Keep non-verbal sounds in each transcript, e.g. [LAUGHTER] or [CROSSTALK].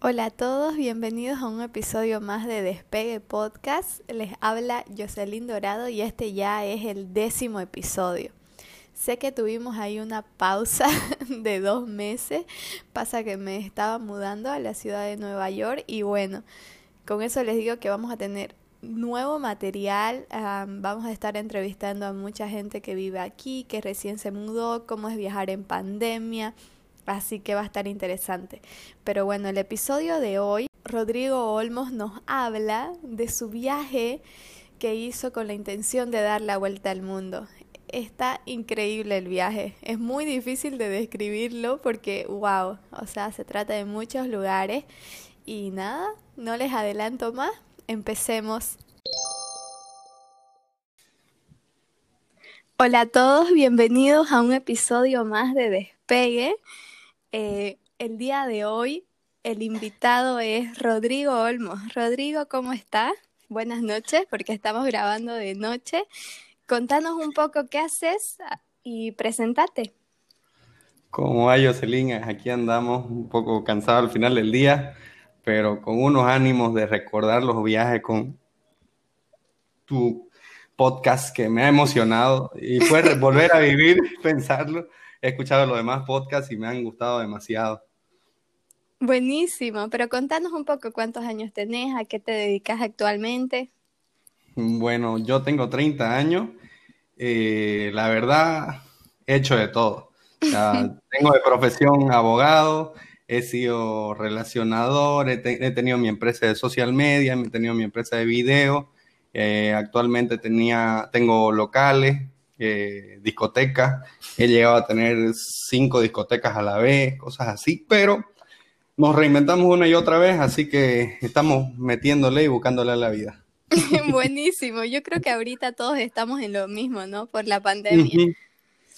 Hola a todos, bienvenidos a un episodio más de Despegue Podcast. Les habla Jocelyn Dorado y este ya es el décimo episodio. Sé que tuvimos ahí una pausa [LAUGHS] de dos meses, pasa que me estaba mudando a la ciudad de Nueva York y bueno, con eso les digo que vamos a tener nuevo material, vamos a estar entrevistando a mucha gente que vive aquí, que recién se mudó, cómo es viajar en pandemia Así que va a estar interesante. Pero bueno, el episodio de hoy, Rodrigo Olmos nos habla de su viaje que hizo con la intención de dar la vuelta al mundo. Está increíble el viaje. Es muy difícil de describirlo porque, wow, o sea, se trata de muchos lugares. Y nada, no les adelanto más. Empecemos. Hola a todos, bienvenidos a un episodio más de Despegue. Eh, el día de hoy el invitado es Rodrigo Olmos. Rodrigo, ¿cómo estás? Buenas noches, porque estamos grabando de noche. Contanos un poco qué haces y presentate. ¿Cómo va, Jocelyn? Aquí andamos un poco cansados al final del día, pero con unos ánimos de recordar los viajes con tu podcast que me ha emocionado y fue volver a vivir, [LAUGHS] pensarlo he escuchado los demás podcasts y me han gustado demasiado. Buenísimo, pero contanos un poco cuántos años tenés, a qué te dedicas actualmente. Bueno, yo tengo 30 años. Eh, la verdad, he hecho de todo. [LAUGHS] tengo de profesión abogado, he sido relacionador, he, tenido mi empresa de social media, he tenido mi empresa de video. Eh, actualmente tenía, tengo locales, eh, discotecas. He llegado a tener cinco discotecas a la vez, cosas así, pero nos reinventamos una y otra vez, así que estamos metiéndole y buscándole a la vida. [LAUGHS] Buenísimo, yo creo que ahorita todos estamos en lo mismo, ¿no? Por la pandemia.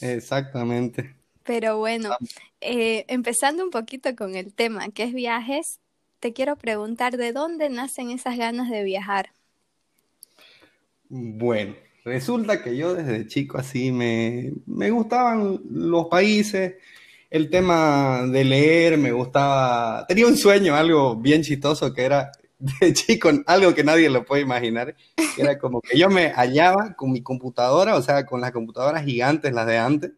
Exactamente. Pero bueno, eh, empezando un poquito con el tema, que es viajes, te quiero preguntar, ¿de dónde nacen esas ganas de viajar? Bueno, Resulta que yo desde chico así me, me gustaban los países, el tema de leer, me gustaba, tenía un sueño, algo bien chistoso que era de [LAUGHS] chico, algo que nadie lo puede imaginar, era como que yo me hallaba con mi computadora, o sea, con las computadoras gigantes, las de antes,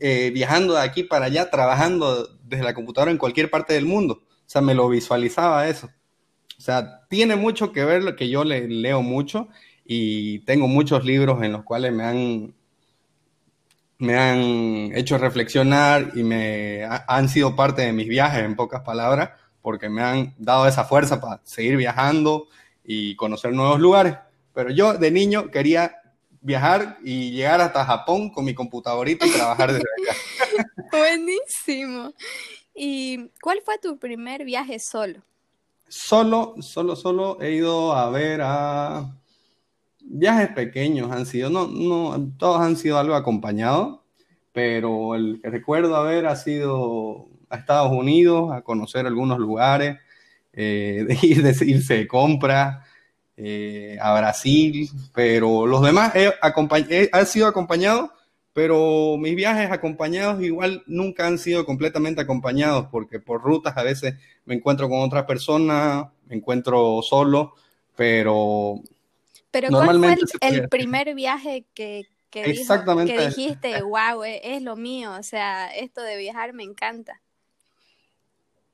eh, viajando de aquí para allá, trabajando desde la computadora en cualquier parte del mundo, o sea, me lo visualizaba eso. O sea, tiene mucho que ver lo que yo le, leo mucho y tengo muchos libros en los cuales me han, me han hecho reflexionar y me han sido parte de mis viajes, en pocas palabras, porque me han dado esa fuerza para seguir viajando y conocer nuevos lugares. Pero yo de niño quería viajar y llegar hasta Japón con mi computadorita y trabajar desde allá. [LAUGHS] Buenísimo. ¿Y cuál fue tu primer viaje solo? Solo, solo, solo he ido a ver a viajes pequeños han sido, no, no, todos han sido algo acompañados, pero el que recuerdo haber ha sido a Estados Unidos, a conocer algunos lugares, eh, [LAUGHS] de ir, de irse de compra, eh, a Brasil, pero los demás he, he, sido acompañado, pero mis viajes acompañados igual nunca han sido completamente acompañados, porque por rutas a veces me encuentro con otra persona, me encuentro solo, pero pero ¿cuál fue el, primer viaje que, que, que dijiste, wow, e, es, lo mío? O sea, esto de viajar me encanta.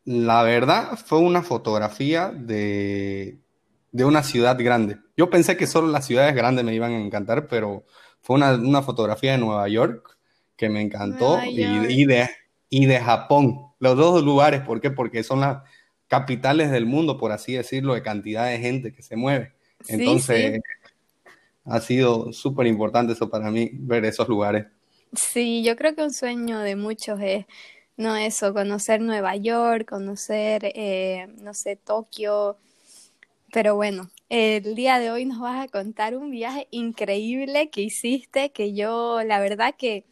La verdad fue una fotografía de, una ciudad grande. Yo pensé que solo las ciudades grandes me iban a encantar, pero fue una, fotografía de Nueva York que me encantó y, de, y de Japón. Los dos lugares, ¿por qué? Porque son las capitales del mundo, por así decirlo, de cantidad de gente que se mueve. Entonces, ha sido súper importante eso para mí, ver esos lugares. Sí, yo creo que un sueño de muchos es, no eso, conocer Nueva York, conocer, eh, no sé, Tokio. Pero bueno, el día de hoy nos vas a contar un viaje increíble que hiciste, que yo, la verdad que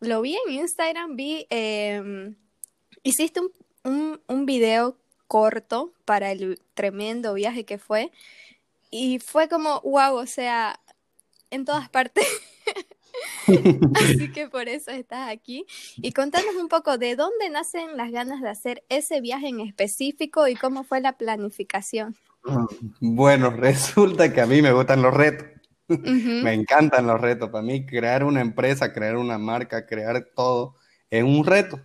lo vi en Instagram, vi, em, hiciste un, un, un video corto para el tremendo viaje que fue y fue como, wow, o sea, en todas partes. [LAUGHS] Así que por eso estás aquí. Y contanos un poco de dónde nacen las ganas de hacer ese viaje en específico y cómo fue la planificación. Bueno, [LAUGHS] resulta que a mí me gustan los retos. Me encantan los retos. Para mí, crear una empresa, crear una marca, crear todo es un reto.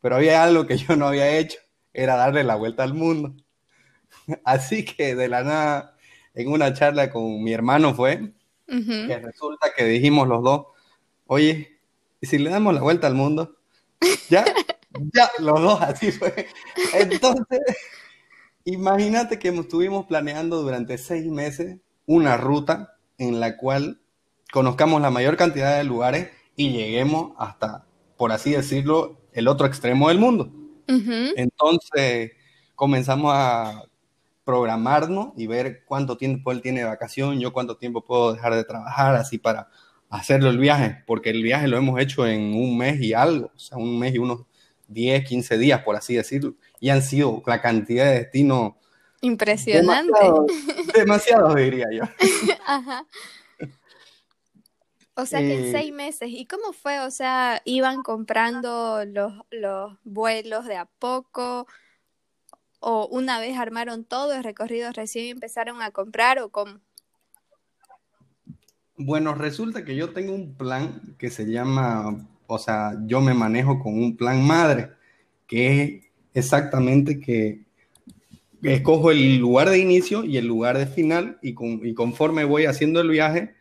Pero había algo que yo no había hecho, era darle la vuelta al mundo. [LAUGHS] Así que de la nada, en una charla con mi hermano fue, que resulta que dijimos los dos, oye, ¿y si le damos la vuelta al mundo? [LAUGHS] Ya, ya, los dos así fue. Entonces, imagínate que estuvimos planeando durante seis meses una ruta en la cual conozcamos la mayor cantidad de lugares y lleguemos hasta, por así decirlo, el otro extremo del mundo. Entonces comenzamos a programarnos y ver cuánto tiempo él tiene de vacación, yo cuánto tiempo puedo dejar de trabajar, así para hacerlo el viaje, porque el viaje lo hemos hecho en un mes y algo, o sea, un mes y unos 10, 15 días, por así decirlo, y han sido la cantidad de destinos Impresionante. Demasiado, diría yo. [LAUGHS] Ajá. O sea que en eh, seis meses. ¿Y cómo fue? O sea, ¿iban comprando los, los vuelos de a poco? ¿O una vez armaron todo el recorrido recién empezaron a comprar o cómo? Bueno, resulta que yo tengo un plan que se llama, o sea, yo me manejo con un plan madre, que es exactamente que escojo el lugar de inicio y el lugar de final y, conforme voy haciendo el viaje,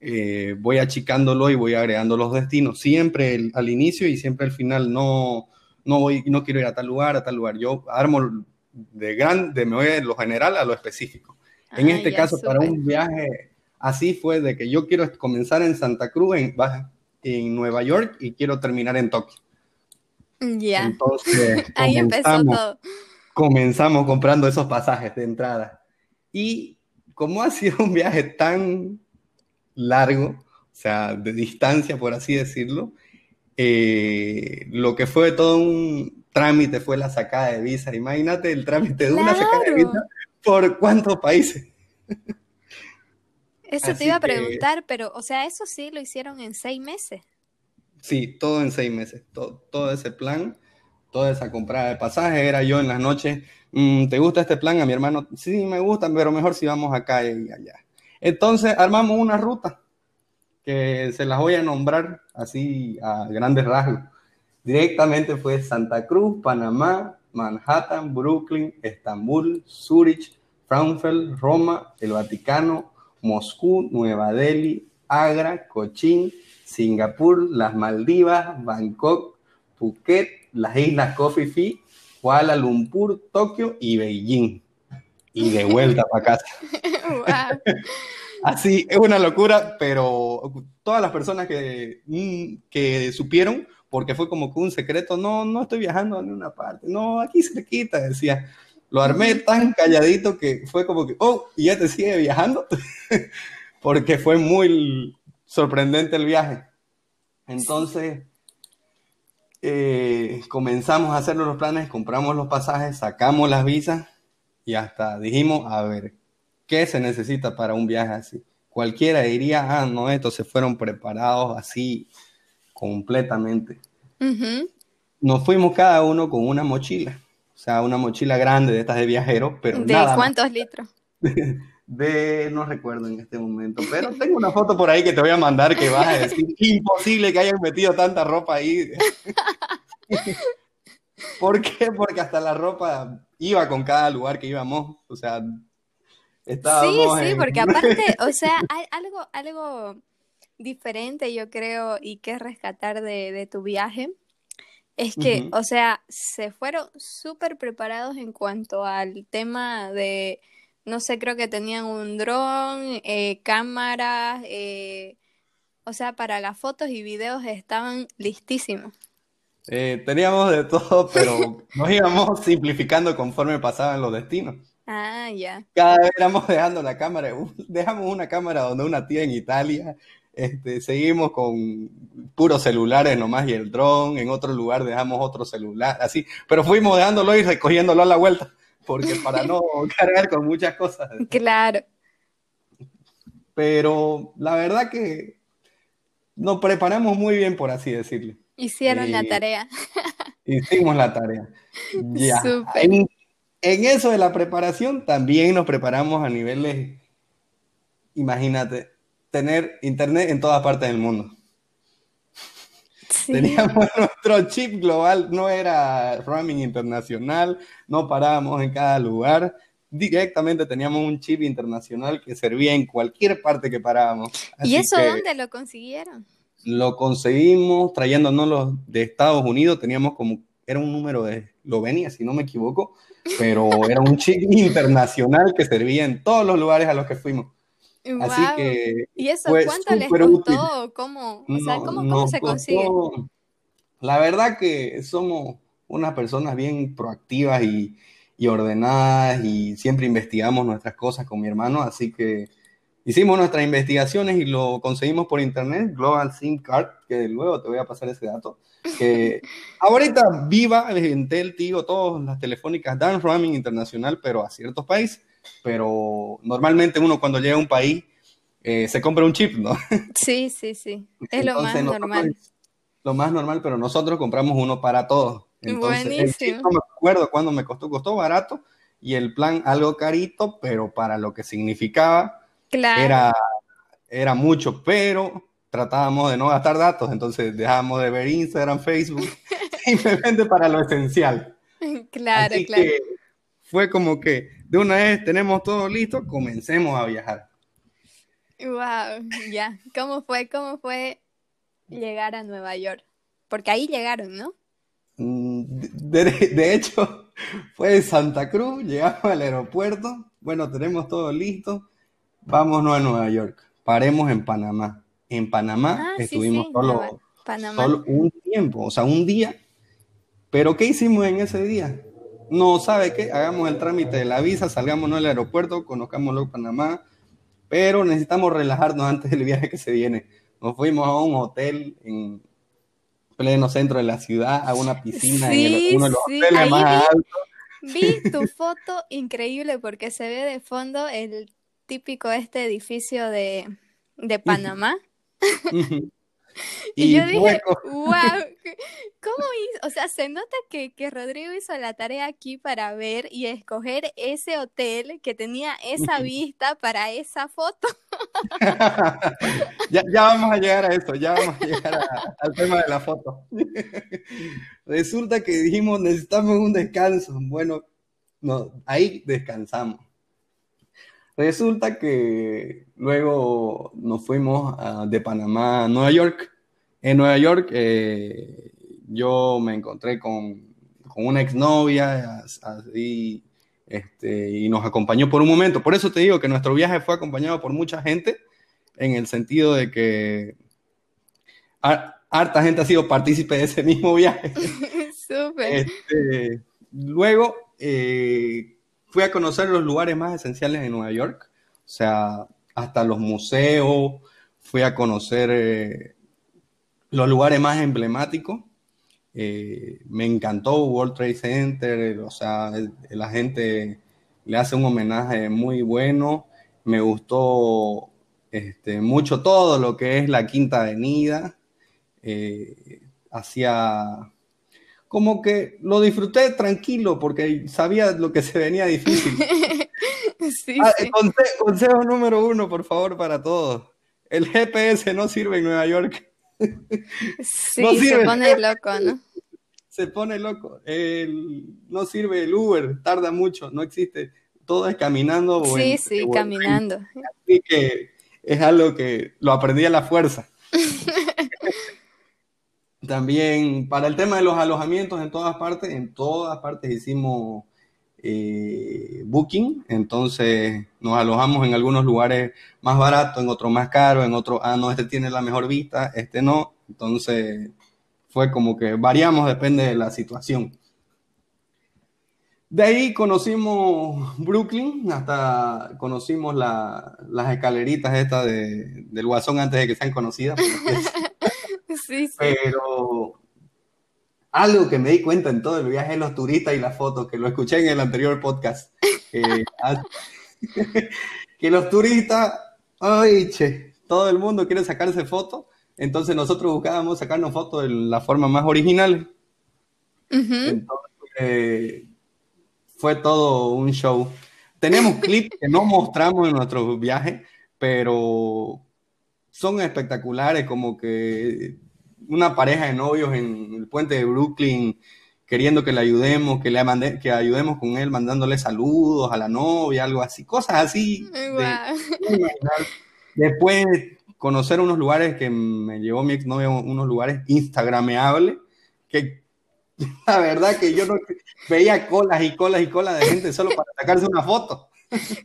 eh, voy achicándolo y voy agregando los destinos. Siempre al inicio y siempre al final no, no, voy, no quiero ir a tal lugar, a tal lugar. Yo armo de grande, me voy de lo general a lo específico. en ah, este caso, para un viaje así fue de que yo quiero comenzar en Santa Cruz, en, en Nueva York y quiero terminar en Tokio. Ya. Entonces, [LAUGHS] ahí empezó todo comenzamos comprando esos pasajes de entrada. Y como ha sido un viaje tan largo, o sea, de distancia, por así decirlo, eh, lo que fue todo un trámite fue la sacada de visa. Imagínate el trámite de una sacada de visa por cuántos países. Eso te iba a preguntar, pero, o sea, eso sí lo hicieron en seis meses. Sí, todo en seis meses, todo, todo ese plan toda esa comprada de pasajes, era yo en las noches, mm, ¿te gusta este plan? A mi hermano, sí, me gusta, pero mejor si vamos acá y allá. Entonces armamos una ruta que se las voy a nombrar así a grandes rasgos. Directamente fue Santa Cruz, Panamá, Manhattan, Brooklyn, Estambul, Zurich, Frankfurt, Roma, el Vaticano, Moscú, Nueva Delhi, Agra, Cochín, Singapur, las Maldivas, Bangkok, Phuket, las islas Coffee Fee, Kuala Lumpur, Tokio y Beijing. Y de vuelta para casa. [LAUGHS] Así, es una locura, pero todas las personas que, mm, que supieron, porque fue como que un secreto, no, no estoy viajando a ninguna parte, no, aquí cerquita, decía. Lo armé tan calladito que fue como que, oh, y ya te sigue viajando, [LAUGHS] porque fue muy sorprendente el viaje. Entonces, eh, comenzamos a hacer los planes, compramos los pasajes, sacamos las visas y hasta dijimos, a ver, ¿qué se necesita para un viaje así? Cualquiera diría, ah, no, estos se fueron preparados así completamente. Nos fuimos cada uno con una mochila, o sea, una mochila grande de estas de viajero, pero... ¿De cuántos litros? [LAUGHS] de, no recuerdo en este momento, pero tengo una foto por ahí que te voy a mandar que vas a decir, [LAUGHS] imposible que hayan metido tanta ropa ahí. [LAUGHS] ¿Por qué? Porque hasta la ropa iba con cada lugar que íbamos, o sea, estábamos Sí, sí, porque aparte, o sea, hay algo, algo diferente yo creo y que rescatar de, tu viaje es que, o sea, se fueron súper preparados en cuanto al tema de no sé, creo que tenían un dron, eh, cámaras, eh, o sea, para las fotos y videos estaban listísimos. Eh, teníamos de todo, pero [LAUGHS] nos íbamos simplificando conforme pasaban los destinos. Ah, ya. Cada vez íbamos dejando la cámara, dejamos una cámara donde una tía en Italia, este, seguimos con puros celulares nomás y el dron, en otro lugar dejamos otro celular, así, pero fuimos dejándolo y recogiéndolo a la vuelta porque [LAUGHS] para no cargar con muchas cosas. Claro. Pero la verdad que nos preparamos muy bien, por así decirlo. Hicieron la tarea. [LAUGHS] Hicimos la tarea. Ya. En, en, eso de la preparación también nos preparamos a niveles, imagínate, tener internet en todas partes del mundo. Teníamos [LAUGHS] nuestro chip global, no era roaming internacional, no parábamos en cada lugar, directamente teníamos un chip internacional que servía en cualquier parte que parábamos. ¿Y eso dónde lo consiguieron? Lo conseguimos trayéndonos de Estados Unidos, teníamos como, era un número de Eslovenia, si no me equivoco, pero era un chip [LAUGHS] internacional que servía en todos los lugares a los que fuimos. Así que ¿Y eso cuánto les costó? ¿Cómo, o sea, ¿cómo, se consigue? La verdad que somos unas personas bien proactivas y, y, ordenadas y siempre investigamos nuestras cosas con mi hermano, así que hicimos nuestras investigaciones y lo conseguimos por internet, Global SIM Card, que luego te voy a pasar ese dato, que [LAUGHS] ahorita viva en Tel, Tigo, todas las telefónicas dan roaming internacional, pero a ciertos países pero normalmente uno cuando llega a un país eh, se compra un chip, ¿no? [LAUGHS] Sí, sí, sí. Es lo más normal. Lo más normal, pero nosotros compramos uno para todos. Buenísimo. no me acuerdo cuándo me costó, costó barato y el plan algo carito, pero para lo que significaba era, era mucho, pero tratábamos de no gastar datos, entonces dejábamos de ver Instagram, Facebook, [LAUGHS] [LAUGHS] simplemente para lo esencial. Claro, claro. fue como que de una vez tenemos todo listo, comencemos a viajar. Wow, ya. ¿Cómo fue? ¿Cómo fue llegar a Nueva York? Porque ahí llegaron, ¿no? Mm, de, hecho, fue de Santa Cruz, llegamos al aeropuerto, bueno, tenemos todo listo, vámonos a Nueva York, paremos en Panamá. En Panamá ah, estuvimos solo, solo un tiempo, o sea, un día. Pero ¿qué hicimos en ese día? No sabe qué, hagamos el trámite de la visa, salgamos al aeropuerto, conozcámoslo Panamá, pero necesitamos relajarnos antes del viaje que se viene. Nos fuimos a un hotel en pleno centro de la ciudad, a una piscina en uno de los hoteles más altos. Vi tu foto increíble porque se ve de fondo el típico este edificio de, de Panamá. [LAUGHS] Y, yo dije, wow, [LAUGHS] ¿cómo hizo? O sea, se nota que, que, Rodrigo hizo la tarea aquí para ver y escoger ese hotel que tenía esa vista para esa foto. [LAUGHS] ya, ya, vamos a llegar a eso, ya vamos a llegar al tema de la foto. Resulta que dijimos, necesitamos un descanso. Bueno, no, ahí descansamos. Resulta que luego nos fuimos de Panamá a Nueva York. En Nueva York eh, yo me encontré con, con una exnovia así, este, y nos acompañó por un momento. Por eso te digo que nuestro viaje fue acompañado por mucha gente, en el sentido de que harta gente ha sido partícipe de ese mismo viaje. [LAUGHS] Súper. Este, luego, eh, fui a conocer los lugares más esenciales de Nueva York, o sea, hasta los museos, fui a conocer eh, los lugares más emblemáticos. Eh, me encantó World Trade Center, o sea, la gente le hace un homenaje muy bueno. Me gustó este, mucho todo lo que es la Quinta Avenida. Eh, hacía como que lo disfruté tranquilo porque sabía lo que se venía difícil. [LAUGHS] Ah, consejo, número uno, por favor, para todos. El GPS no sirve en Nueva York. Sí, se pone loco, ¿no? Se pone loco. no sirve el Uber, tarda mucho, no existe. Todo es caminando. sí, sí, caminando. Así que es algo que lo aprendí a la fuerza. [LAUGHS] También para el tema de los alojamientos en todas partes, en todas partes hicimos eh, booking, entonces nos alojamos en algunos lugares más baratos, en otros más caros, en otros, ah, no, este tiene la mejor vista, este no, entonces fue como que variamos, depende de la situación. De ahí conocimos Brooklyn, hasta conocimos las escaleritas estas del Guasón antes de que sean conocidas. [LAUGHS] Pero algo que me di cuenta en todo el viaje de los turistas y las fotos, que lo escuché en el anterior podcast, [LAUGHS] [LAUGHS] que los turistas, ay, che, todo el mundo quiere sacarse fotos, Entonces nosotros buscábamos sacarnos fotos de la forma más original. Entonces, fue todo un show. Tenemos clips que no mostramos en nuestro viaje, pero son espectaculares, como que una pareja de novios en el puente de Brooklyn queriendo que le ayudemos, que le mande, que ayudemos con él, mandándole saludos a la novia, algo así, cosas así. Después conocer unos lugares que me llevó mi exnovia, unos lugares instagrameables, que [LAUGHS] la verdad que yo no veía colas y colas y colas de gente solo para sacarse una foto.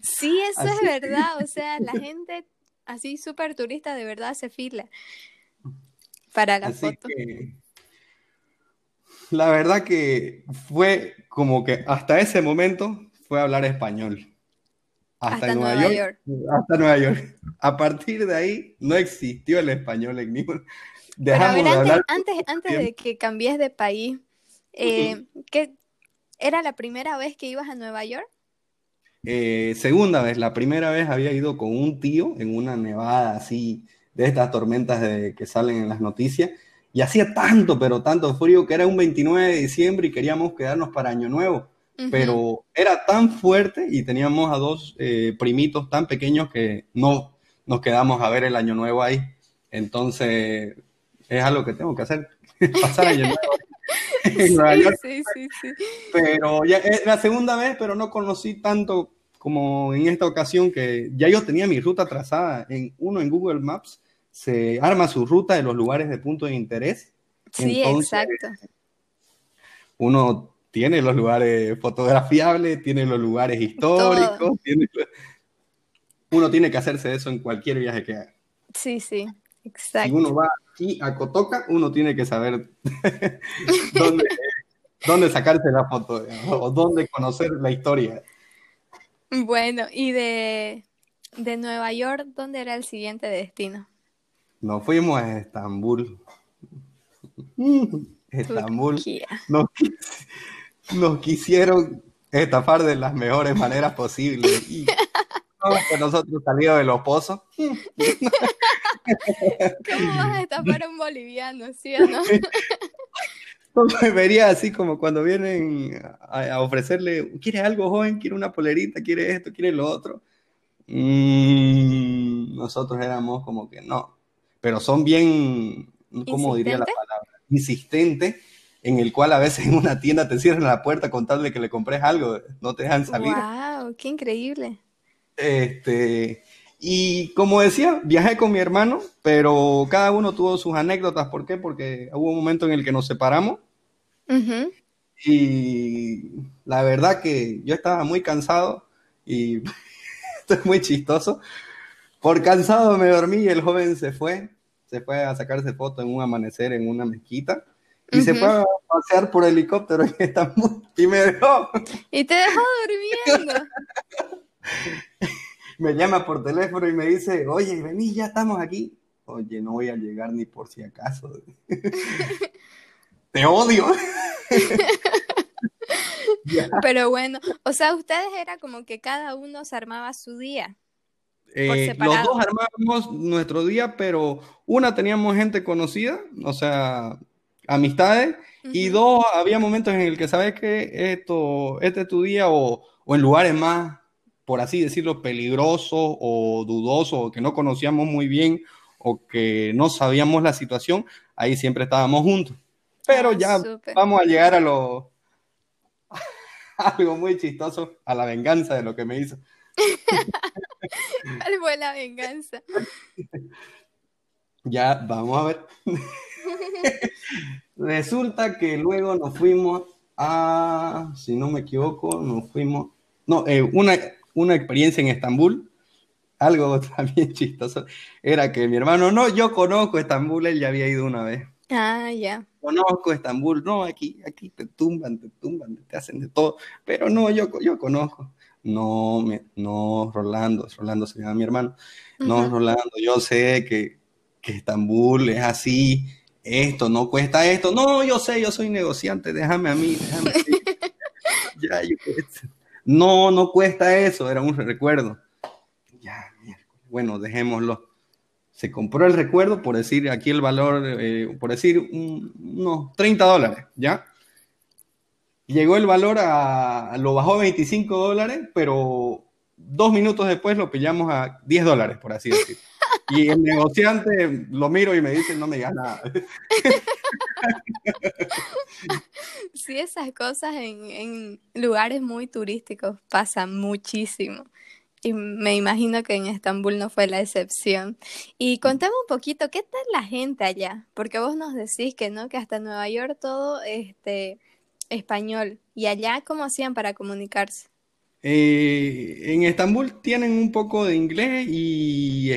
Sí, eso es verdad, o sea, la gente así súper turista de verdad se fila para la foto. la verdad que fue como que hasta ese momento fue hablar español. Hasta, Nueva, York, Hasta Nueva York. A partir de ahí no existió el español en ningún. Dejamos de antes, antes, de que cambies de país, eh, ¿qué, ¿era la primera vez que ibas a Nueva York? Eh, segunda vez, la primera vez había ido con un tío en una nevada así, de estas tormentas de, que salen en las noticias, y hacía tanto, pero tanto frío que era un 29 de diciembre y queríamos quedarnos para Año Nuevo pero era tan fuerte y teníamos a dos eh, primitos tan pequeños que no nos quedamos a ver el año nuevo ahí. Entonces, es algo que tengo que hacer, [LAUGHS] pasar año nuevo. [LAUGHS] Sí, sí, sí, Pero ya es la segunda vez, pero no conocí tanto como en esta ocasión que ya yo tenía mi ruta trazada. En uno en Google Maps se arma su ruta de los lugares de punto de interés. Sí, exacto. Uno tiene los lugares fotografiables, tiene los lugares históricos, uno tiene que hacerse eso en cualquier viaje que haga. Sí, sí, exacto. Si uno va aquí a Cotoca, uno tiene que saber [LAUGHS] dónde, dónde sacarse la foto o dónde conocer la historia. Bueno, y de, de Nueva York, ¿dónde era el siguiente destino? Nos fuimos a Estambul. Estambul. Nos, nos quisieron estafar de las mejores maneras posibles. Y [LAUGHS] nosotros salidos de los pozos. [LAUGHS] ¿Cómo vas a estafar a un boliviano, sí o no? [LAUGHS] Me vería así como cuando vienen a, ofrecerle, ¿quiere algo joven? ¿Quiere una polerita? ¿Quiere esto? ¿Quiere lo otro? Mm, nosotros éramos como que no, pero son bien, ¿cómo diría la palabra? Insistentes en el cual a veces en una tienda te cierran la puerta con tal de que le compres algo, no te dejan salir. ¡Wow! ¡Qué increíble! Este, y como decía, viajé con mi hermano, pero cada uno tuvo sus anécdotas. ¿Por qué? Porque hubo un momento en el que nos separamos. Y la verdad que yo estaba muy cansado y [LAUGHS] esto es muy chistoso. Por cansado me dormí y el joven se fue. Se fue a sacarse foto en un amanecer en una mezquita y se fue a pasear por helicóptero [LAUGHS] en Estambul y me dejó. Y te dejó durmiendo. [LAUGHS] me llama por teléfono y me dice, oye, vení, ya estamos aquí. Oye, no voy a llegar ni por si acaso. [LAUGHS] te odio. [LAUGHS] Pero bueno, o sea, ustedes era como que cada uno se armaba su día. Eh, los dos armábamos nuestro día, pero una teníamos gente conocida, o sea, amistades, y dos, había momentos en el que sabes que esto, este es tu día, o, en lugares más, por así decirlo, peligrosos o dudosos, o que no conocíamos muy bien, o que no sabíamos la situación, ahí siempre estábamos juntos. Pero ah, ya vamos a llegar a lo [LAUGHS] algo muy chistoso, a la venganza de lo que me hizo. [LAUGHS] ¿Cuál fue la venganza? [LAUGHS] Ya, vamos a ver. Resulta que luego nos fuimos a, si no me equivoco, nos fuimos, no, eh, una, una experiencia en Estambul, algo [LAUGHS] también chistoso, era que mi hermano, no, yo conozco Estambul, él ya había ido una vez. Ah, ya. Conozco Estambul, no, aquí, aquí te tumban, te tumban, te hacen de todo, pero no, yo, yo conozco. No, me, no, Rolando, Rolando se llama mi hermano. No, Rolando, yo sé que, que Estambul es así, esto no cuesta esto. No, yo sé, yo soy negociante, déjame a mí, déjame [LAUGHS] ya, no, no cuesta eso, era un recuerdo. Ya, bueno, dejémoslo. se compró el recuerdo, por decir aquí el valor, eh, por decir unos 30 dólares, ¿ya? Llegó el valor a, lo bajó a 25 dólares, pero dos minutos después lo pillamos a 10 dólares, por así decirlo. Y el negociante lo miro y me dice, no me digas nada. [LAUGHS] Sí, esas cosas en, en lugares muy turísticos pasan muchísimo. Y me imagino que en Estambul no fue la excepción. Y contame un poquito, ¿qué tal la gente allá? Porque vos nos decís que no, que hasta Nueva York todo este español. ¿Y allá cómo hacían para comunicarse? Eh, en Estambul tienen un poco de inglés y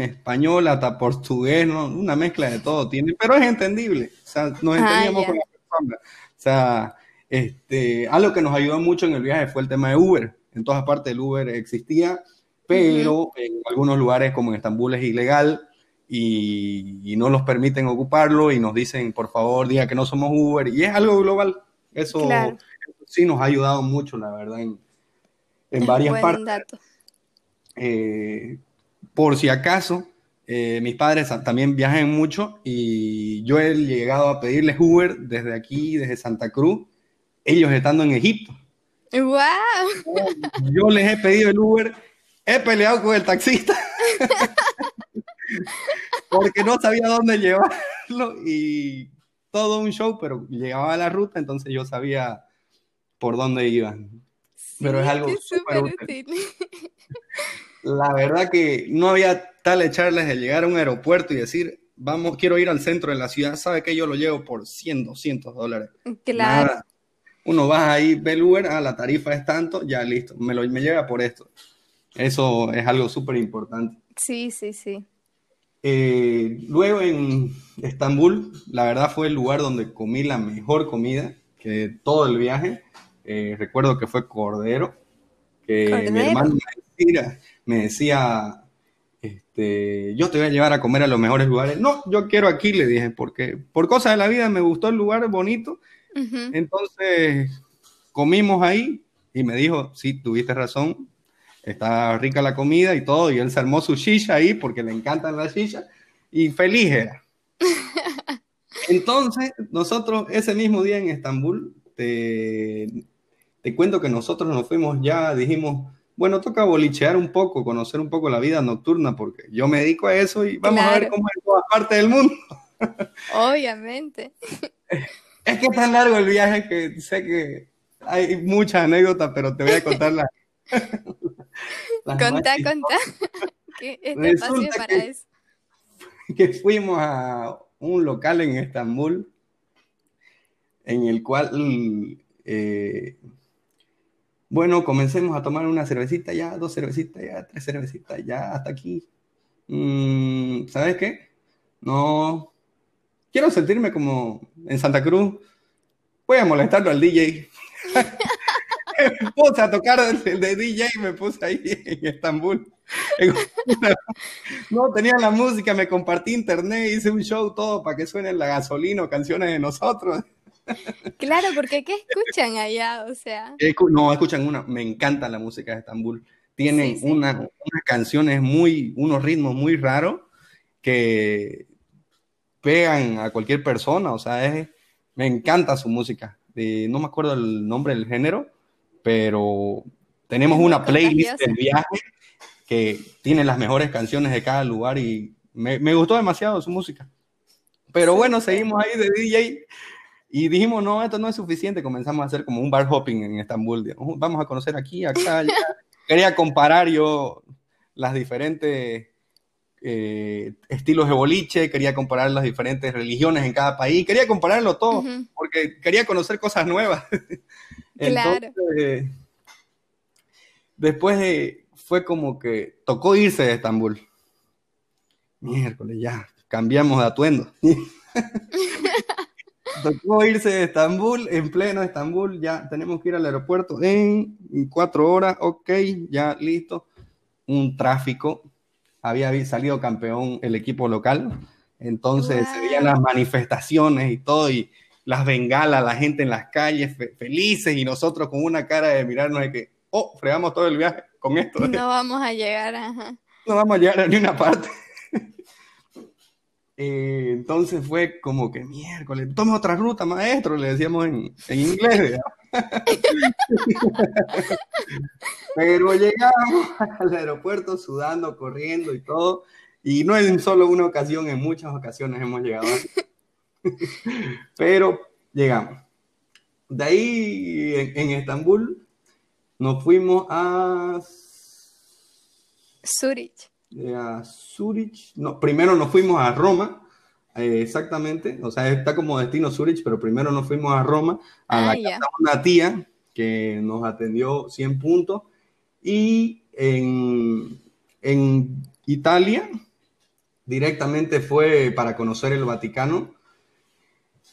español, hasta portugués, una mezcla de todo tiene, pero es entendible. O sea, nos ah, entendíamos con la persona. O sea, este, algo que nos ayudó mucho en el viaje fue el tema de Uber en todas partes el Uber existía, pero en algunos lugares como en Estambul es ilegal y, no nos permiten ocuparlo y nos dicen, por favor, diga que no somos Uber. Y es algo global. Eso, sí nos ha ayudado mucho, la verdad, en, en varias partes. Eh, por si acaso, eh, mis padres también viajan mucho y yo he llegado a pedirles Uber desde aquí, desde Santa Cruz, ellos estando en Egipto. ¡Wow! Yo les he pedido el Uber, he peleado con el taxista [LAUGHS] porque no sabía dónde llevarlo y todo un show, pero llegaba a la ruta, entonces yo sabía por dónde iban. pero es algo súper útil. [LAUGHS] La verdad que no había tal echarles de llegar a un aeropuerto y decir, vamos, quiero ir al centro de la ciudad, sabe que yo lo llevo por 100, 200 dólares. Claro uno va ahí, ve el Uber, ah, la tarifa es tanto, ya listo, me, lo, me llega por esto. Eso es algo súper importante. Sí, sí, sí. Eh, luego en Estambul, la verdad fue el lugar donde comí la mejor comida que todo el viaje. Eh, recuerdo que fue Cordero, que mi hermano me decía, este, yo te voy a llevar a comer a los mejores lugares. No, yo quiero aquí, le dije, porque por cosas de la vida me gustó el lugar bonito entonces, comimos ahí y me dijo, sí, tuviste razón, está rica la comida y todo, y él se armó su shisha ahí porque le encantan las shisha y feliz era. [LAUGHS] Entonces, nosotros ese mismo día en Estambul, te, te cuento que nosotros nos fuimos ya, dijimos, bueno, toca bolichear un poco, conocer un poco la vida nocturna, porque yo me dedico a eso y vamos a ver cómo es toda parte del mundo. Obviamente. Es que es tan largo el viaje que sé que hay muchas anécdotas, pero te voy a contar [LAUGHS] las. contá, contá. [LAUGHS] Que este espacio para que, eso. Que fuimos a un local en Estambul en el cual, eh, bueno, comencemos a tomar una cervecita ya, dos cervecitas ya, tres cervecitas ya, hasta aquí. Mm, ¿Sabes qué? No, quiero sentirme como en Santa Cruz. Voy a molestarlo al DJ. [LAUGHS] me puse a tocar el de DJ y me puse ahí en Estambul. No, tenía la música, me compartí internet, hice un show todo para que suene la gasolina o canciones de nosotros. Claro, porque ¿qué escuchan allá? O sea. No, escuchan una, me encanta la música de Estambul. Tienen unas canciones muy, unos ritmos muy raros que pegan a cualquier persona, o sea, es, me encanta su música. no me acuerdo el nombre del género, pero tenemos una playlist del viaje que tiene las mejores canciones de cada lugar y me, gustó demasiado su música. Pero bueno, seguimos ahí de DJ y dijimos, no, esto no es suficiente, comenzamos a hacer como un bar hopping en Estambul. Vamos a conocer aquí, acá, allá. [LAUGHS] Quería comparar yo las diferentes eh, estilos de boliche, quería comparar las diferentes religiones en cada país, quería compararlo todo, porque quería conocer cosas nuevas. [LAUGHS] claro. después fue como que tocó irse de Estambul. Miércoles, ya, cambiamos de atuendo. [LAUGHS] tocó irse de Estambul, en pleno Estambul, ya tenemos que ir al aeropuerto en cuatro horas, ok, ya listo. Un tráfico había salido campeón el equipo local, entonces se veían las manifestaciones y todo, y las bengalas, la gente en las calles felices y nosotros con una cara de mirarnos de que, oh, fregamos todo el viaje con esto. No vamos a llegar, ajá. No vamos a llegar a ninguna parte. Eh, entonces fue como que miércoles, tome otra ruta, maestro, le decíamos en, inglés. [LAUGHS] Pero llegamos al aeropuerto sudando, corriendo y todo. Y no en solo una ocasión, en muchas ocasiones hemos llegado [LAUGHS] Pero llegamos. De ahí, en, Estambul, nos fuimos a... Zurich. A Zurich. No, primero nos fuimos a Roma, eh, exactamente. O sea, está como destino Zurich, pero primero nos fuimos a Roma, a la ah, casa de una tía que nos atendió 100 puntos. Y en, en Italia, directamente fue para conocer el Vaticano.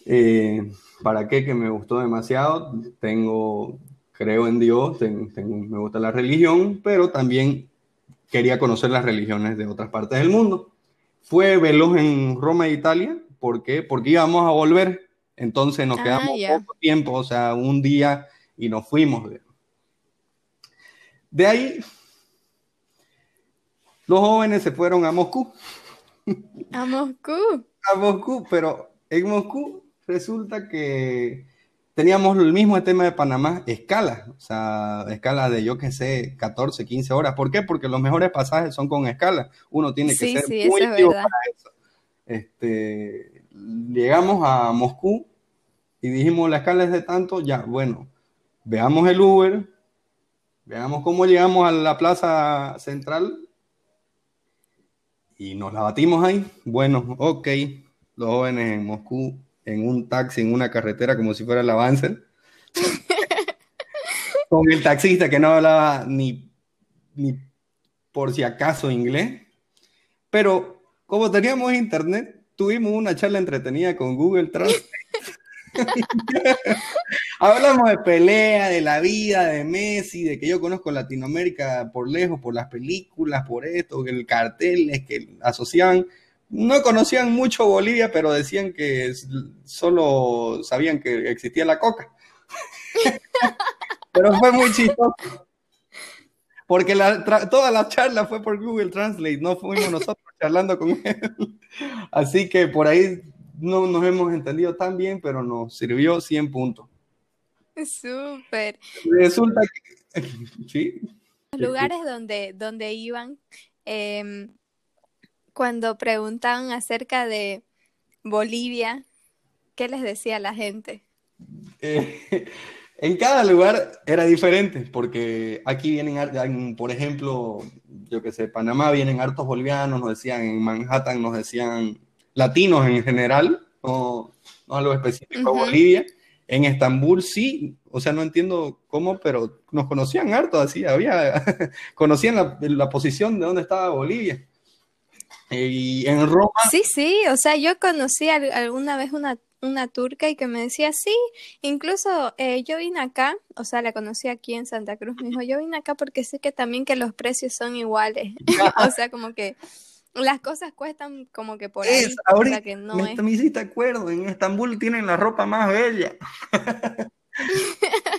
Eh, ¿Para qué? Que me gustó demasiado. Tengo, creo en Dios, me gusta la religión, pero también quería conocer las religiones de otras partes del mundo. Fue veloz en Roma e Italia. ¿Por qué? Porque íbamos a volver. Entonces nos ah, quedamos poco tiempo, o sea, un día y nos fuimos. De ahí, los jóvenes se fueron a Moscú. A Moscú. [LAUGHS] A Moscú, pero en Moscú resulta que teníamos el mismo tema de Panamá, escala, o sea, escala de yo que sé, 14, 15 horas. ¿Por qué? Porque los mejores pasajes son con escala. Uno tiene que ser muy eso para eso. Este, llegamos a Moscú y dijimos, la escala es de tanto, ya, bueno, veamos el Uber, veamos cómo llegamos a la plaza central y nos la batimos ahí. Bueno, ok, los jóvenes en Moscú, en un taxi, en una carretera, como si fuera el avance. [LAUGHS] Con el taxista que no hablaba ni, ni por si acaso inglés. Pero como teníamos internet, tuvimos una charla entretenida con Google Translate. [LAUGHS] Hablamos de pelea, de la vida, de Messi, de que yo conozco Latinoamérica por lejos, por las películas, por esto, el cartel, es que asociaban. No conocían mucho Bolivia, pero decían que solo sabían que existía la coca. [LAUGHS] pero fue muy chistoso. Porque toda la charla fue por Google Translate, no fuimos nosotros [LAUGHS] charlando con él. Así que por ahí no nos hemos entendido tan bien, pero nos sirvió 100 puntos. Súper. Resulta que... [LAUGHS] sí. Los lugares donde, donde iban, em, cuando preguntaban acerca de Bolivia, ¿qué les decía la gente? Eh, [LAUGHS] en cada lugar era diferente, porque aquí vienen, por ejemplo, yo que sé, Panamá vienen hartos bolivianos, nos decían, en Manhattan nos decían latinos en general, no, no algo específico de Bolivia. En Estambul sí, o sea, no entiendo cómo, pero nos conocían harto, así, había, [LAUGHS] conocían la, la, posición de dónde estaba Bolivia. Y en Roma. Sí, sí, o sea, yo conocí alguna vez una, una turca y que me decía, sí, incluso eh, yo vine acá, o sea, la conocí aquí en Santa Cruz, me dijo, yo vine acá porque sé que también que los precios son iguales, [LAUGHS] o sea, como que las cosas cuestan como que por ahí. ahorita, que no me, me hiciste acuerdo, en Estambul tienen la ropa más bella. [LAUGHS]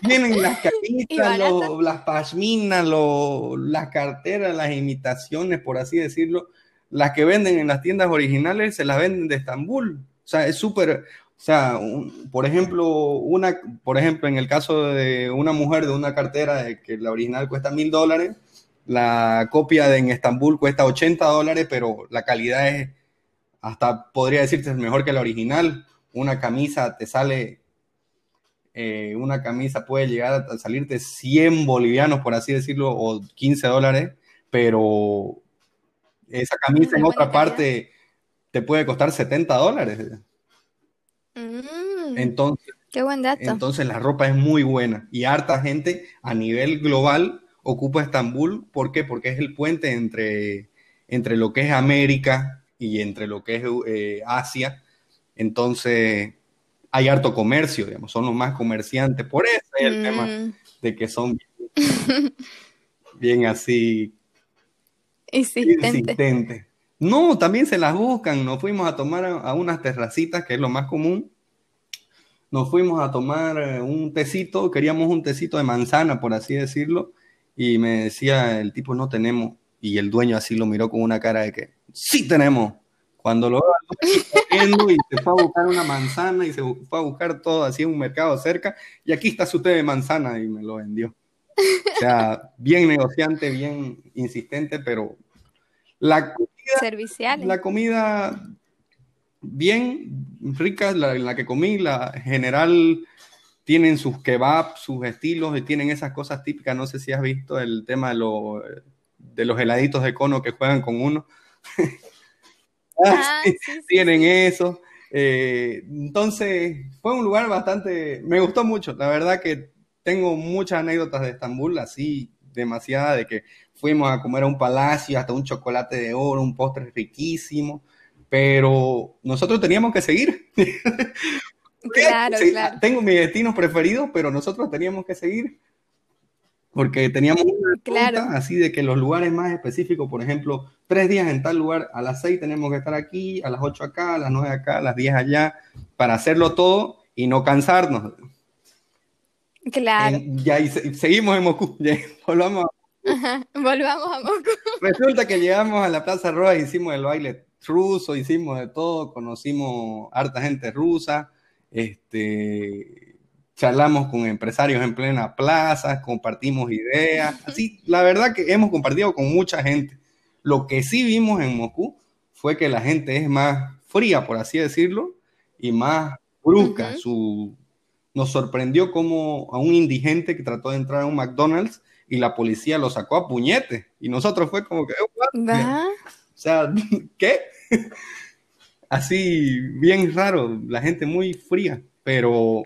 tienen las camisetas, las pashminas, las carteras, las imitaciones, por así decirlo. Las que venden en las tiendas originales se las venden de Estambul. O sea, es súper, o sea, por ejemplo, una, por ejemplo, en el caso de una mujer de una cartera de que la original cuesta mil dólares, la copia de en Estambul cuesta 80 dólares, pero la calidad es, hasta podría decirte, mejor que la original. Una camisa te sale, eh, una camisa puede llegar a salirte 100 bolivianos, por así decirlo, o 15 dólares, pero esa camisa en otra parte te puede costar 70 dólares. Mm. entonces, qué buen dato. Entonces la ropa es muy buena y harta gente a nivel global ocupa Estambul. ¿Por qué? Porque es el puente entre, entre lo que es América y entre lo que es eh, Asia. Entonces, hay harto comercio, digamos, son los más comerciantes. Por eso es el tema mm. de que son [LAUGHS] bien, así insistentes. No, también se las buscan. Nos fuimos a tomar a, unas terracitas, que es lo más común. Nos fuimos a tomar eh, un tecito, queríamos un tecito de manzana, por así decirlo, y me decía el tipo, no tenemos. Y el dueño así lo miró con una cara de que, sí tenemos. Cuando lo veo y se fue a buscar una manzana y se fue a buscar todo así en un mercado cerca, y aquí está su té de manzana y me lo vendió. O sea, bien negociante, bien insistente, pero la comida, Servicial. la comida bien rica, la, la que comí, la general tienen sus kebabs, sus estilos y tienen esas cosas típicas. No sé si has visto el tema de, lo- de los heladitos de cono que juegan con uno. [LAUGHS] Ah, Sí, sí, sí, tienen eso. Eh, entonces, fue un lugar bastante, me gustó mucho. La verdad que tengo muchas anécdotas de Estambul, así demasiada, de que fuimos a comer a un palacio, hasta un chocolate de oro, un postre riquísimo, pero nosotros teníamos que seguir. [LAUGHS] Claro, Sí, claro. Tengo mis destinos preferidos, pero nosotros teníamos que seguir. Porque teníamos una Claro. ruta así de que los lugares más específicos, por ejemplo, tres días en tal lugar, a las seis tenemos que estar aquí, a las ocho acá, a las nueve acá, a las diez allá, para hacerlo todo y no cansarnos. Claro. En- ya y se- seguimos en Moscú, ya, [LAUGHS] volvamos a- Ajá. Volvamos a Moscú. [LAUGHS] Resulta que llegamos a la Plaza Roja, hicimos el baile ruso, hicimos de todo, conocimos harta gente rusa, este, charlamos con empresarios en plena plaza, compartimos ideas, [LAUGHS] así, la verdad que hemos compartido con mucha gente. Lo que sí vimos en Moscú fue que la gente es más fría, por así decirlo, y más brusca. Su, nos sorprendió como a un indigente que trató de entrar a un McDonald's y la policía lo sacó a puñete. Y nosotros fue como que, "Oh, what?". Va. o sea, [LAUGHS] ¿qué? Así, bien raro, la gente muy fría, pero,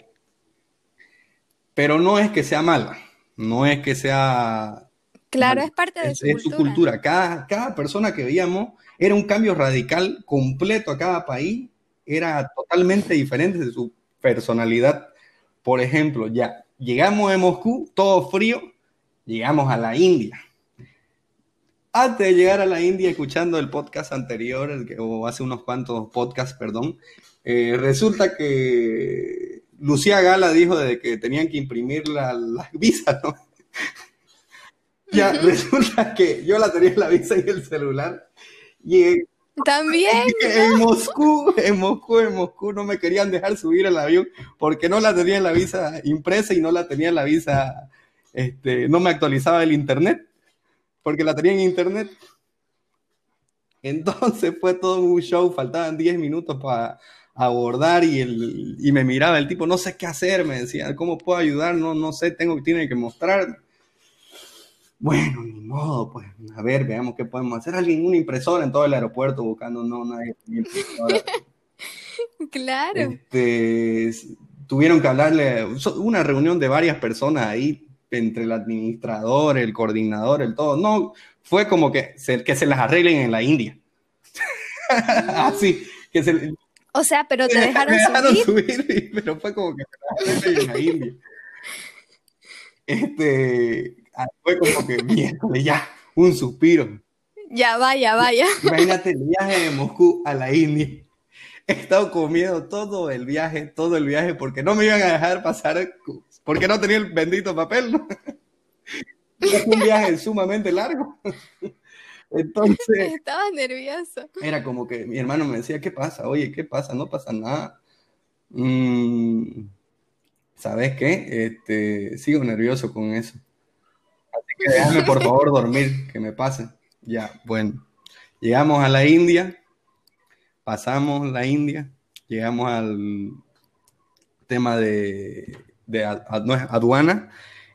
pero no es que sea mala, no es que sea Claro, mala, es parte de es, su es su cultura. cultura. Cada, cada persona que veíamos era un cambio radical completo a cada país, era totalmente diferente de su personalidad. Por ejemplo, ya llegamos de Moscú, todo frío, llegamos a la India. Antes de llegar a la India, escuchando el podcast anterior, el que- o hace unos cuantos podcasts, perdón, eh, resulta que Lucía Gala dijo de que tenían que imprimir la- las [LAUGHS] visas, ¿no? Ya, resulta que yo la tenía en la visa y el celular. Y en, También. en Moscú, en Moscú, en Moscú no me querían dejar subir al avión porque no la tenía en la visa impresa y no la tenía en la visa, este, no me actualizaba el internet porque la tenía en internet. Entonces fue todo un show, faltaban 10 minutos para abordar y, el, y me miraba el tipo, no sé qué hacer, me decía, ¿cómo puedo ayudar? No, no sé, tengo, tiene que mostrarme. Bueno, ni modo, pues, a ver, veamos qué podemos hacer. Alguien, una impresora en todo el aeropuerto buscando, no, nadie impresora. [LAUGHS] Claro. Este, tuvieron que hablarle, una reunión de varias personas ahí, entre el administrador, el coordinador, el todo. No, fue como que se, que se las arreglen en la India. [LAUGHS] Así, que se O sea, pero te [LAUGHS] dejaron dejaron subir. subir, pero fue como que se las arreglen en la India. Este, ah, fue como que [LAUGHS] miércoles ya, un suspiro. Ya vaya, vaya. [LAUGHS] Imagínate el viaje de Moscú a la India. He estado comiendo todo el viaje, todo el viaje, porque no me iban a dejar pasar, porque no tenía el bendito papel, ¿no? [LAUGHS] Fue un viaje sumamente largo. Entonces, Estabas nervioso. era como que mi hermano me decía, ¿qué pasa? Oye, ¿qué pasa? No pasa nada. Mm, ¿sabes qué? Este, sigo nervioso con eso. Así que déjame por favor dormir, que me pase. Ya, bueno. Llegamos a la India, pasamos la India, llegamos al tema de, de aduana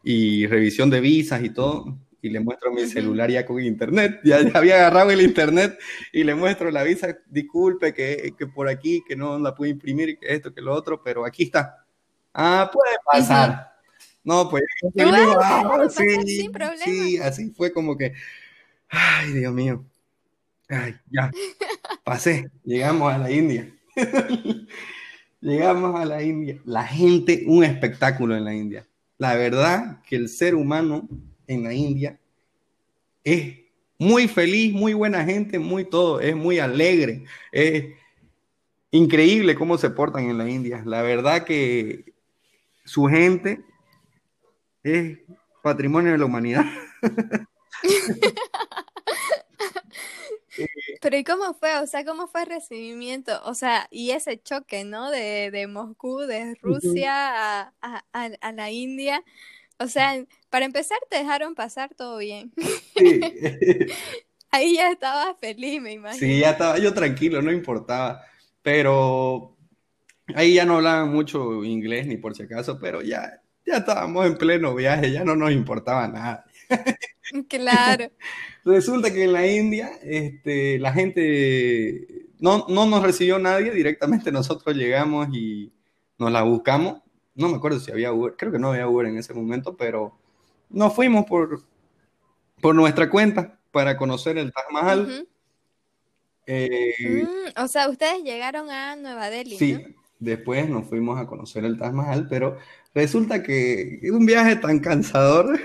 y revisión de visas y todo. Y le muestro mi celular ya con internet. Ya, ya había agarrado el internet y le muestro la visa. Disculpe que, que por aquí, que no la pude imprimir, que esto, que lo otro, pero aquí está. Ah, puede pasar. No, pues digo, ah, sí, sin problema. sí, así fue como que, ay, Dios mío. Ay, ya, pasé, llegamos a la India. [LAUGHS] Llegamos a la India. La gente, un espectáculo en la India. La verdad que el ser humano en la India es muy feliz, muy buena gente, muy todo, es muy alegre, es increíble cómo se portan en la India. La verdad que su gente es patrimonio de la humanidad. [LAUGHS] Pero ¿y cómo fue? O sea, ¿cómo fue el recibimiento? O sea, y ese choque, ¿no? De, de Moscú, de Rusia a, a, a, la India. O sea, para empezar te dejaron pasar todo bien. Sí. [LAUGHS] Ahí ya estaba feliz, me imagino. Sí, ya estaba yo tranquilo, no importaba. Pero ahí ya no hablaban mucho inglés ni por si acaso, pero ya, ya estábamos en pleno viaje, ya no nos importaba nada. [LAUGHS] Claro. Resulta que en la India este, la gente no, no nos recibió nadie, directamente nosotros llegamos y nos la buscamos. No me acuerdo si había Uber, creo que no había Uber en ese momento, pero nos fuimos por, por nuestra cuenta para conocer el Taj Mahal. Eh, mm, o sea, ustedes llegaron a Nueva Delhi. Sí, después nos fuimos a conocer el Taj Mahal, pero resulta que es un viaje tan cansador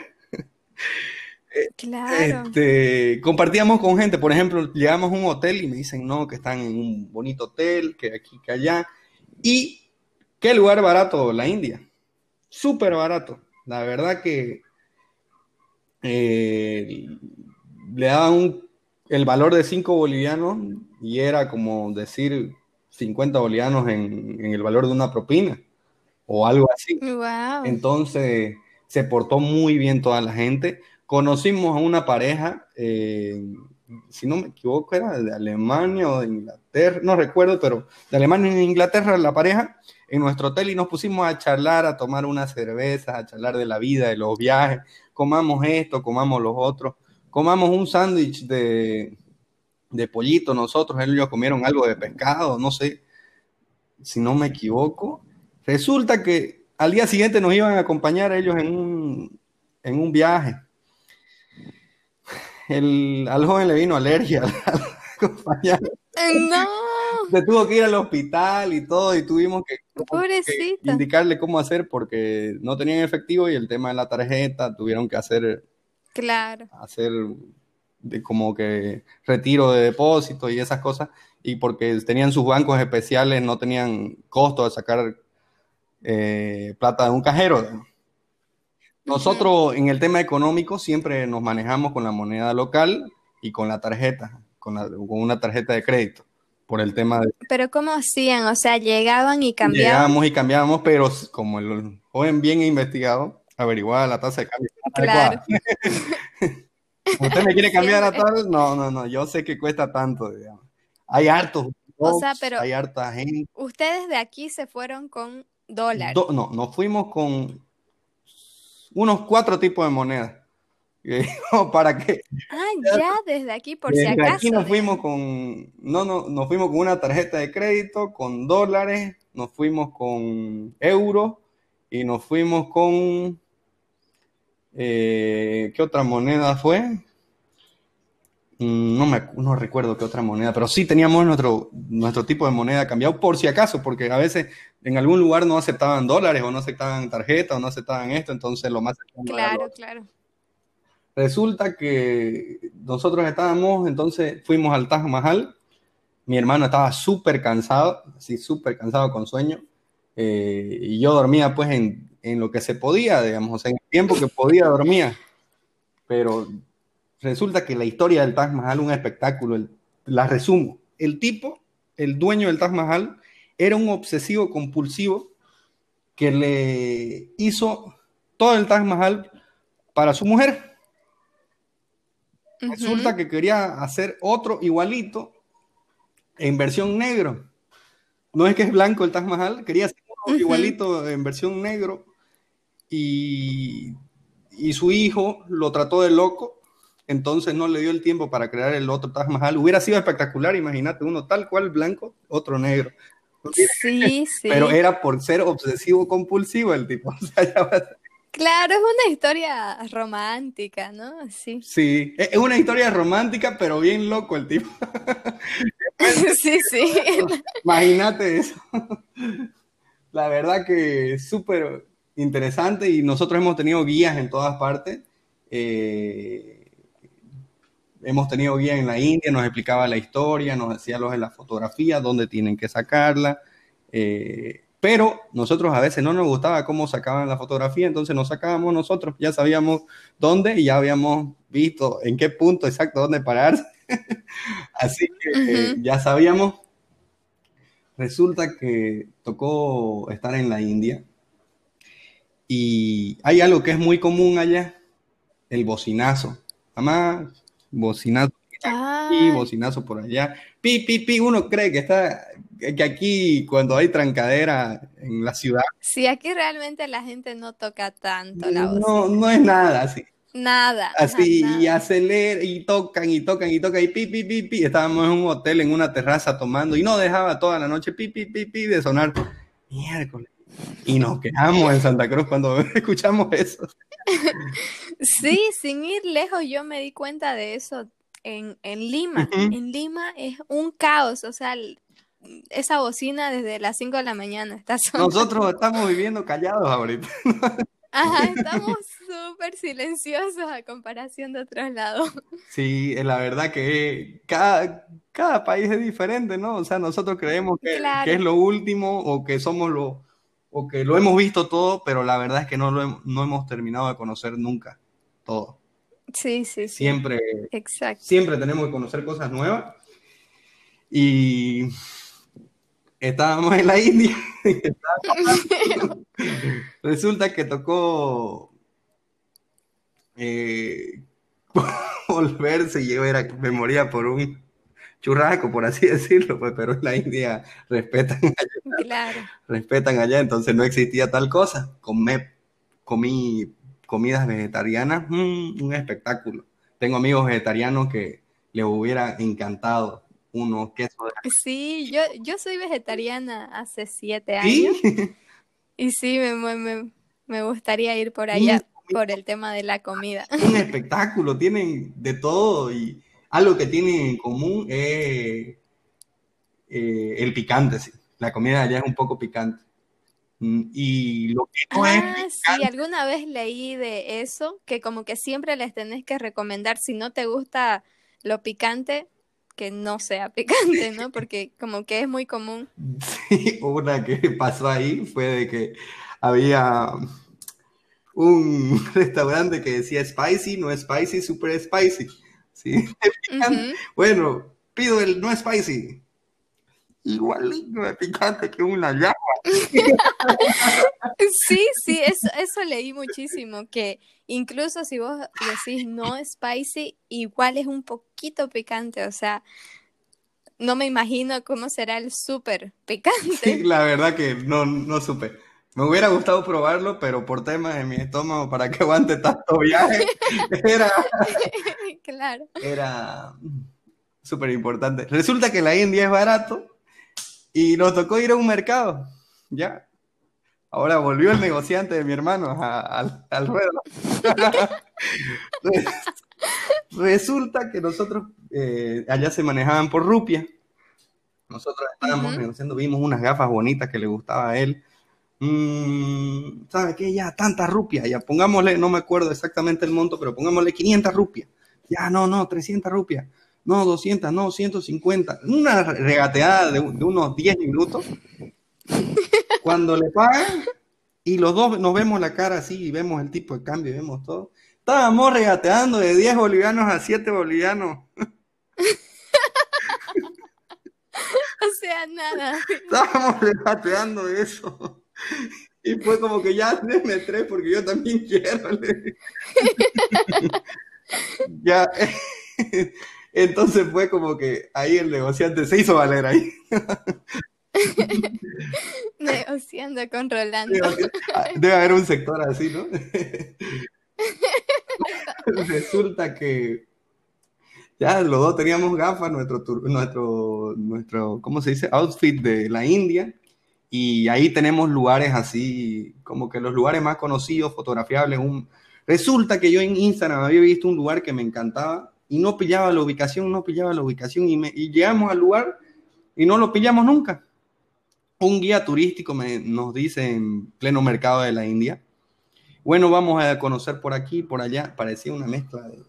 Claro. Este, compartíamos con gente, por ejemplo, llegamos a un hotel y me dicen, no, que están en un bonito hotel, que aquí, que allá. Y qué lugar barato, la India. Súper barato. La verdad que eh, le daban el valor de 5 bolivianos y era como decir 50 bolivianos en, en, el valor de una propina o algo así. Wow. Entonces se portó muy bien toda la gente conocimos a una pareja, eh, si no me equivoco, era de Alemania o de Inglaterra, no recuerdo, pero de Alemania e Inglaterra la pareja, en nuestro hotel y nos pusimos a charlar, a tomar unas cervezas, a charlar de la vida, de los viajes, comamos esto, comamos los otros, comamos un sándwich de, de pollito nosotros, ellos comieron algo de pescado, no sé, si no me equivoco. Resulta que al día siguiente nos iban a acompañar ellos en un, en un viaje el, al joven le vino alergia [LAUGHS] No. Se tuvo que ir al hospital y todo, y tuvimos que, indicarle cómo hacer porque no tenían efectivo y el tema de la tarjeta tuvieron que hacer. Claro. Hacer de como que retiro de depósito y esas cosas, y porque tenían sus bancos especiales, no tenían costo de sacar eh, plata de un cajero. Nosotros en el tema económico siempre nos manejamos con la moneda local y con la tarjeta, con, una tarjeta de crédito, por el tema de... Pero ¿cómo hacían? O sea, llegaban y cambiaban. Llegábamos y cambiábamos, pero como el joven bien investigado, averiguaba la tasa de cambio. Claro. [LAUGHS] ¿Usted me quiere [LAUGHS] cambiar a tal? No, no, no, yo sé que cuesta tanto, digamos. Hay hartos. O sea, pero hay harta gente. Ustedes de aquí se fueron con dólares. no, nos fuimos con unos cuatro tipos de monedas. [LAUGHS] ¿Para qué? Ah, ya, desde aquí, por si acaso. Aquí nos fuimos con, no, no, nos fuimos con una tarjeta de crédito, con dólares, nos fuimos con euros y nos fuimos con, eh, ¿qué otra moneda fue? Mm, no, me, no recuerdo qué otra moneda, pero sí teníamos nuestro, nuestro tipo de moneda cambiado por si acaso, porque a veces en algún lugar no aceptaban dólares o no aceptaban tarjeta o no aceptaban esto, entonces lo más... Claro, claro. Resulta que nosotros estábamos, entonces fuimos al Taj Mahal, mi hermano estaba súper cansado, así súper cansado con sueño, eh, y yo dormía pues en, en, lo que se podía, digamos, o sea, en el tiempo que podía dormía, pero resulta que la historia del Taj Mahal, un espectáculo, la resumo. El tipo, el dueño del Taj Mahal, era un obsesivo compulsivo que le hizo todo el Taj Mahal para su mujer. Resulta que quería hacer otro igualito en versión negro. No es que es blanco el Taj Mahal, quería hacer otro igualito en versión negro y, y su hijo lo trató de loco entonces no le dio el tiempo para crear el otro Taj Mahal. Hubiera sido espectacular, imagínate, uno tal cual blanco, otro negro. Sí, sí. Pero era por ser obsesivo compulsivo el tipo. [LAUGHS] Claro, es una historia romántica, ¿no? Sí. Sí, es una historia romántica, pero bien loco el tipo. [LAUGHS] sí, sí. [LAUGHS] Imagínate eso. La verdad que es súper interesante y nosotros hemos tenido guías en todas partes. Eh, hemos tenido guía en la India, nos explicaba la historia, nos decía los de la fotografía, dónde tienen que sacarla, eh, pero nosotros a veces no nos gustaba cómo sacaban la fotografía, entonces nos sacábamos nosotros, ya sabíamos dónde y ya habíamos visto en qué punto exacto dónde pararse. [LAUGHS] Así que ya sabíamos. Resulta que tocó estar en la India y hay algo que es muy común allá, el bocinazo. Además, bocinazo aquí, bocinazo por allá. Pi, pi, pi, uno cree que está, que aquí cuando hay trancadera en la ciudad. Sí, aquí realmente la gente no toca tanto la bocina. No, no es nada así. Nada. Así, y acelera, y tocan, y tocan, y tocan, y pi, pi, pi, pi. Estábamos en un hotel, en una terraza tomando, y no dejaba toda la noche pi, pi, pi, pi de sonar. Miércoles. Y nos quedamos en Santa Cruz cuando [LAUGHS] escuchamos eso. Sí, sin ir lejos, yo me di cuenta de eso en, en Lima. En Lima es un caos, o sea, esa bocina desde las 5 de la mañana está [LAUGHS] Nosotros estamos viviendo callados ahorita. [LAUGHS] Ajá, estamos súper silenciosos a comparación de otros lados. Sí, la verdad que cada, cada país es diferente, ¿no? O sea, nosotros creemos que, que es lo último o que somos lo, o que lo hemos visto todo, pero la verdad es que no lo no hemos terminado de conocer nunca todo. Sí, sí, sí. Siempre, Exacto. siempre tenemos que conocer cosas nuevas. Y estábamos en la India. [LAUGHS] Resulta que tocó eh, [LAUGHS] volverse y yo era, me moría por un churrasco, por así [LAUGHS] decirlo, pues, pero en la India respetan allá. Claro. Respetan allá, entonces no existía tal cosa. Comí, comí comidas vegetarianas, mm, un espectáculo. Tengo amigos vegetarianos que les hubiera encantado unos quesos. De... Sí, yo, yo soy vegetariana hace siete años. [LAUGHS] Y sí, me, me, gustaría ir por allá por el tema de la comida. Un espectáculo, tienen de todo y algo que tienen en común es eh, el picante, sí. La comida allá es un poco picante. Mm, y lo que no ah, sí, alguna vez leí de eso, que como que siempre les tenés que recomendar, si no te gusta lo picante, que no sea [LAUGHS] picante, ¿no? Porque como que es muy común. [LAUGHS] Sí, una que pasó ahí fue de que había un [LAUGHS] restaurante que decía spicy, no spicy, super spicy. ¿Sí? [LAUGHS] Bueno, pido el no spicy. Igualito de picante que una llama. sí, sí, eso, eso leí muchísimo, que incluso si vos decís no spicy, igual es un poquito picante, o sea, no me imagino cómo será el súper picante. Sí, la verdad que no, no supe. Me hubiera gustado probarlo, pero por temas de mi estómago, para que aguante tanto viaje, [LAUGHS] era, [LAUGHS] claro. era súper importante. Resulta que la India es barato y nos tocó ir a un mercado, ya. Ahora volvió el negociante de mi hermano al, ruedo. [LAUGHS] Resulta que nosotros eh, allá se manejaban por rupia. Nosotros estábamos negociando, vimos unas gafas bonitas que le gustaba a él mmm, ¿sabe qué? Ya, tantas rupias, ya, pongámosle, no me acuerdo exactamente el monto, pero pongámosle 500 rupias. Ya, no, no, 300 rupias. No, 200, no, 150. Una regateada de, unos 10 minutos. [LAUGHS] Cuando le pagan y los dos nos vemos la cara así y vemos el tipo de cambio y vemos todo. Estábamos regateando de 10 bolivianos a 7 bolivianos. [LAUGHS] o sea, nada. Estábamos regateando eso. Y fue como que ya [LAUGHS] me tres porque yo también [LAUGHS] quiero. [LAUGHS] ya. Entonces fue como que ahí el negociante se hizo valer ahí. Negociando con Rolando. Debe haber un sector así, ¿no? Resulta que ya los dos teníamos gafas, nuestro, nuestro, nuestro, ¿cómo se dice? Outfit de la India. Y ahí tenemos lugares así, como que los lugares más conocidos, fotografiables. Resulta que yo en Instagram había visto un lugar que me encantaba y no pillaba la ubicación, no pillaba la ubicación y, me... y llegamos al lugar y no lo pillamos nunca. Un guía turístico me, nos dice en pleno mercado de la India, bueno, vamos a conocer por aquí, por allá, parecía una mezcla de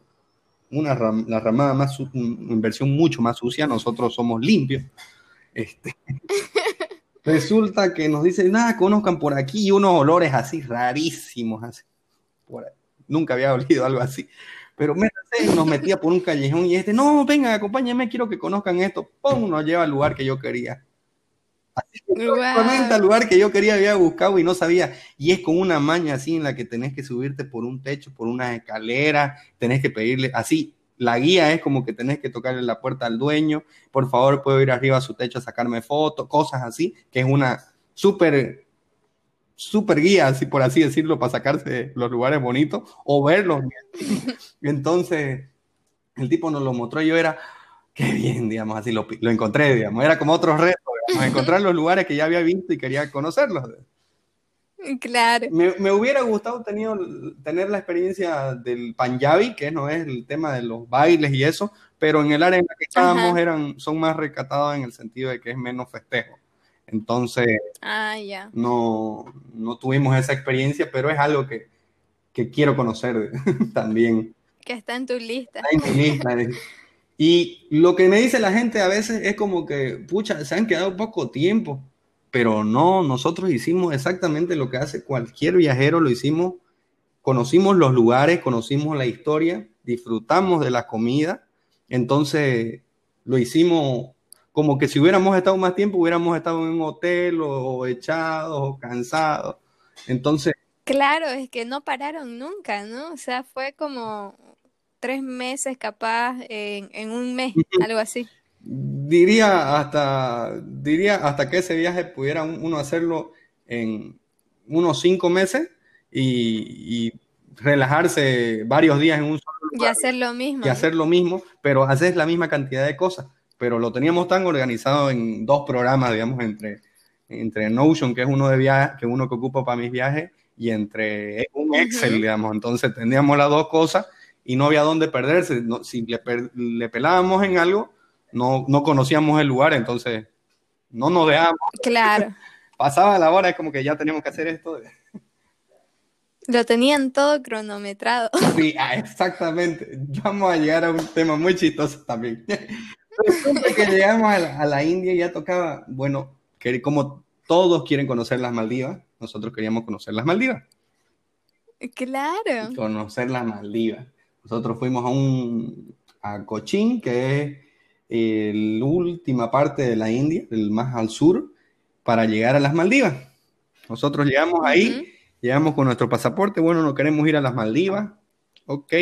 una la ramada más, una versión mucho más sucia, nosotros somos limpios. Este, Resulta que nos dicen, nada, conozcan por aquí unos olores así rarísimos, así. Nunca había olido algo así. Pero nos metía por un callejón y este, no, venga, acompáñenme, quiero que conozcan esto. ¡Pum! Nos lleva al lugar que yo quería. Así que al lugar que yo quería había buscado y no sabía. Y es con una maña así en la que tenés que subirte por un techo, por una escalera, tenés que pedirle, así, la guía es como que tenés que tocarle la puerta al dueño, por favor puedo ir arriba a su techo a sacarme fotos, cosas así, que es una súper, súper guía, así por así decirlo, para sacarse los lugares bonitos o verlos. [LAUGHS] Entonces, el tipo nos lo mostró y yo era, qué bien, digamos, así lo, lo encontré, digamos, era como otro reto, [LAUGHS] encontrar los lugares que ya había visto y quería conocerlos. [LAUGHS] Claro. Me, hubiera gustado tenido, tener la experiencia del Panjabi, que no es el tema de los bailes y eso, pero en el área en la que estábamos eran, son más recatados en el sentido de que es menos festejo. Entonces, ah, no, no tuvimos esa experiencia, pero es algo que, que quiero conocer [LAUGHS] también. Que está en tu lista. Está en mi lista. [LAUGHS] y lo que me dice la gente a veces es como que, pucha, se han quedado poco tiempo pero no, nosotros hicimos exactamente lo que hace cualquier viajero, lo hicimos, conocimos los lugares, conocimos la historia, disfrutamos de la comida, entonces lo hicimos como que si hubiéramos estado más tiempo, hubiéramos estado en un hotel o, echados o cansados. Entonces... Claro, es que no pararon nunca, ¿no? O sea, fue como tres meses capaz en, en un mes, algo así diría hasta, diría hasta que ese viaje pudiera uno hacerlo en unos cinco meses y, relajarse varios días en un solo lugar. Y hacer lo mismo. Y hacer lo mismo, pero hacer la misma cantidad de cosas. Pero lo teníamos tan organizado en dos programas, digamos, entre, entre Notion, que es uno de viajes, que uno que ocupo para mis viajes, y entre un Excel, digamos. Entonces teníamos las dos cosas y no había dónde perderse. si le, le pelábamos en algo, no, no conocíamos el lugar, entonces no nos dejamos. Claro. [LAUGHS] Pasaba la hora, es como que ya teníamos que hacer esto. Lo tenían todo cronometrado. [LAUGHS] Sí, ah, exactamente. Vamos a llegar a un tema muy chistoso también. [LAUGHS] Resulta que llegamos a la, India y ya tocaba, bueno, que como todos quieren conocer las Maldivas, nosotros queríamos conocer las Maldivas. Claro. Conocer las Maldivas. Nosotros fuimos a un a Cochín, que es la última parte de la India, el más al sur, para llegar a las Maldivas. Nosotros llegamos ahí, llegamos con nuestro pasaporte, bueno, no queremos ir a las Maldivas, ok.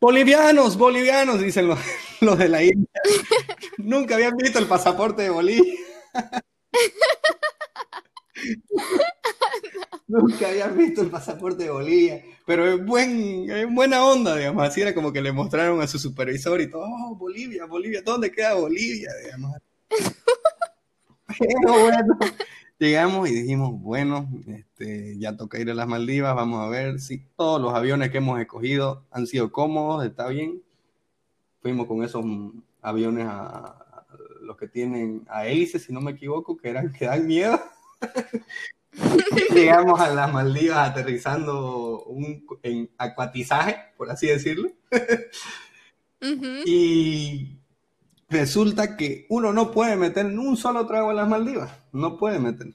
Bolivianos, bolivianos, dicen los, [LAUGHS] los de la India. [LAUGHS] Nunca habían visto el pasaporte de Bolivia. [LAUGHS] [LAUGHS] Nunca había visto el pasaporte de Bolivia, pero es, buen, buena onda, digamos. Así era como que le mostraron a su supervisor y todo, oh, Bolivia, Bolivia, ¿dónde queda Bolivia? Digamos. Pero bueno, llegamos y dijimos, bueno, este, ya toca ir a las Maldivas, vamos a ver si todos los aviones que hemos escogido han sido cómodos, está bien. Fuimos con esos aviones a, los que tienen a hélices, si no me equivoco, que eran que dan miedo. [LAUGHS] Llegamos a las Maldivas aterrizando un, en acuatizaje, por así decirlo. Y resulta que uno no puede meter un solo trago en las Maldivas. No puede meter.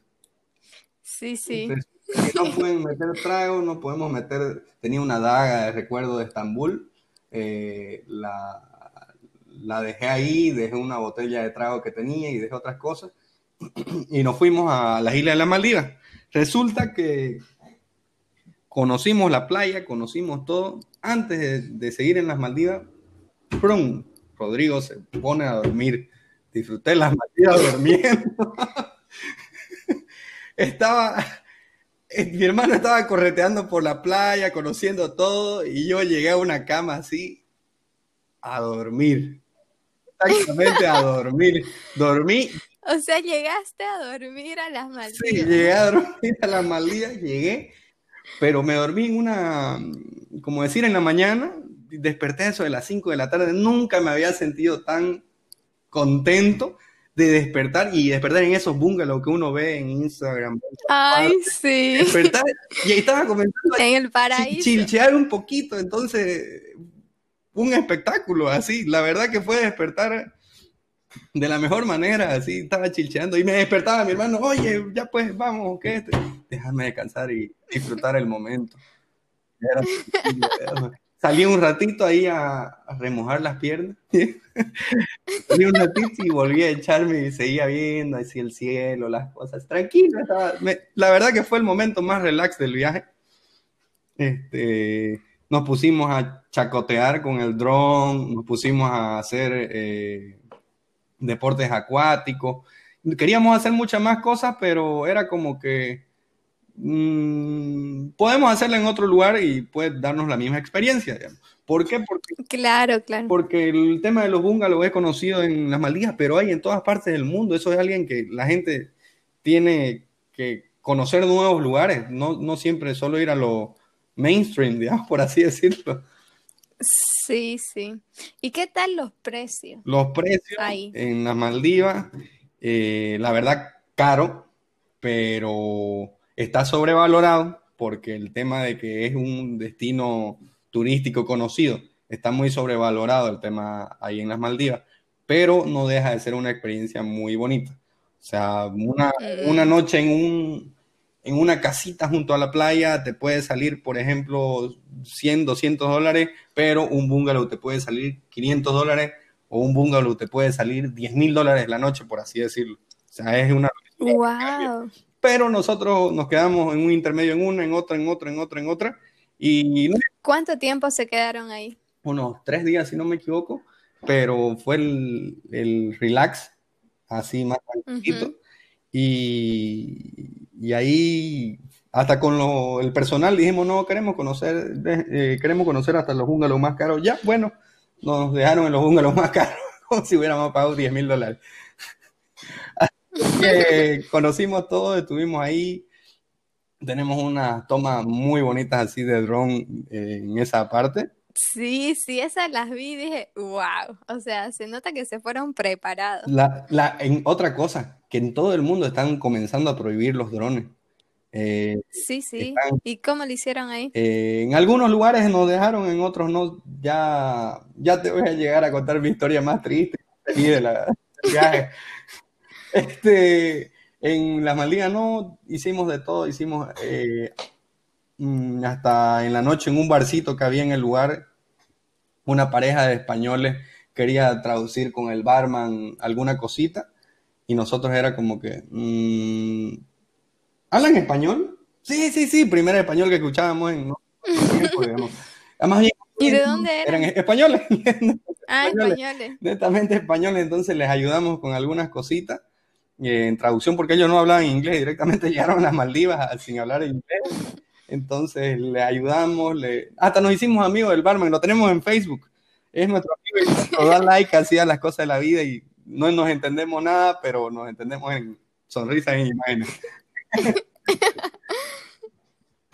Sí, sí. [LAUGHS] no pueden meter trago, no podemos meter. Tenía una daga de recuerdo de Estambul. Eh, la, la dejé ahí, dejé una botella de trago que tenía y dejé otras cosas. Y nos fuimos a las Islas de las Maldivas. Resulta que conocimos la playa, conocimos todo. Antes de, seguir en las Maldivas, ¡prum! Rodrigo se pone a dormir. Disfruté las Maldivas durmiendo. [LAUGHS] estaba, eh, mi hermano estaba correteando por la playa, conociendo todo, y yo llegué a una cama así a dormir. Exactamente a dormir. Dormí o sea, llegaste a dormir a las Maldivas. Sí, llegué a dormir a las Maldivas, llegué, pero me dormí en una, como decir, en la mañana, desperté eso de las 5 de la tarde, nunca me había sentido tan contento de despertar y despertar en esos bungalows que uno ve en Instagram. Ay, sí. Despertar y ahí estaba comenzando [LAUGHS] en el paraíso. chilchear un poquito, entonces un espectáculo así, la verdad que fue despertar de la mejor manera, así estaba chilcheando y me despertaba mi hermano, oye, ya pues vamos, ¿qué? Déjame descansar y disfrutar el momento. [LAUGHS] Salí un ratito ahí a, remojar las piernas. [LAUGHS] Salí un ratito y volví a echarme y seguía viendo así el cielo, las cosas. Tranquilo, la verdad que fue el momento más relax del viaje. Este, nos pusimos a chacotear con el dron, nos pusimos a hacer eh, deportes acuáticos. Queríamos hacer muchas más cosas, pero era como que mm, podemos hacerlo en otro lugar y puede darnos la misma experiencia. ¿Por qué? Porque, claro, claro. Porque el tema de los bungalows es conocido en las Maldivas, pero hay en todas partes del mundo. Eso es alguien que la gente tiene que conocer nuevos lugares, no, no siempre solo ir a lo mainstream, digamos, por así decirlo. Sí, sí. ¿Y qué tal los precios? Los precios en las Maldivas, eh, la verdad, caro, pero está sobrevalorado porque el tema de que es un destino turístico conocido, está muy sobrevalorado el tema ahí en las Maldivas, pero no deja de ser una experiencia muy bonita. O sea, una, una mm. noche en un, en una casita junto a la playa te puede salir, por ejemplo, 100, 200 dólares, pero un bungalow te puede salir 500 dólares o un bungalow te puede salir 10 mil dólares la noche, por así decirlo. O sea, es una... ¡Wow! Pero nosotros nos quedamos en un intermedio en una, en otra, en otra, en otra, en otra. Y... ¿Cuánto tiempo se quedaron ahí? Unos tres días, si no me equivoco, pero fue el, el relax, así más tranquilo. Y y ahí, hasta con el personal dijimos, no, queremos conocer, eh, queremos conocer hasta los bungalows más caros. Ya, bueno, nos dejaron en los bungalows más caros, [LAUGHS] como si hubiéramos pagado 10 mil dólares. [LAUGHS] Así que conocimos todo, estuvimos ahí. Tenemos unas tomas muy bonitas así de drone eh, en esa parte. Sí, sí, esas las vi y dije, wow, o sea, se nota que se fueron preparados. La, la, en otra cosa, que en todo el mundo están comenzando a prohibir los drones. Eh, sí, sí. ¿Y cómo lo hicieron ahí? Eh, en algunos lugares nos dejaron, en otros no. Ya, ya te voy a llegar a contar mi historia más triste de la, del viaje. [LAUGHS] este, en la Maldivas no, hicimos de todo, hicimos eh, Mm, hasta en la noche en un barcito que había en el lugar, una pareja de españoles quería traducir con el barman alguna cosita y nosotros era como que, mm, ¿hablan español? Sí, sí, sí, primer español que escuchábamos en... ¿Y de dónde eran? Eran españoles. [LAUGHS] ah, españoles. Netamente españoles, entonces les ayudamos con algunas cositas eh, en traducción porque ellos no hablaban inglés, directamente [LAUGHS] llegaron a las Maldivas sin hablar inglés. Entonces le ayudamos, le... hasta nos hicimos amigos del barman, lo tenemos en Facebook. Es nuestro amigo y nos da like así a las cosas de la vida y no nos entendemos nada, pero nos entendemos en sonrisas y imágenes. [LAUGHS]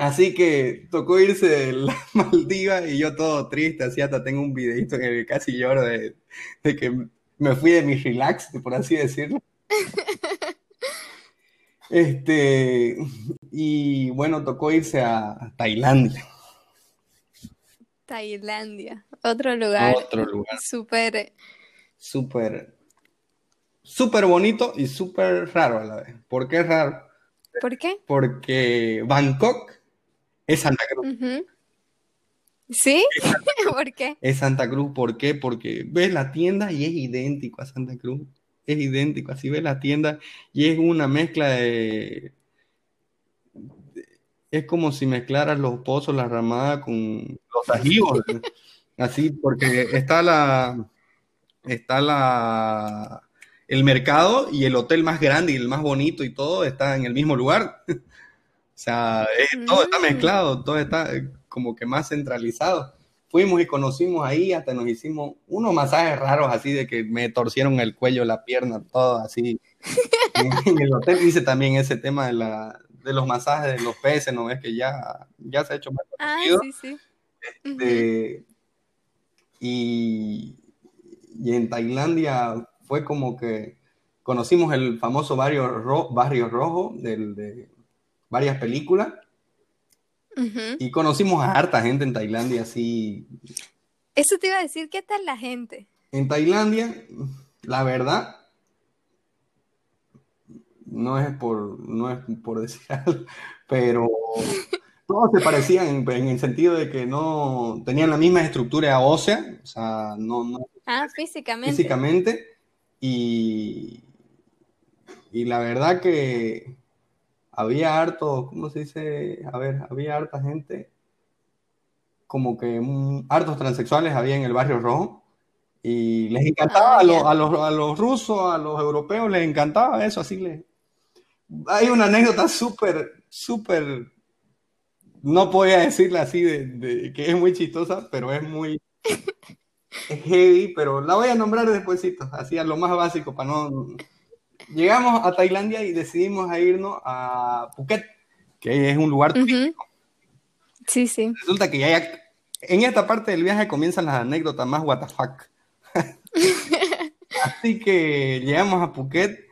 Así que tocó irse de la [LAUGHS] Maldiva y yo todo triste, así hasta tengo un videito en el que casi lloro de, de que me fui de mi relax, por así decirlo. [LAUGHS] Este, y bueno, tocó irse a Tailandia. Tailandia, otro lugar. Otro lugar. Súper. Súper. Súper bonito y súper raro a la vez. ¿Por qué es raro? ¿Por qué? Porque Bangkok es Santa Cruz. ¿Sí? [LAUGHS] ¿Por qué? Es Santa Cruz, ¿por qué? Porque ves la tienda y es idéntico a Santa Cruz es idéntico. Así ves la tienda y es una mezcla de. Es como si mezclaras los pozos, la ramada con los ajivos. [LAUGHS] Así, porque está la. Está la. El mercado y el hotel más grande y el más bonito y todo está en el mismo lugar. [LAUGHS] o sea, todo está mm. mezclado, todo está como que más centralizado fuimos y conocimos ahí, hasta nos hicimos unos masajes raros así de que me torcieron el cuello, la pierna, todo así. [LAUGHS] en el hotel hice también ese tema de, la, de los masajes de los peces, ¿no ves? Que ya, ya se ha hecho más ah, sí, sí. Este, y, y, en Tailandia fue como que conocimos el famoso barrio, barrio rojo de varias películas y conocimos a harta gente en Tailandia, así. Eso te iba a decir, ¿qué tal la gente? En Tailandia, la verdad, no es por, no es por decir [LAUGHS] algo, pero todos se parecían en, el sentido de que no tenían la misma estructura ósea, o sea, no, no ah, físicamente. Físicamente. Y, y la verdad que había harto, ¿cómo se dice? A ver, había harta gente, como que hartos transexuales había en el barrio rojo. Y les encantaba a, los, a, los, a, los, rusos, a los europeos, les encantaba eso, así les... Hay una anécdota súper, súper no podía decirle así de, que es muy chistosa, pero es muy [LAUGHS] heavy, pero la voy a nombrar despuésito, así a lo más básico para no... Llegamos a Tailandia y decidimos irnos a Phuket, que es un lugar turístico. Sí, sí. Resulta que ya, en esta parte del viaje comienzan las anécdotas más what [LAUGHS] así que llegamos a Phuket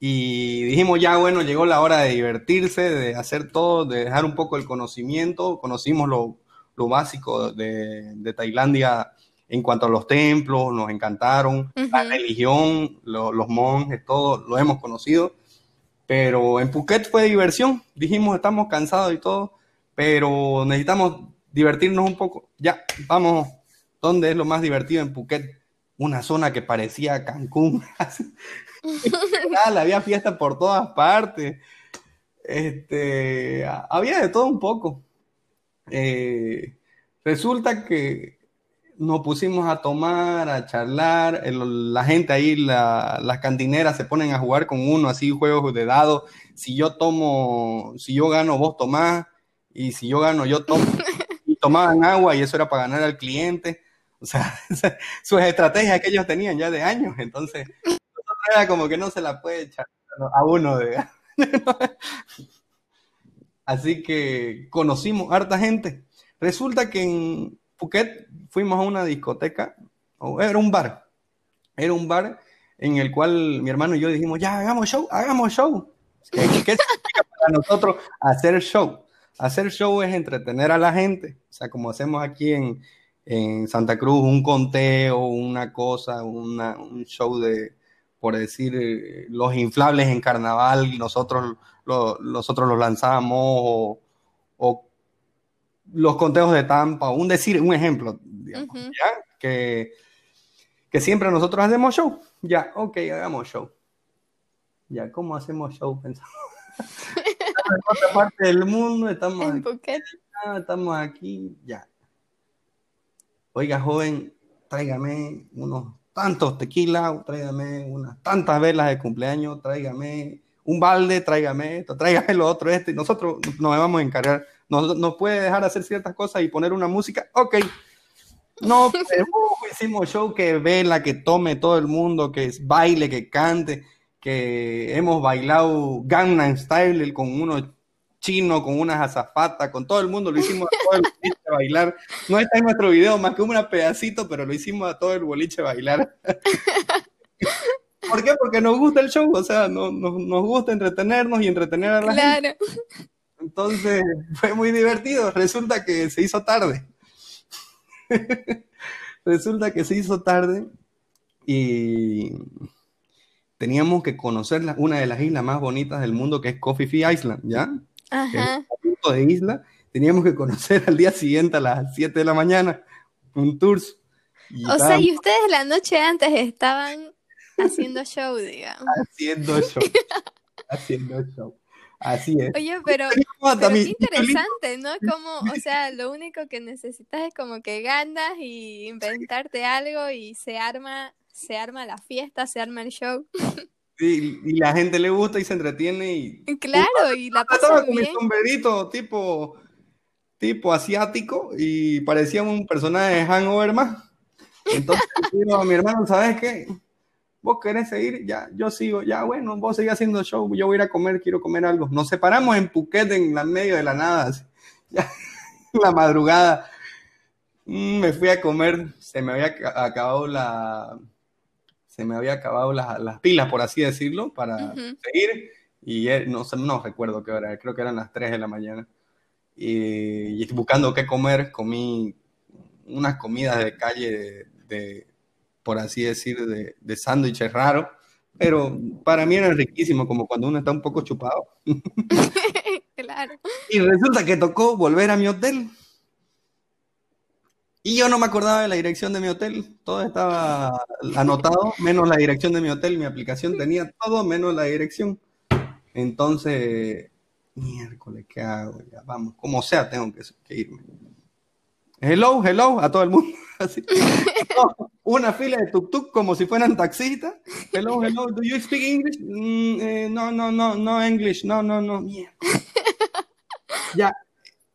y dijimos, ya bueno, llegó la hora de divertirse, de hacer todo, de dejar un poco el conocimiento. Conocimos lo, lo básico de, de, Tailandia en cuanto a los templos, nos encantaron, la religión, los monjes, todo lo hemos conocido. Pero en Phuket fue diversión. Dijimos, estamos cansados y todo, pero necesitamos divertirnos un poco. Ya, vamos, ¿dónde es lo más divertido en Phuket? Una zona que parecía Cancún. [LAUGHS] había fiesta por todas partes. Este, había de todo un poco. Eh, resulta que nos pusimos a tomar, a charlar, la gente ahí, las cantineras se ponen a jugar con uno, así juegos de dados. Si yo tomo, si yo gano, vos tomás, y si yo gano, yo tomo. [LAUGHS] Y tomaban agua y eso era para ganar al cliente. O sea, [LAUGHS] sus estrategias que ellos tenían ya de años. Entonces, era como que no se la puede echar a uno de... [LAUGHS] Así que conocimos harta gente. Resulta que en Phuket fuimos a una discoteca, o era un bar, era un bar en el cual mi hermano y yo dijimos, ya, hagamos show, hagamos show. ¿Qué, significa para nosotros hacer show? Hacer show es entretener a la gente, o sea, como hacemos aquí en, en Santa Cruz, un conteo, una cosa, un show de, por decir, los inflables en carnaval, nosotros, nosotros los lanzamos, o, los conteos de Tampa, un decir, un ejemplo, digamos, ¿ya? Que, que siempre nosotros hacemos show. Ya, ok, hagamos show. Ya, ¿cómo hacemos show? [LAUGHS] Pensamos. en otra parte del mundo, estamos aquí, estamos aquí, ya. Oiga, joven, tráigame unos tantos tequila, tráigame unas tantas velas de cumpleaños, tráigame un balde, tráigame esto, tráigame lo otro, este. Nosotros nos vamos a encargar. Nos, nos puede dejar hacer ciertas cosas y poner una música. Ok. No, [LAUGHS] pero, hicimos show que vela, que tome todo el mundo, que baile, que cante, que hemos bailado Gangnam Style con unos chino, con unas azafatas, con todo el mundo, lo hicimos a todo el [LAUGHS] boliche bailar. No está en nuestro video más que un pedacito, pero lo hicimos a todo el boliche bailar. [LAUGHS] ¿Por qué? Porque nos gusta el show, o sea, nos gusta entretenernos y entretener a la claro. Entonces, [LAUGHS] fue muy divertido. Resulta que se hizo tarde. [LAUGHS] Resulta que se hizo tarde y teníamos que conocer una de las islas más bonitas del mundo, que es Coffee Fee Island, ¿ya? Ajá. punto de isla, teníamos que conocer al día siguiente a las 7 de la mañana, un tour. O sea, y ustedes la noche antes estaban haciendo show, digamos. [LAUGHS] Haciendo show. haciendo show. Así es. Oye, pero, pero qué interesante, ¿no? Como, o sea, lo único que necesitas es como que ganas y inventarte algo y se arma, se arma la fiesta, se arma el show. y la gente le gusta y se entretiene y... Claro, y la pasa con mi sombrerito tipo, tipo asiático y parecía un personaje de Hangover más. Entonces [LAUGHS] digo a mi hermano, ¿sabes qué? Vos querés seguir, ya, yo sigo, ya, bueno, vos seguís haciendo show, yo voy a ir a comer, quiero comer algo. Nos separamos en Phuket en la medio de la nada, [LAUGHS] ya, la madrugada. Mm, me fui a comer, se me había acabado la, se me había acabado las, pilas, por así decirlo, para seguir. Y no, no recuerdo qué hora, creo que eran las 3 de la mañana. Y, buscando qué comer, comí unas comidas de calle, de, por así decir, de, de sándwiches raros, pero para mí era riquísimo, como cuando uno está un poco chupado. [LAUGHS] Claro. Y resulta que tocó volver a mi hotel. Y yo no me acordaba de la dirección de mi hotel. Todo estaba anotado, menos la dirección de mi hotel. Mi aplicación tenía todo menos la dirección. Entonces, miércoles, ¿qué hago? Ya, vamos, como sea, tengo que, que irme. Hello, hello, a todo el mundo. [LAUGHS] Así. Una fila de tuk-tuk como si fueran taxistas. Hello, hello, do you speak English? Mm, eh, no, no, no, no English, no, no, no. Ya,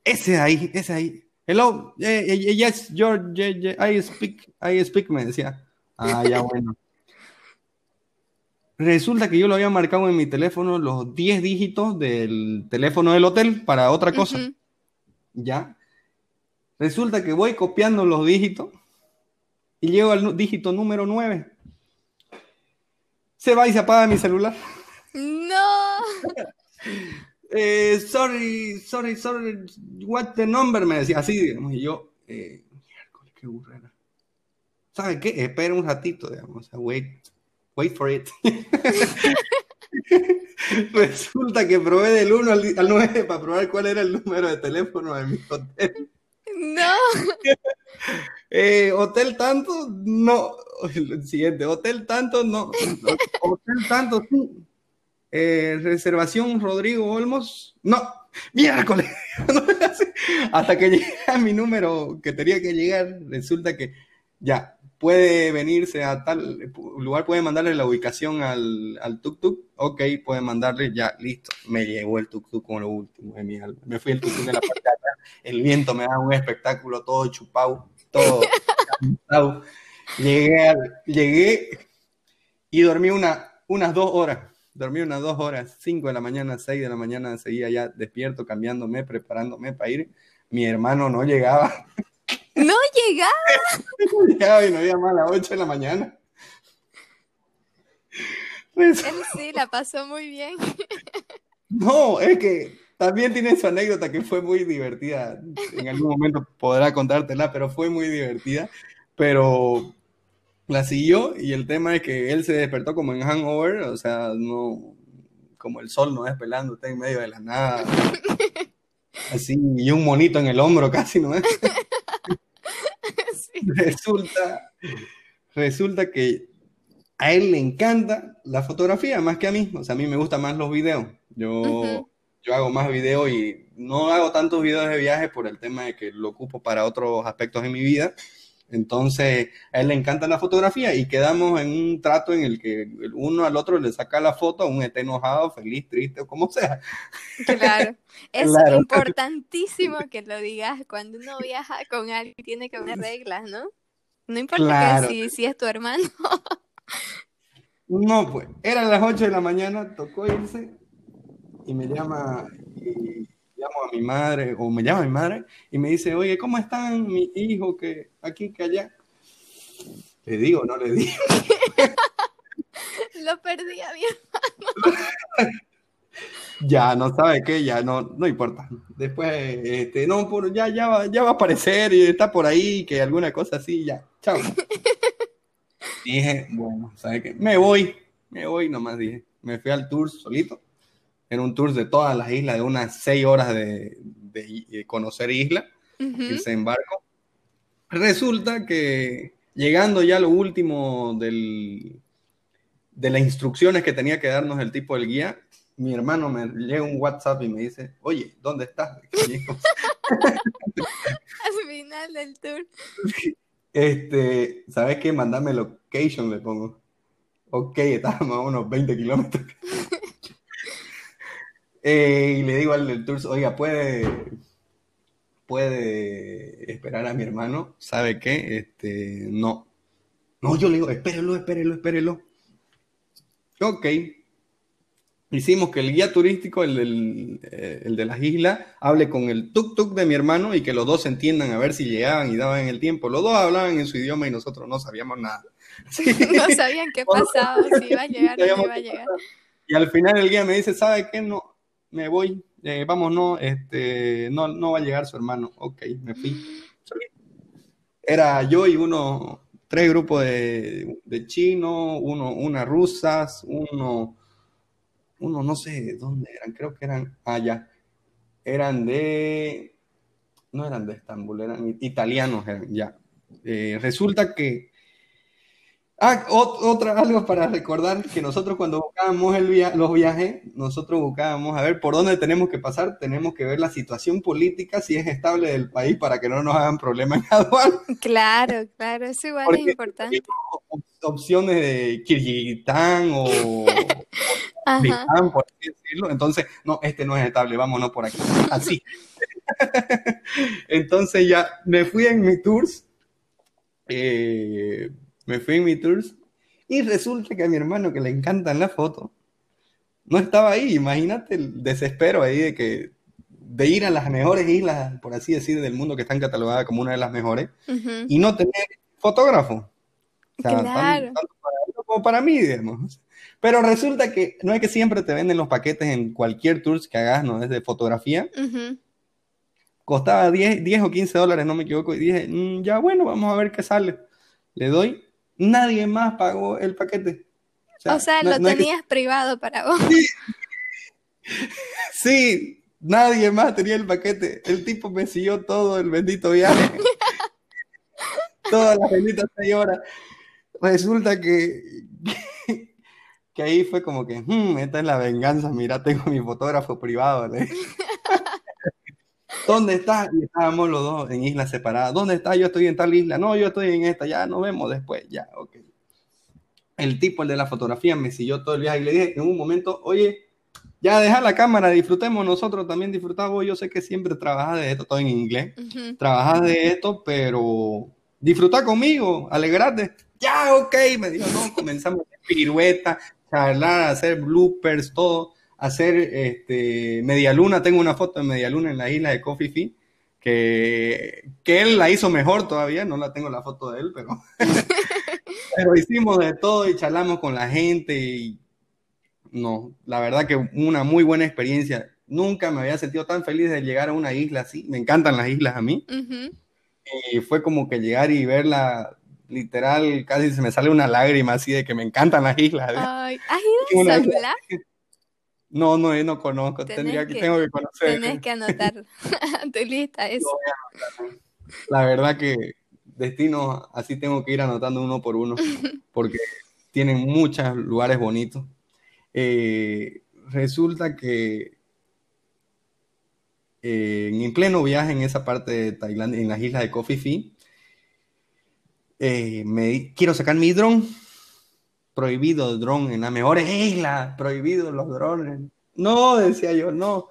ese ahí, ese ahí. Hello, eh, eh, yes, George, I speak, I speak, me decía. Ah, ya bueno. Resulta que yo lo había marcado en mi teléfono los 10 dígitos del teléfono del hotel para otra cosa. ¿Ya? Resulta que voy copiando los dígitos y llego al dígito número 9. Se va y se apaga mi celular. No. [LAUGHS] Eh, sorry, sorry, sorry, what the number, me decía así, digamos, y yo, eh, qué burrera. ¿Sabe qué? Espera un ratito, digamos, o sea, wait, wait for it. [LAUGHS] Resulta que probé del 1 al, al 9 para probar cuál era el número de teléfono de mi hotel. No. [LAUGHS] Eh, hotel tanto, no. [LAUGHS] El siguiente, hotel tanto, no. [LAUGHS] Hotel tanto, sí. Eh, reservación Rodrigo Olmos, no. Miércoles. Hasta que llegué a mi número que tenía que llegar, resulta que ya puede venirse a tal lugar, puede mandarle la ubicación al, al tuk-tuk. Ok, puede mandarle, ya, listo. Me llegó el tuk-tuk con lo último de mi alma. Me fui el tuk-tuk de la parte. El viento me da un espectáculo todo chupado, todo cansado. Llegué, llegué y dormí una, unas dos horas. Dormí unas dos horas, cinco de la mañana, seis de la mañana, seguía ya despierto, cambiándome, preparándome para ir. Mi hermano no llegaba, No llega. [LAUGHS] no llegaba y no había más a las ocho de la mañana. Él sí la pasó muy bien. no, es que también tiene su anécdota que fue muy divertida. En algún momento podrá contártela, pero fue muy divertida. Pero la siguió y el tema es que él se despertó como en hangover, o sea, no, como el sol no es pelándote en medio de la nada, [LAUGHS] así, y un monito en el hombro casi, ¿no es? [LAUGHS] [LAUGHS] Resulta, resulta que a él le encanta la fotografía más que a mí, o sea, a mí me gustan más los videos, yo, yo hago más videos y no hago tantos videos de viaje por el tema de que lo ocupo para otros aspectos de mi vida. Entonces, a él le encanta la fotografía y quedamos en un trato en el que el uno al otro le saca la foto, un esté enojado, feliz, triste o como sea. Claro. [LAUGHS] Es Claro. importantísimo que lo digas. Cuando uno viaja con alguien, tiene que haber reglas, ¿no? No importa Claro. que si, si es tu hermano. [LAUGHS] No, pues, eran las 8 de la mañana, tocó irse y me llama, y llamo a mi madre, o me llama mi madre, y me dice, oye, ¿cómo están mi hijo que aquí, que allá? Le digo, no le digo. [LAUGHS] Lo perdí a mi [LAUGHS] Ya, no sabe qué, ya, no, no importa. Después, este, no, por, ya, ya, va, ya va a aparecer y está por ahí, que alguna cosa así, ya, chao. [LAUGHS] Dije, bueno, ¿sabe qué? Me voy, me voy nomás, dije. Me fui al tour solito. Era un tour de todas las islas, de unas seis horas de, de- de conocer irse en barco. Resulta que llegando ya a lo último del, de las instrucciones que tenía que darnos el tipo del guía, mi hermano me llega un WhatsApp y me dice, oye, ¿dónde estás? [LAUGHS] Al final del tour. Este, ¿sabes qué? Mandame location, le pongo. Ok, estábamos a unos 20 kilómetros. [LAUGHS] Eh, y le digo al del tour, oiga, ¿puede, puede esperar a mi hermano? ¿Sabe qué? Este, no. No, yo le digo, espérelo, espérelo, espérelo. Ok. Hicimos que el guía turístico, el, del- eh, el de las islas, hable con el tuk-tuk de mi hermano y que los dos se entiendan a ver si llegaban y daban el tiempo. Los dos hablaban en su idioma y nosotros no sabíamos nada. Sí. [LAUGHS] No sabían qué [LAUGHS] pasaba, si iba a llegar o no iba a llegar. Y al final el guía me dice, ¿sabe qué? No, me voy, eh, vamos, no, este, no, no va a llegar su hermano. Ok, me fui. Era yo y uno, tres grupos de, de chinos, uno, una rusas, uno, uno no sé dónde eran, creo que eran allá. eran de, no eran de Estambul, eran italianos, ya. Eh, resulta que Ah, otra algo para recordar que nosotros cuando buscábamos el los viajes, nosotros buscábamos a ver por dónde tenemos que pasar, tenemos que ver la situación política, si es estable del país para que no nos hagan problemas en aduana. [LAUGHS] Claro, claro, eso igual es importante. Opciones de Kirguistán o, [LAUGHS] Kirguistán, por así decirlo. Entonces, no, este no es estable, vámonos por aquí. [LAUGHS] Así. Entonces ya me fui en mi tours. Eh, me fui en mi tours y resulta que a mi hermano que le encantan las fotos, no estaba ahí. Imagínate el desespero ahí de que de ir a las mejores islas, por así decir, del mundo que están catalogadas como una de las mejores y no tener fotógrafo. claro. tanto, para él como para mí, digamos. Pero resulta que no es que siempre te venden los paquetes en cualquier tours que hagas, no es de fotografía. Costaba 10, 10 o 15 dólares, no me equivoco, y dije, mm, ya bueno, vamos a ver qué sale. Le doy nadie más pagó el paquete. O sea, lo tenías privado para vos. Sí. nadie más tenía el paquete. El tipo me siguió todo el bendito viaje. [LAUGHS] Todas las benditas seis horas. Resulta que, que, ahí fue como que, hmm, esta es la venganza, mira, tengo mi fotógrafo privado. [LAUGHS] ¿Dónde estás? Y estábamos los dos en islas separadas. ¿Dónde estás? Yo estoy en tal isla. No, yo estoy en esta. Ya nos vemos después. Ya, ok. El tipo, el de la fotografía, me siguió todo el viaje y le dije en un momento, oye, ya deja la cámara, disfrutemos nosotros también disfrutamos. Yo sé que siempre trabajas de esto, todo en inglés. Trabajas de esto, pero disfruta conmigo, alegrate. Ya, ok, me dijo, no, comenzamos a hacer pirueta, charlar, hacer bloopers, todo hacer este, media luna. Tengo una foto de media luna en la isla de Coffee Fee, que, que él la hizo mejor todavía, no la tengo la foto de él, pero, [LAUGHS] pero hicimos de todo y charlamos con la gente y no, la verdad que una muy buena experiencia. Nunca me había sentido tan feliz de llegar a una isla así. Me encantan las islas a mí. Y fue como que llegar y verla, literal, casi se me sale una lágrima así de que me encantan las islas. Ay, ¿Has ido a San Blas? No, no, no conozco, tendría que, tengo que conocer. Tienes que anotar [LAUGHS] tu lista eso. La verdad que destino así tengo que ir anotando uno por uno, [LAUGHS] porque tienen muchos lugares bonitos. Eh, resulta que eh, en pleno viaje en esa parte de Tailandia, en las islas de Koh Phi eh, me quiero sacar mi dron prohibido el dron en las mejores islas, prohibido los drones. No, decía yo, no.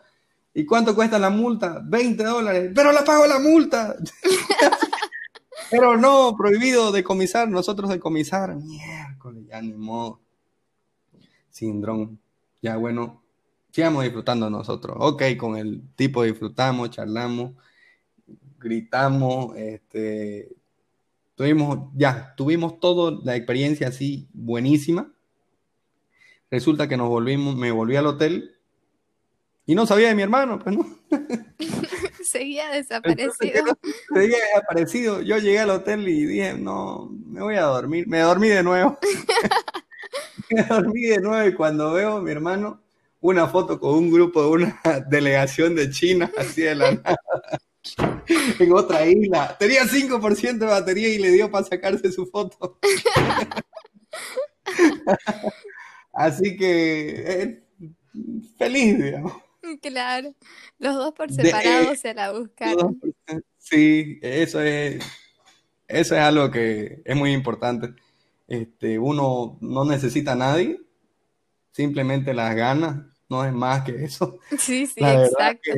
¿Y cuánto cuesta la multa? 20 dólares. Pero la pago la multa. [LAUGHS] Pero no, prohibido decomisar, nosotros decomisar. Miércoles, ya ni modo. Sin dron. Ya bueno, sigamos disfrutando nosotros. Ok, con el tipo disfrutamos, charlamos, gritamos, este, Tuvimos, ya, tuvimos toda la experiencia así buenísima. Resulta que nos volvimos, me volví al hotel y no sabía de mi hermano, pues no. [LAUGHS] Seguía desaparecido. seguía desaparecido. Yo llegué al hotel y dije, no, me voy a dormir. Me dormí de nuevo. [LAUGHS] me dormí de nuevo y cuando veo a mi hermano, una foto con un grupo de una [LAUGHS] delegación de China, así de la nada. [LAUGHS] en otra isla. Tenía 5% de batería y le dio para sacarse su foto. [LAUGHS] Así que eh, feliz, digamos. Claro, los dos por separado se la buscaron. Sí, eso es, eso es algo que es muy importante. Este, uno no necesita a nadie, simplemente las ganas, no es más que eso. Sí, sí, exacto.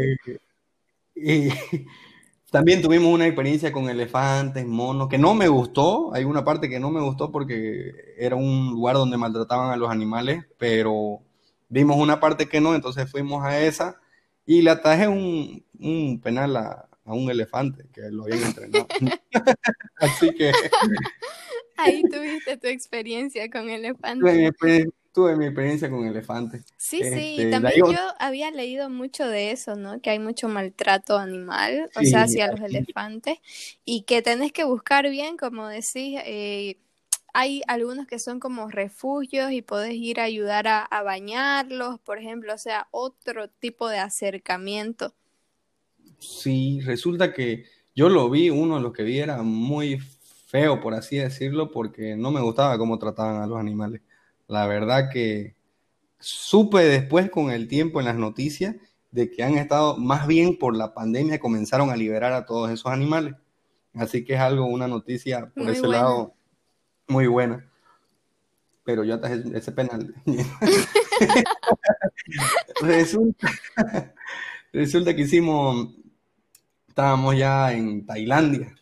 Y [LAUGHS] también tuvimos una experiencia con elefantes, monos, que no me gustó. Hay una parte que no me gustó porque era un lugar donde maltrataban a los animales, pero vimos una parte que no, entonces fuimos a esa y le atajé un, penal a, un elefante que lo habían entrenado. [LAUGHS] Así que... [LAUGHS] Ahí tuviste tu experiencia con elefantes tuve mi experiencia con elefantes. Sí, sí, este, también yo había leído mucho de eso, ¿no? Que hay mucho maltrato animal, o sea, hacia los elefantes, y que tenés que buscar bien, como decís, eh, hay algunos que son como refugios y podés ir a ayudar a, bañarlos, por ejemplo, o sea, otro tipo de acercamiento Sí, resulta que yo lo vi, uno de los que vi era muy feo, por así decirlo, porque no me gustaba cómo trataban a los animales. La verdad que supe después con el tiempo en las noticias de que han estado, más bien por la pandemia, comenzaron a liberar a todos esos animales. Así que es algo, una noticia por ese lado muy buena. Pero yo hasta ese penal. [LAUGHS] resulta, resulta que hicimos, estábamos ya en Tailandia.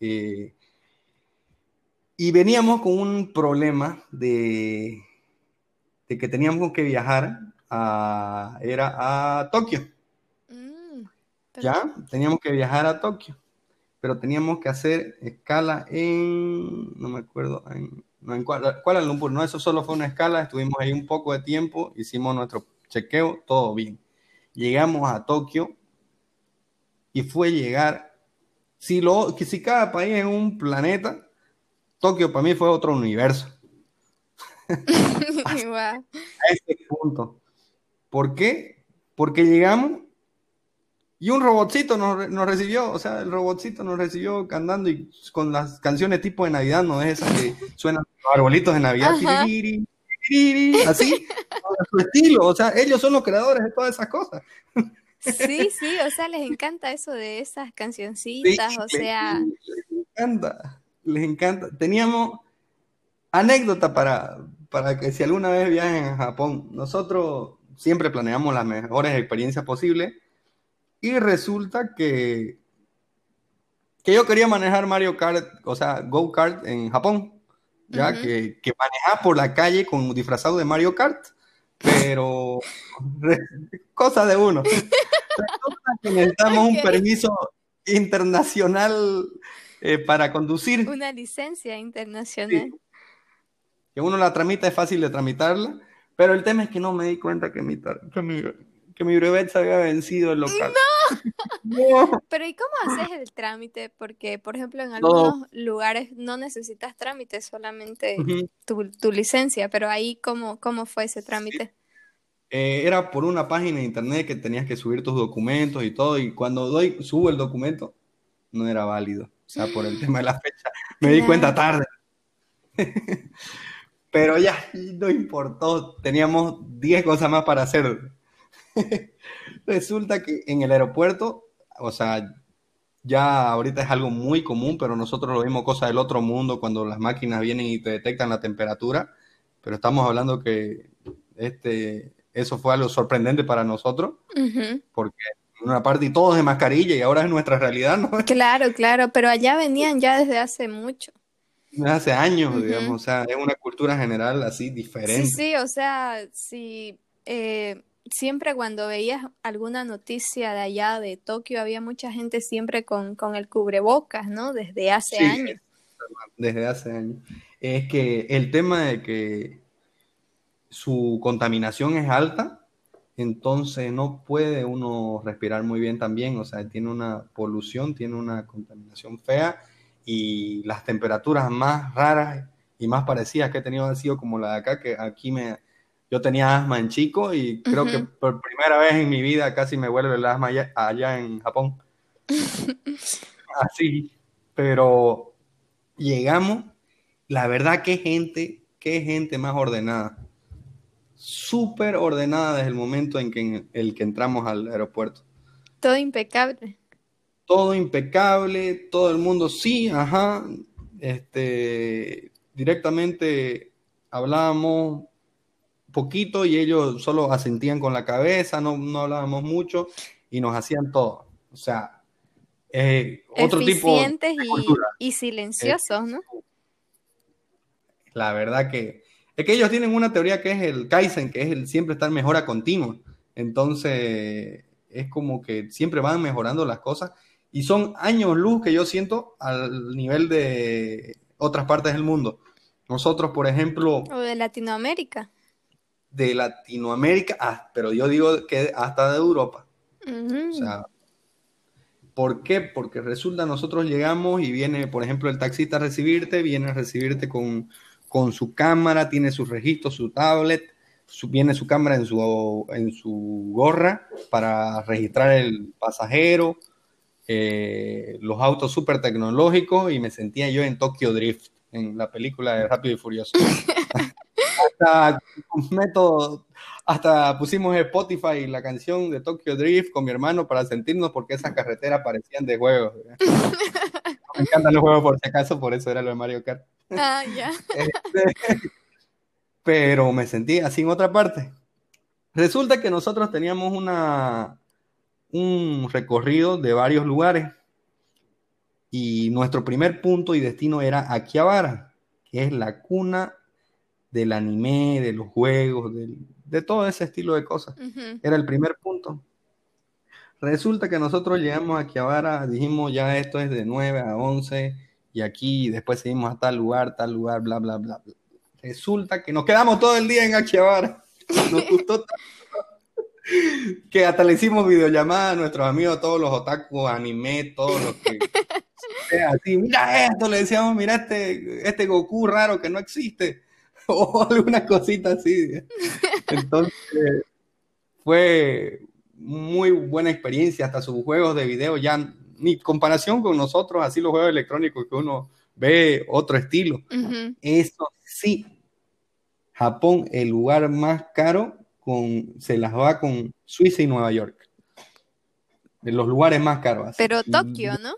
Eh, y veníamos con un problema de, de que teníamos que viajar a, era a Tokio. Mm, ya, teníamos que viajar a Tokio, pero teníamos que hacer escala en, no me acuerdo, en, no, en Kuala, Lumpur, no, eso solo fue una escala, estuvimos ahí un poco de tiempo, hicimos nuestro chequeo, todo bien. Llegamos a Tokio y fue llegar, si, lo, si cada país es un planeta, Tokio para mí fue otro universo. [LAUGHS] a ese punto. ¿Por qué? Porque llegamos y un robotcito nos, recibió, o sea, el robotcito nos recibió cantando y con las canciones tipo de Navidad, no es esas que [LAUGHS] suenan los arbolitos de Navidad, así, a su estilo, o sea, ellos son los creadores de todas esas cosas. Sí, sí, o sea, les encanta eso de esas cancioncitas, o sea. Les encanta les encanta. Teníamos anécdota para, para que si alguna vez viajen a Japón, nosotros siempre planeamos las mejores experiencias posibles y resulta que, que yo quería manejar Mario Kart, o sea, Go Kart en Japón, ya que, que manejar por la calle con disfrazado de Mario Kart, pero cosa de uno. [LAUGHS] necesitamos un permiso internacional eh, para conducir. Una licencia internacional. Que uno la tramita, es fácil de tramitarla, pero el tema es que no me di cuenta que mi, que mi, que mi brevet se había vencido el local. ¡No! [LAUGHS] Pero ¿y cómo haces el trámite? Porque, por ejemplo, en algunos lugares no necesitas trámite, solamente tu, tu, licencia, pero ahí, ¿cómo, cómo fue ese trámite? Eh, era por una página de internet que tenías que subir tus documentos y todo, y cuando doy, subo el documento, no era válido sea, por el [GASPS] tema de la fecha. Me di cuenta tarde. [LAUGHS] Pero ya, no importó, teníamos 10 cosas más para hacer. [LAUGHS] Resulta que en el aeropuerto, o sea, ya ahorita es algo muy común, pero nosotros lo vimos cosa del otro mundo cuando las máquinas vienen y te detectan la temperatura, pero estamos hablando que este, eso fue algo sorprendente para nosotros, porque una parte y todos de mascarilla y ahora es nuestra realidad, ¿no? [LAUGHS] Claro, claro, pero allá venían ya desde hace mucho. Desde hace años, digamos, o sea, es una cultura general así diferente. Sí, sí, o sea, si eh, siempre cuando veías alguna noticia de allá de Tokio había mucha gente siempre con, con el cubrebocas, ¿no? Desde hace años. Desde hace años. Es que el tema de que su contaminación es alta, entonces no puede uno respirar muy bien también, o sea, tiene una polución, tiene una contaminación fea y las temperaturas más raras y más parecidas que he tenido han sido como la de acá, que aquí me, yo tenía asma en chico y creo que por primera vez en mi vida casi me vuelve el asma allá, en Japón. [LAUGHS] Así, pero llegamos, la verdad que gente, qué gente más ordenada súper ordenada desde el momento en que, el que entramos al aeropuerto. Todo impecable. Todo impecable, todo el mundo sí, ajá. Este, directamente hablábamos poquito y ellos solo asentían con la cabeza, no, no hablábamos mucho y nos hacían todo. O sea, eh, otro tipo de y, y silenciosos, ¿no? La verdad que es que ellos tienen una teoría que es el Kaizen, que es el siempre estar mejora continua. Entonces, es como que siempre van mejorando las cosas y son años luz que yo siento al nivel de otras partes del mundo. Nosotros, por ejemplo... O de Latinoamérica. De Latinoamérica, ah, pero yo digo que hasta de Europa. O sea, ¿por qué? Porque resulta nosotros llegamos y viene, por ejemplo, el taxista a recibirte, viene a recibirte con con su cámara, tiene sus registros, su tablet, viene su cámara en su, en su gorra para registrar el pasajero, eh, los autos súper tecnológicos y me sentía yo en Tokyo Drift, en la película de Rápido y Furioso. [LAUGHS] hasta, método, hasta pusimos Spotify la canción de Tokyo Drift con mi hermano para sentirnos porque esas carreteras parecían de juegos. [LAUGHS] me encantan los juegos por si acaso, por eso era lo de Mario Kart. Ah, ya. Este, pero me sentí así en otra parte. Resulta que nosotros teníamos una, un recorrido de varios lugares y nuestro primer punto y destino era Akihabara, que es la cuna del anime, de los juegos, de todo ese estilo de cosas. Era el primer punto. Resulta que nosotros llegamos a Akihabara, dijimos ya esto es de 9 a 11 y aquí después seguimos a tal lugar, tal lugar, bla, bla, bla. Resulta que nos quedamos todo el día en Akihabara. Nos gustó que hasta le hicimos videollamada a nuestros amigos, todos los otaku, anime, todos los que... Así, mira esto, le decíamos, mira este, este Goku raro que no existe, [LAUGHS] o alguna cosita así. Entonces, fue muy buena experiencia, hasta sus juegos de video ya, ni comparación con nosotros, así los juegos electrónicos que uno ve otro estilo. Eso sí, Japón, el lugar más caro, con, se las va con Suiza y Nueva York. De los lugares más caros. Pero Tokio, ¿no?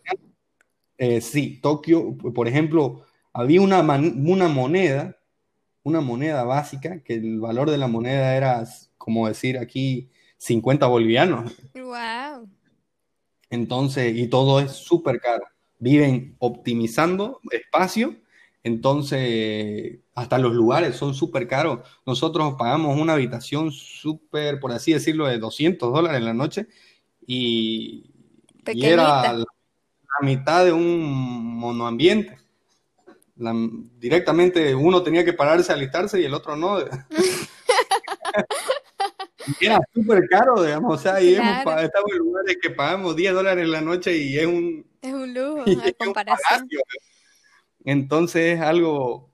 Eh, sí, Tokio, por ejemplo, había una, una moneda, una moneda básica, que el valor de la moneda era, como decir aquí, 50 bolivianos. Wow. Entonces, y todo es súper caro. Viven optimizando espacio, entonces hasta los lugares son súper caros. Nosotros pagamos una habitación súper, por así decirlo, de 200 dólares en la noche y, y era la, mitad de un monoambiente. directamente uno tenía que pararse a alistarse y el otro no. [LAUGHS] era súper caro, digamos, o sea, y estamos en lugares que pagamos 10 dólares en la noche y es un... Es un lujo, en comparación. Entonces es algo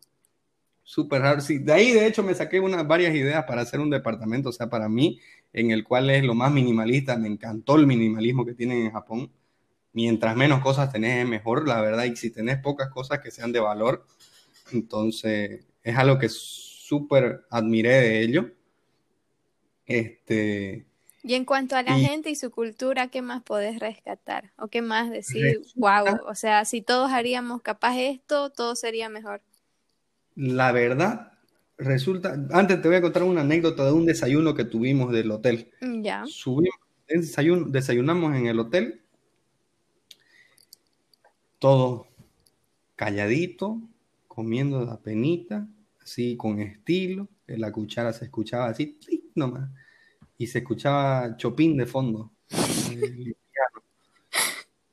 súper raro. Sí, de ahí, de hecho, me saqué unas varias ideas para hacer un departamento, o sea, para mí, en el cual es lo más minimalista. Me encantó el minimalismo que tienen en Japón. Mientras menos cosas tenés, mejor, la verdad. Y si tenés pocas cosas que sean de valor, entonces es algo que súper admiré de ello. Este, y en cuanto a la gente y su cultura, ¿qué más podés rescatar? ¿O qué más decir, wow, o sea, si todos haríamos capaz esto, todo sería mejor? La verdad, resulta, antes te voy a contar una anécdota de un desayuno que tuvimos del hotel. Mm, ya. Subimos, desayunamos en el hotel, todo calladito, comiendo la penita, así con estilo, la cuchara se escuchaba así, nomás y se escuchaba Chopin de fondo.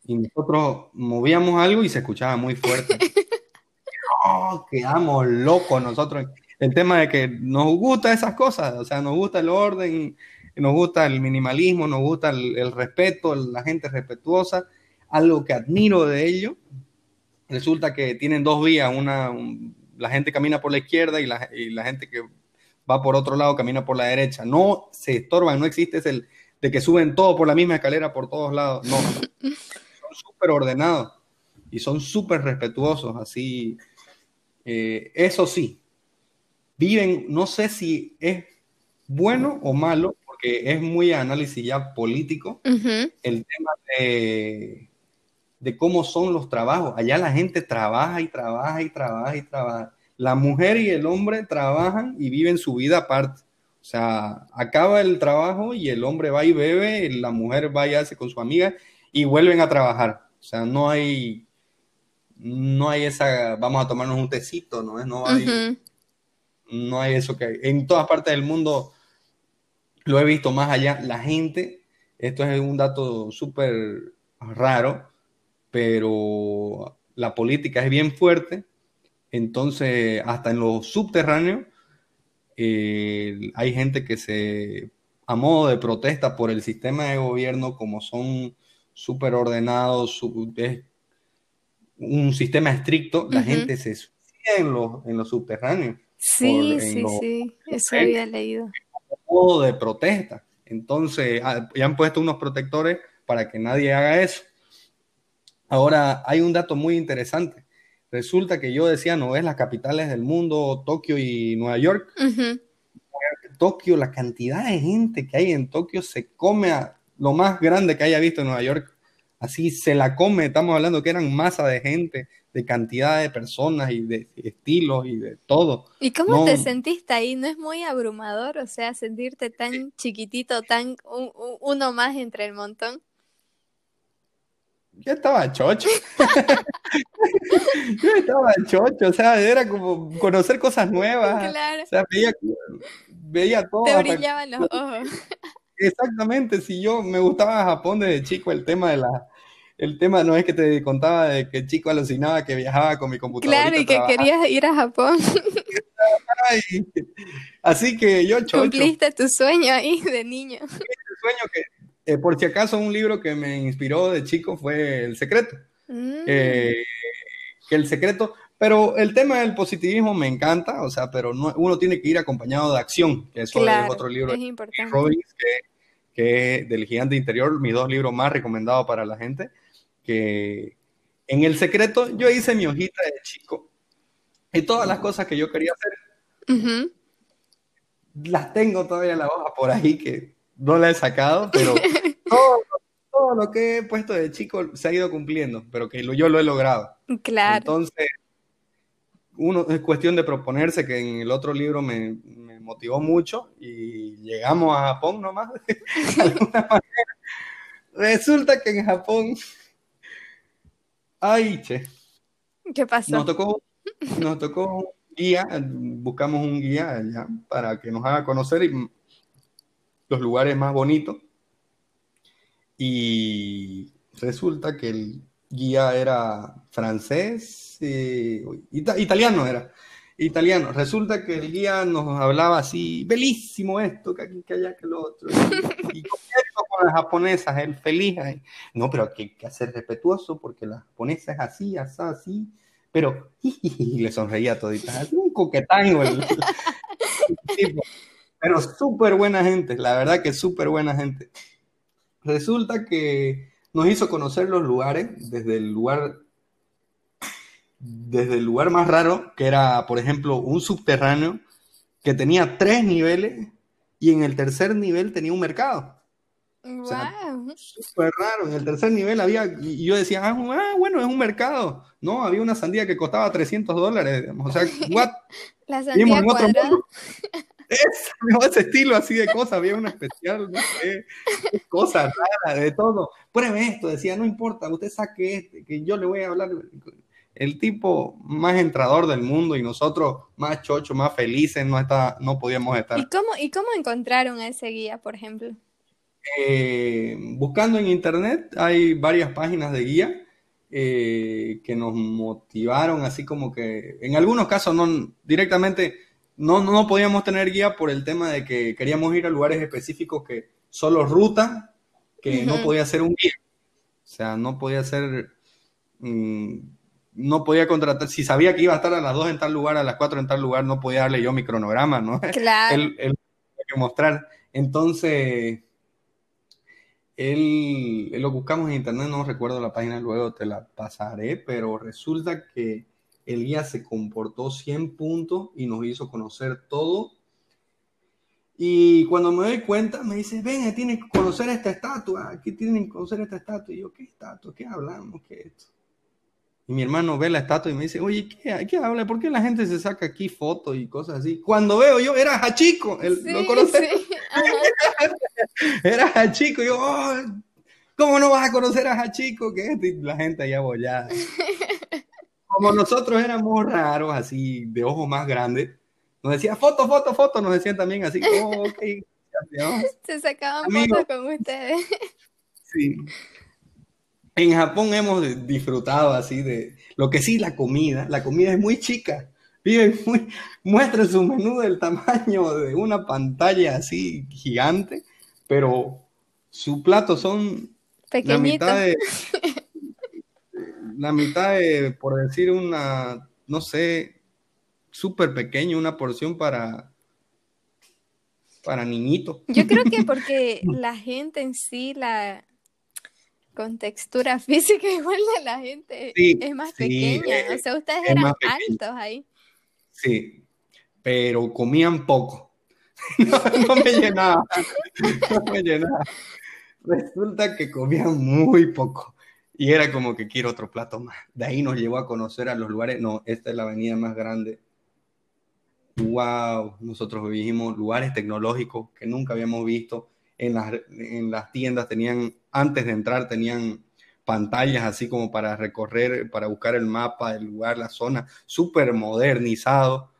y nosotros movíamos algo y se escuchaba muy fuerte. [LAUGHS] Oh, quedamos locos nosotros. El tema de que nos gusta esas cosas, o sea, nos gusta el orden, nos gusta el minimalismo, nos gusta el, respeto, la gente respetuosa, algo que admiro de ello. Resulta que tienen dos vías, una, la gente camina por la izquierda y la, y la gente que va por otro lado, camina por la derecha. No se estorban, no existe el de que suben todo por la misma escalera por todos lados. No, son súper ordenados y son súper respetuosos. Así, eh, eso sí, viven, no sé si es bueno o malo, porque es muy análisis ya político, el tema de, de cómo son los trabajos. Allá la gente trabaja y trabaja y trabaja y trabaja la mujer y el hombre trabajan y viven su vida aparte. O sea, acaba el trabajo y el hombre va y bebe, la mujer va y hace con su amiga y vuelven a trabajar. O sea, no hay, no hay esa, vamos a tomarnos un tecito, ¿no? No hay, no hay eso que hay. En todas partes del mundo lo he visto más allá. La gente, esto es un dato súper raro, pero la política es bien fuerte entonces, hasta en los subterráneos, eh, hay gente que se, a modo de protesta por el sistema de gobierno, como son súper ordenados, es un sistema estricto, la gente se suicida en los, en los subterráneos. Sí, sí, sí, eso había leído. modo de protesta. Entonces, ah, ya han puesto unos protectores para que nadie haga eso. Ahora, hay un dato muy interesante. Resulta que yo decía, no ves las capitales del mundo, Tokio y Nueva York. Tokio, la cantidad de gente que hay en Tokio se come a lo más grande que haya visto en Nueva York. Así se la come, estamos hablando que eran masa de gente, de cantidad de personas y de estilos y de todo. ¿Y cómo te sentiste ahí? ¿No es muy abrumador? O sea, sentirte tan chiquitito, tan uno más entre el montón. Yo estaba chocho. [LAUGHS] yo estaba chocho, o sea, era como conocer cosas nuevas. Claro. O sea, veía, veía todo. Te brillaban los ojos. Exactamente, si yo me gustaba Japón desde chico, el tema de la, el tema no es que te contaba de que el chico alucinaba que viajaba con mi computadora. Claro, y que querías ir a Japón. así que yo chocho. Cumpliste tu sueño ahí de niño. El sueño que, eh, por si acaso, un libro que me inspiró de chico fue El Secreto. Mm. Eh, que El Secreto, pero el tema del positivismo me encanta, o sea, pero no, uno tiene que ir acompañado de acción, que eso es otro libro es importante. que, es del Gigante Interior, mis dos libros más recomendados para la gente, que en El Secreto yo hice mi hojita de chico y todas las cosas que yo quería hacer, las tengo todavía en la hoja por ahí que no la he sacado, pero [LAUGHS] todo, todo, lo que he puesto de chico se ha ido cumpliendo, pero que yo lo he logrado. Claro. Entonces, uno es cuestión de proponerse, que en el otro libro me, motivó mucho y llegamos a Japón nomás, [LAUGHS] de alguna manera. Resulta que en Japón, ay, che. ¿Qué pasó? Nos tocó, nos tocó un guía, buscamos un guía ya para que nos haga conocer los lugares más bonitos. Y resulta que el guía era francés, eh, italiano era, italiano. Resulta que el guía nos hablaba así, bellísimo esto, que aquí, que allá, que lo otro. [LAUGHS] Y, con las japonesas, él feliz. No, pero hay que ser respetuoso porque la japonesa es así, así, así. Pero, [LAUGHS] y, le sonreía todita, un coquetango el, [LAUGHS] tipo. Pero súper buena gente, la verdad que súper buena gente. Resulta que nos hizo conocer los lugares, desde el lugar, desde el lugar más raro, que era, por ejemplo, un subterráneo que tenía tres niveles y en el tercer nivel tenía un mercado. Wow. Súper raro. En el tercer nivel había, y yo decía, ah, ah, bueno, es un mercado. No, había una sandía que costaba 300 dólares. O sea, [LAUGHS] what? La sandía cuadrada. [LAUGHS] [LAUGHS] ese estilo así de cosas, había una especial, no sé, cosas raras, de todo. Pruebe esto, decía, no importa, usted saque este, que yo le voy a hablar. El tipo más entrador del mundo y nosotros más chocho, más felices, no, está, no podíamos estar. ¿Y cómo, ¿Y cómo encontraron a ese guía, por ejemplo? Eh, buscando en internet hay varias páginas de guía eh, que nos motivaron, así como que en algunos casos no directamente no, no podíamos tener guía por el tema de que queríamos ir a lugares específicos que solo ruta, que no podía ser un guía. O sea, no podía ser, mm, no podía contratar, si sabía que iba a estar a las 2 en tal lugar, a las 4 en tal lugar, no podía darle yo mi cronograma, ¿no? [LAUGHS] Claro. él, que mostrar. Entonces, él, él, lo buscamos en internet, no recuerdo la página, luego te la pasaré, pero resulta que el guía se comportó 100 puntos y nos hizo conocer todo. Y cuando me doy cuenta, me dice, ven, tienes que conocer esta estatua, aquí tienen que conocer esta estatua. Y yo, ¿qué estatua? ¿Qué hablamos? ¿Qué es esto? Y mi hermano ve la estatua y me dice, oye, ¿qué, qué habla? ¿Por qué la gente se saca aquí fotos y cosas así? Cuando veo yo, era Hachiko, el, ¿lo conoces? [LAUGHS] era Hachiko, yo, oh, ¿cómo no vas a conocer a Hachiko? ¿Qué es? Y la gente allá bollada. [LAUGHS] como nosotros éramos raros, así, de ojos más grandes, nos decía foto, foto, foto, nos decían también así, oh, ok. [LAUGHS] Se sacaban fotos con ustedes. Sí. En Japón hemos disfrutado así de, lo que sí, la comida, la comida es muy chica. Vive muy, muestra su menú del tamaño de una pantalla así gigante, pero su plato son la mitad de, [LAUGHS] la mitad de, por decir una, no sé, súper pequeño, una porción para, para niñito. Yo creo que [LAUGHS] porque la gente en sí, la, con textura [LAUGHS] física igual de la gente es más pequeña. o sea, ustedes eran altos ahí. Sí, pero comían poco. [LAUGHS] no, me llenaba. No me llenaba. Resulta que comían muy poco. Y era como que quiero otro plato más. De ahí nos llevó a conocer a los lugares. No, esta es la avenida más grande. Wow, nosotros vivimos lugares tecnológicos que nunca habíamos visto. En las, en las tiendas tenían, antes de entrar, tenían pantallas así como para recorrer, para buscar el mapa, el lugar, la zona, súper modernizado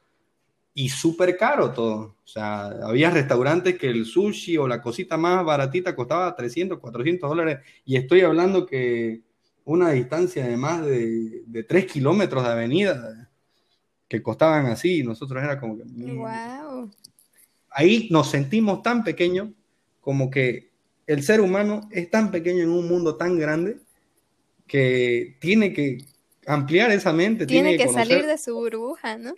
y súper caro todo. O sea, había restaurantes que el sushi o la cosita más baratita costaba 300, 400 dólares y estoy hablando que una distancia de más de, de 3 kilómetros de avenida que costaban así, y nosotros era como que... Wow. Mm. Ahí nos sentimos tan pequeños como que el ser humano es tan pequeño en un mundo tan grande que tiene que ampliar esa mente. Tiene, que, salir de su burbuja, ¿no?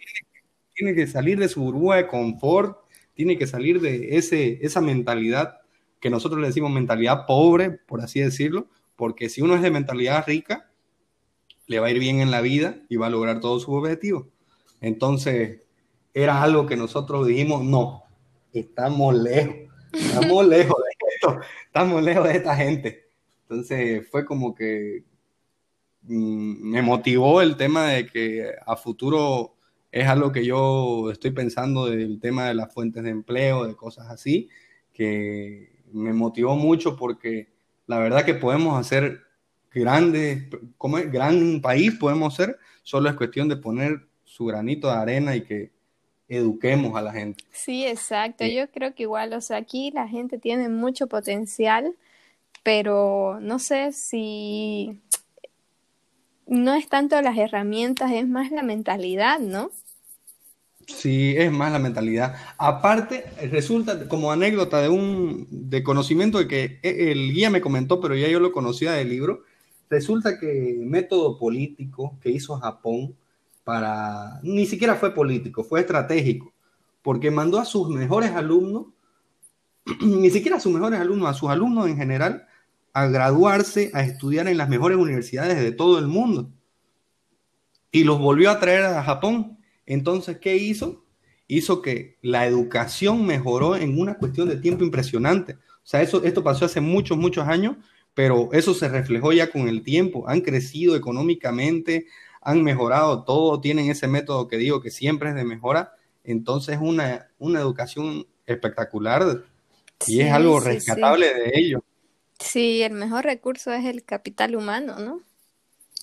Tiene que salir de su burbuja de confort, tiene que salir de ese, esa mentalidad que nosotros le decimos mentalidad pobre, por así decirlo, porque si uno es de mentalidad rica, le va a ir bien en la vida y va a lograr todos sus objetivos. Entonces, era algo que nosotros dijimos, no, estamos lejos, estamos [LAUGHS] lejos de esto, estamos lejos de esta gente. Entonces, fue como que mm, me motivó el tema de que a futuro es algo que yo estoy pensando del tema de las fuentes de empleo, de cosas así, que me motivó mucho porque la verdad que podemos hacer grandes, como es, gran país podemos ser, solo es cuestión de poner su granito de arena y que eduquemos a la gente. Sí, exacto. Yo creo que igual, o sea, aquí la gente tiene mucho potencial, pero no sé si no es tanto las herramientas, es más la mentalidad, ¿no? Sí, es más la mentalidad. Aparte, resulta como anécdota de un de conocimiento de que e, el guía me comentó, pero ya yo lo conocía del libro. Resulta que método político que hizo Japón para ni siquiera fue político, fue estratégico, porque mandó a sus mejores alumnos, [CLEARS THROAT] ni siquiera a sus mejores alumnos, a sus alumnos en general, a graduarse, a estudiar en las mejores universidades de todo el mundo. Y los volvió a traer a Japón entonces, ¿qué hizo? Hizo que la educación mejoró en una cuestión de tiempo impresionante. O sea, eso, esto pasó hace muchos, muchos años, pero eso se reflejó ya con el tiempo. Han crecido económicamente, han mejorado todo, tienen ese método que digo que siempre es de mejora. Entonces, una, una educación espectacular y es algo rescatable de ello. Sí, el mejor recurso es el capital humano, ¿no?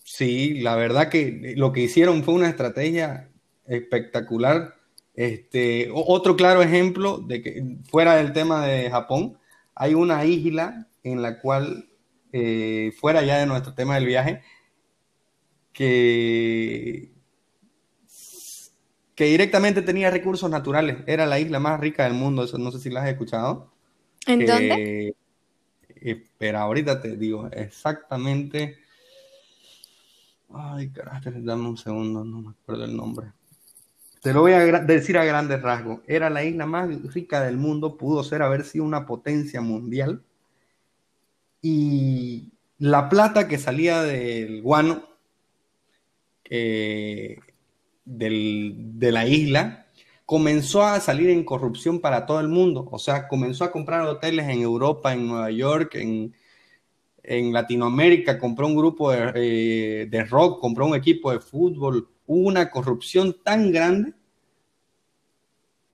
Sí, la verdad que lo que hicieron fue una estrategia espectacular. Este, otro claro ejemplo de que fuera del tema de Japón, hay una isla en la cual, eh, fuera ya de nuestro tema del viaje, que, que directamente tenía recursos naturales. Era la isla más rica del mundo, eso no sé si la has escuchado. ¿En dónde? Espera, ahorita te digo exactamente. Ay, carajo, dame un segundo, no me acuerdo el nombre. Te lo voy a decir a grandes rasgos. Era la isla más rica del mundo, pudo ser haber sido una potencia mundial. Y la plata que salía del guano eh, de la isla comenzó a salir en corrupción para todo el mundo. O sea, comenzó a comprar hoteles en Europa, en Nueva York, en, Latinoamérica, compró un grupo de, eh, de rock, compró un equipo de fútbol. Hubo una corrupción tan grande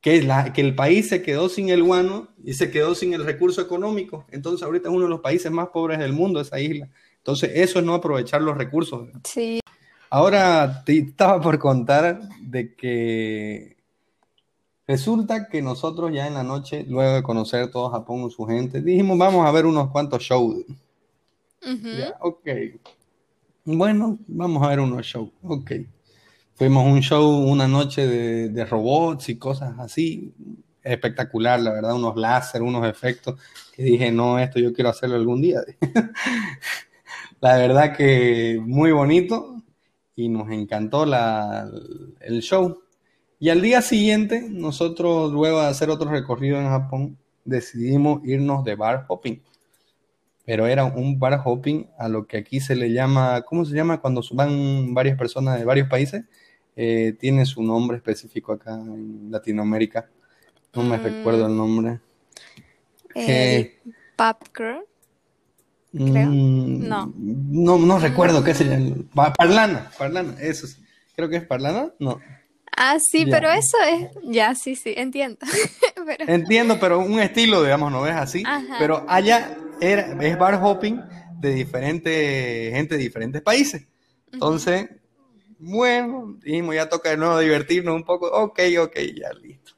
que, la, que el país se quedó sin el guano y se quedó sin el recurso económico. Entonces ahorita es uno de los países más pobres del mundo, esa isla. Entonces eso es no aprovechar los recursos. Sí. Ahora te estaba por contar de que resulta que nosotros ya en la noche, luego de conocer todo Japón y su gente, dijimos vamos a ver unos cuantos shows. ok. Bueno, vamos a ver unos shows. Ok. Fuimos un show una noche de, robots y cosas así. Espectacular, la verdad, unos láser, unos efectos que dije, no, esto yo quiero hacerlo algún día. [LAUGHS] la verdad que muy bonito y nos encantó la, el show. Y al día siguiente, nosotros, luego de hacer otro recorrido en Japón, decidimos irnos de bar hopping. pero era un bar hopping a lo que aquí se le llama, ¿cómo se llama cuando van varias personas de varios países? Eh, tiene su nombre específico acá en Latinoamérica. No me recuerdo el nombre. Eh, Girl. Creo. Mm, no. no. No recuerdo qué se llama. Parlana, Parlana, eso sí. Creo que es Parlana, no. Ah, sí, pero eso es, ya, sí, sí, entiendo. [LAUGHS] Entiendo, pero un estilo, digamos, no es así. Pero allá era, es bar hopping de diferentes gente de diferentes países. Entonces, bueno, dijimos, ya toca de nuevo divertirnos un poco. Ok, ok, ya listo.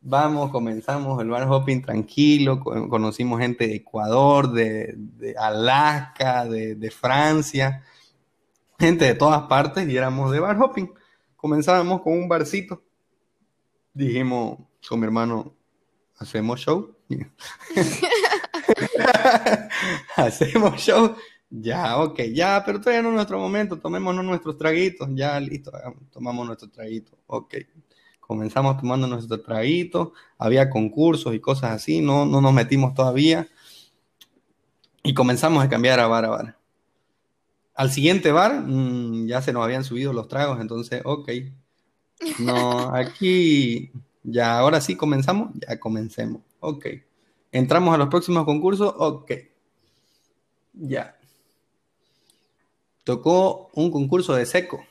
Vamos, comenzamos el bar hopping tranquilo, conocimos gente de Ecuador, de, Alaska, de, de Francia, gente de todas partes y éramos de bar hopping comenzábamos con un barcito. Dijimos con mi hermano, hacemos show. [LAUGHS] [LAUGHS] [LAUGHS] hacemos show. Ya, ok, ya, pero todavía no es nuestro momento, tomémonos nuestros traguitos, ya, listo, tomamos nuestro traguito, ok. Comenzamos tomando nuestro traguito, había concursos y cosas así, no, no nos metimos todavía. Y comenzamos a cambiar a bar a bar al siguiente bar mm, ya se nos habían subido los tragos, entonces, ok. No, [LAUGHS] aquí ya ahora sí comenzamos, ya comencemos, ok. Entramos a los próximos concursos, ok. Ya. Tocó un concurso de seco.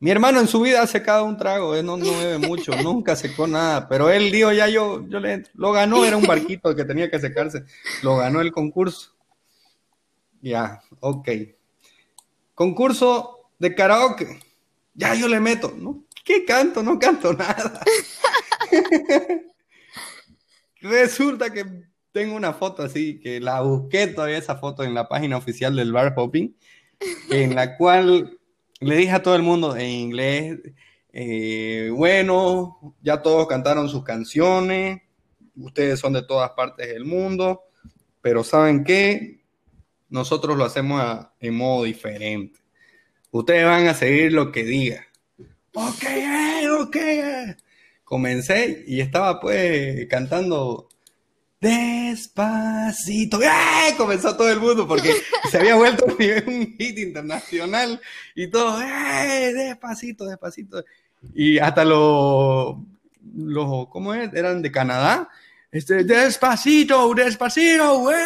Mi hermano en su vida ha secado un trago, él no, no bebe mucho, [LAUGHS] nunca secó nada, pero él dijo, ya yo, yo le Lo ganó, era un barquito que tenía que secarse. Lo ganó el concurso. Ya, ok. Concurso de karaoke. Ya yo le meto. ¿no? ¿Qué canto? No canto nada. [LAUGHS] Resulta que tengo una foto así, que la busqué todavía esa foto en la página oficial del Bar Hopping, en la cual le dije a todo el mundo en inglés, eh, bueno, ya todos cantaron sus canciones, ustedes son de todas partes del mundo, pero ¿saben qué? nosotros lo hacemos en modo diferente. Ustedes van a seguir lo que diga. Ok, eh, ok. Eh. Comencé y estaba pues cantando despacito. ¡Eh! Comenzó todo el mundo porque [LAUGHS] se había vuelto un hit internacional y todo, ¡eh! Despacito, despacito. Y hasta los, los, ¿cómo es? Eran de Canadá este, despacito, despacito, güey,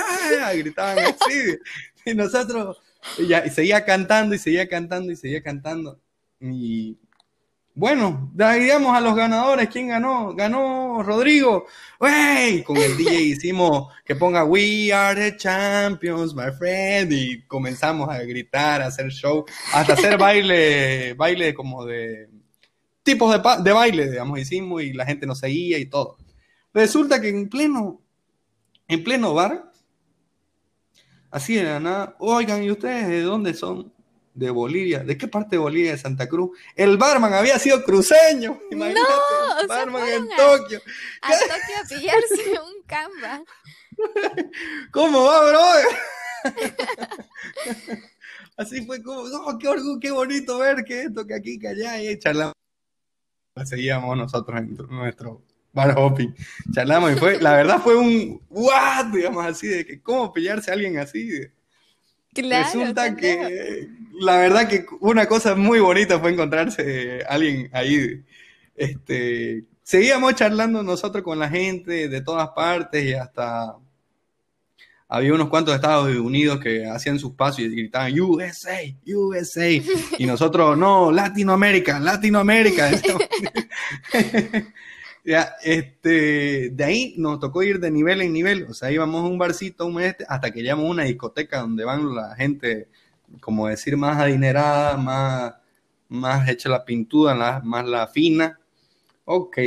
gritaban así. Y nosotros, y, seguía cantando y seguía cantando y seguía cantando. Y bueno, digamos a los ganadores, ¿quién ganó? Ganó Rodrigo. ¡Wey! Con el DJ hicimos que ponga We are the champions, my friend. Y comenzamos a gritar, a hacer show, hasta hacer [LAUGHS] baile, baile como de tipos de, de baile, digamos, hicimos y la gente nos seguía y todo. Resulta que en pleno, en pleno bar, así de la nada, oigan, ¿y ustedes de dónde son? De Bolivia. ¿De qué parte de Bolivia? De Santa Cruz. El barman había sido cruceño. Imagínate, no, barman en Tokio. A, Tokio a pillarse [LAUGHS] un camba. ¿Cómo va, bro? [LAUGHS] Así fue como, oh, qué, qué bonito ver que esto, que aquí, que allá, y charlamos. Seguíamos nosotros en nuestro bar hopping. Charlamos y fue, la verdad fue un what, digamos así, de que cómo pillarse a alguien así. [LAUGHS] Claro, Resulta que la verdad que una cosa muy bonita fue encontrarse alguien ahí. Este, seguíamos charlando nosotros con la gente de todas partes y hasta había unos cuantos Estados Unidos que hacían sus pasos y gritaban USA, USA. Y [LAUGHS] nosotros, no, Latinoamérica, Latinoamérica. [LAUGHS] [LAUGHS] Ya, este, de ahí nos tocó ir de nivel en nivel, o sea, íbamos a un barcito, un este, hasta que llegamos a una discoteca donde van la gente, como decir, más adinerada, más, más hecha la pintura, más la fina. Ok,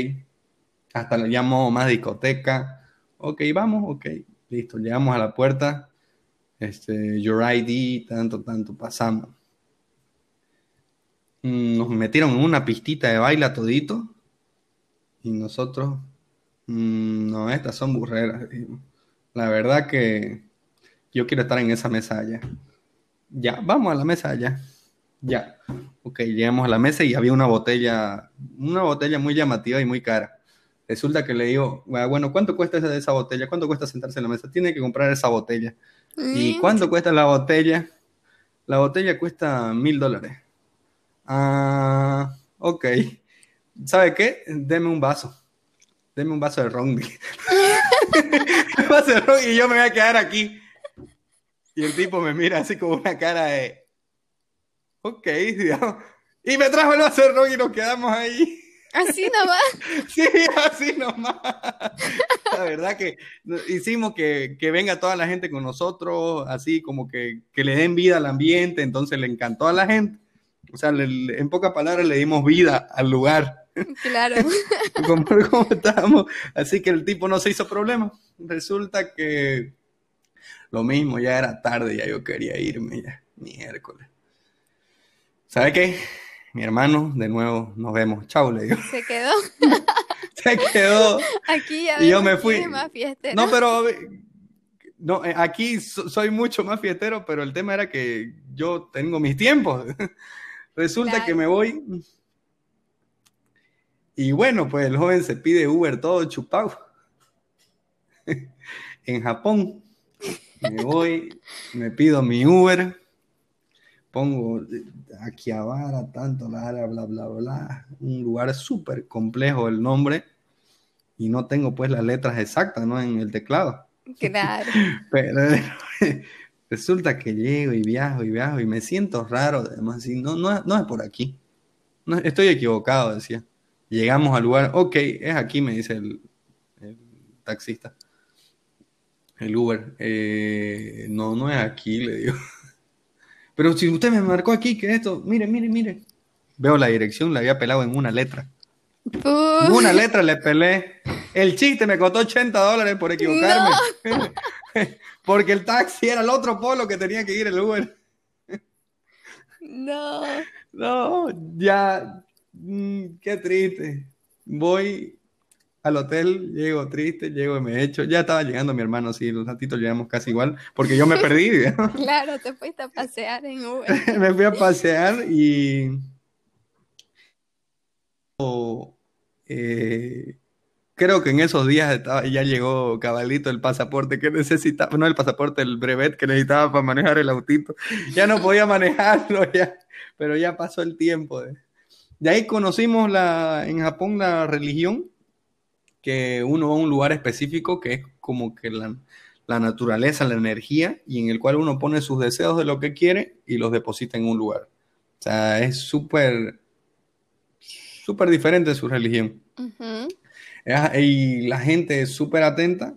hasta le llamo más discoteca. Ok, vamos, ok, listo, llegamos a la puerta. Este, your ID, tanto, tanto, pasamos. Mm, nos metieron en una pistita de baile todito y nosotros, mm, no, estas son burreras. La verdad que yo quiero estar en esa mesa allá. Ya, vamos a la mesa allá. Ya. Ok, llegamos a la mesa y había una botella, una botella muy llamativa y muy cara. Resulta que le digo, "Ah, bueno, ¿cuánto cuesta esa, esa botella? ¿Cuánto cuesta sentarse en la mesa? Tiene que comprar esa botella. ¿Y cuánto cuesta la botella? La botella cuesta mil dólares. Ah, ok. ¿Sabe qué? Deme un vaso. Deme un vaso de ron. [LAUGHS] un vaso de ron y yo me voy a quedar aquí. Y el tipo me mira así con una cara de... Ok, digamos. Y me trajo el ron y nos quedamos ahí. Así [LAUGHS] nomás. Sí, así nomás. La verdad que hicimos que, que venga toda la gente con nosotros, así como que, que le den vida al ambiente, entonces le encantó a la gente. O sea, le- en pocas palabras le dimos vida al lugar, Claro. [LAUGHS] como, como estábamos. Así que el tipo no se hizo problema. Resulta que lo mismo, ya era tarde, ya yo quería irme, ya, miércoles. ¿Sabe qué? Mi hermano, de nuevo, nos vemos. Chao, le digo. Se quedó. [LAUGHS] Se quedó. Aquí ya Y yo me fui. No, pero no, eh, aquí so- soy mucho más fiestero, pero el tema era que yo tengo mis tiempos. [LAUGHS] Resulta Claro. que me voy. Y bueno, pues el joven se pide Uber todo chupado. [LAUGHS] En Japón. Me voy, me pido mi Uber, pongo Akihabara, tanto, la bla, bla, bla, bla. Un lugar súper complejo el nombre. Y no tengo pues las letras exactas, ¿no? En el teclado. Claro. [LAUGHS] Pero [LAUGHS] resulta que llego y viajo y viajo y me siento raro, además, así, no, no, no es por aquí. No, estoy equivocado, decía. Llegamos al lugar, ok, es aquí, me dice el, el taxista. El Uber. "Eh, no, no es aquí, le digo. [LAUGHS] Pero si usted me marcó aquí, que esto, mire, mire, mire. Veo la dirección, la había pelado en una letra. En una letra le pelé. El chiste me costó 80 dólares por equivocarme. [LAUGHS] Porque el taxi era el otro polo que tenía que ir el Uber. No. No, ya, mm, qué triste. Voy al hotel, llego triste, llego y me echo. Ya estaba llegando mi hermano, sí, los ratitos llegamos casi igual, porque yo me [LAUGHS] perdí. Claro, te fuiste a pasear en Uber. [LAUGHS] me fui a pasear y o, eh, creo que en esos días estaba- ya llegó cabalito el pasaporte que necesitaba, no el pasaporte, el brevet que necesitaba para manejar el autito. Ya no podía manejarlo, [LAUGHS] ya, pero ya pasó el tiempo. De, de ahí conocimos la, en Japón la religión, que uno va a un lugar específico que es como que la, la naturaleza, la energía, y en el cual uno pone sus deseos de lo que quiere y los deposita en un lugar. O sea, es súper, súper diferente su religión. Y la gente es súper atenta.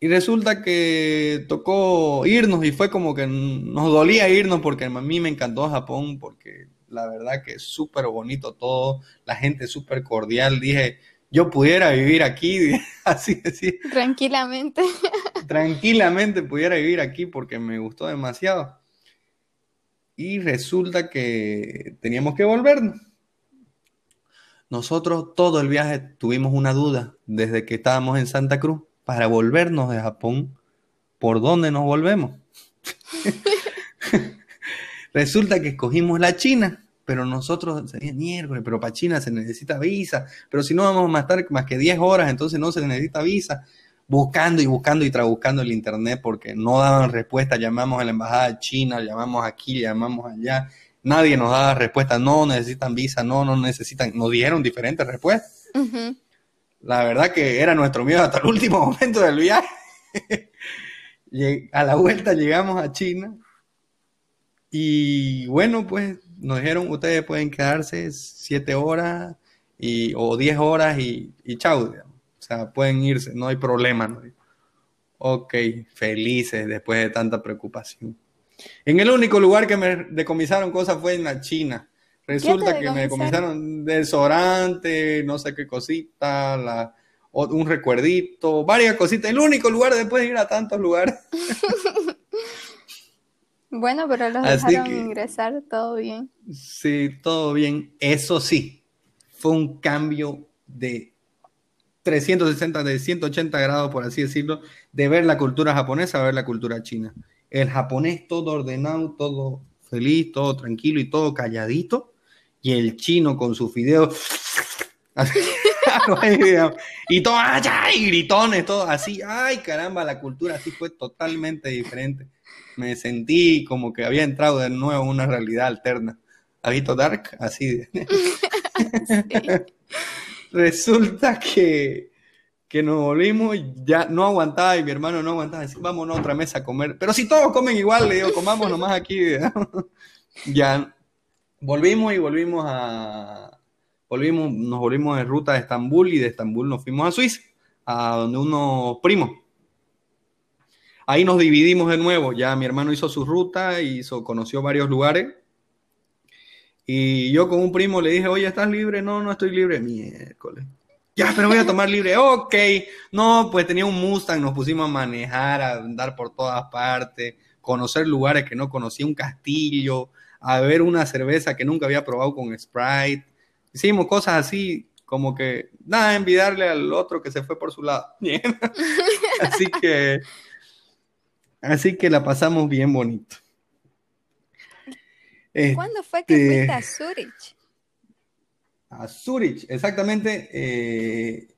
Y resulta que tocó irnos y fue como que nos dolía irnos porque a mí me encantó Japón porque la verdad que es súper bonito todo, la gente súper cordial. Dije, yo pudiera vivir aquí, [LAUGHS] así, así, Tranquilamente. [LAUGHS] tranquilamente pudiera vivir aquí porque me gustó demasiado. Y resulta que teníamos que volvernos. Nosotros todo el viaje tuvimos una duda desde que estábamos en Santa Cruz para volvernos de Japón. ¿Por dónde nos volvemos? [LAUGHS] Resulta que escogimos la China, pero nosotros sería miércoles, pero para China se necesita visa, pero si no vamos a estar más que 10 horas, entonces no se necesita visa. Buscando y buscando y trabuscando el internet porque no daban respuesta. Llamamos a la embajada china, llamamos aquí, llamamos allá. Nadie nos daba respuesta. No necesitan visa, no, no necesitan. Nos dieron diferentes respuestas. La verdad que era nuestro miedo hasta el último [LAUGHS] momento del viaje. A la vuelta llegamos a China y bueno, pues nos dijeron, ustedes pueden quedarse siete horas y, o diez horas y, y chau, digamos. O sea, pueden irse, no hay problema. ¿no? Ok, felices después de tanta preocupación. En el único lugar que me decomisaron cosas fue en la China. Resulta que me decomisaron desodorante, no sé qué cosita, la, un recuerdito, varias cositas. El único lugar después de ir a tantos lugares. [LAUGHS] Bueno, pero los Así dejaron que- ingresar todo bien. Sí, todo bien. Eso sí, fue un cambio de 360, de 180 grados, por así decirlo, de ver la cultura japonesa a ver la cultura china. El japonés todo ordenado, todo feliz, todo tranquilo y todo calladito. Y el chino con su fideo, [LAUGHS] así, [LAUGHS] y todo, ¡ay! gritones, todo así, ay caramba, la cultura así fue totalmente diferente. Me sentí como que había entrado de nuevo en una realidad alterna. Habito Dark, así. [LAUGHS] Resulta que, que nos volvimos, ya no aguantaba y mi hermano no aguantaba, decir, vámonos a otra mesa a comer. Pero si todos comen igual, le digo, comamos nomás aquí. [LAUGHS] ya volvimos y volvimos a, volvimos, nos volvimos de ruta de Estambul y de Estambul nos fuimos a Suiza, a donde unos primos. Ahí nos dividimos de nuevo, ya mi hermano hizo su ruta, hizo, conoció varios lugares. Y yo con un primo le dije, oye, ¿estás libre? No, no estoy libre. Miércoles. Ya, pero voy a tomar libre. Ok. No, pues tenía un Mustang, nos pusimos a manejar, a andar por todas partes, conocer lugares que no conocía, un castillo, a ver una cerveza que nunca había probado con Sprite hicimos cosas así, como que nada, envidiarle al otro que se fue por su lado. [LAUGHS] así que, así que la pasamos bien bonito. ¿Cuándo fue que fuiste a este, Zurich? A Zurich, exactamente. Eh,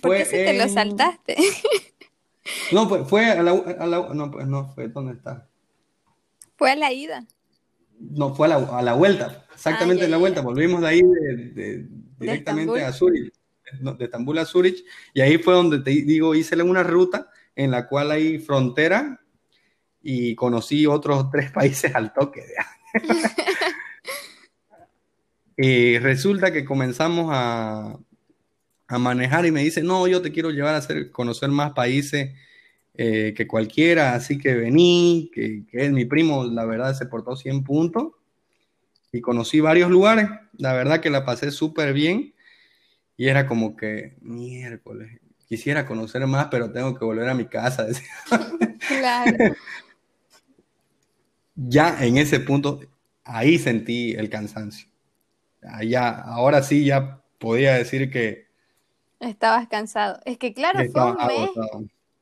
¿Por qué te lo saltaste? [LAUGHS] no, fue, fue a, la, No, pues no, fue ¿dónde está? Fue a la ida. No, fue a la, a la vuelta. Exactamente en la vuelta, volvimos de ahí directamente a Zurich, de Estambul a Zurich, y ahí fue donde te digo, hice una ruta en la cual hay frontera y conocí otros tres [LAUGHS] países al toque. [LAUGHS] y resulta que comenzamos a, a, manejar y me dice, no, yo te quiero llevar a hacer, conocer más países eh, que cualquiera, así que vení, que, que es mi primo, la verdad se portó 100 puntos y conocí varios lugares. La verdad que la pasé súper bien y era como que miércoles. Quisiera conocer más, pero tengo que volver a mi casa. [LAUGHS] Claro. Ya en ese punto, ahí sentí el cansancio. Allá, ahora sí ya podía decir que... Estabas cansado. Es que claro, fue un mes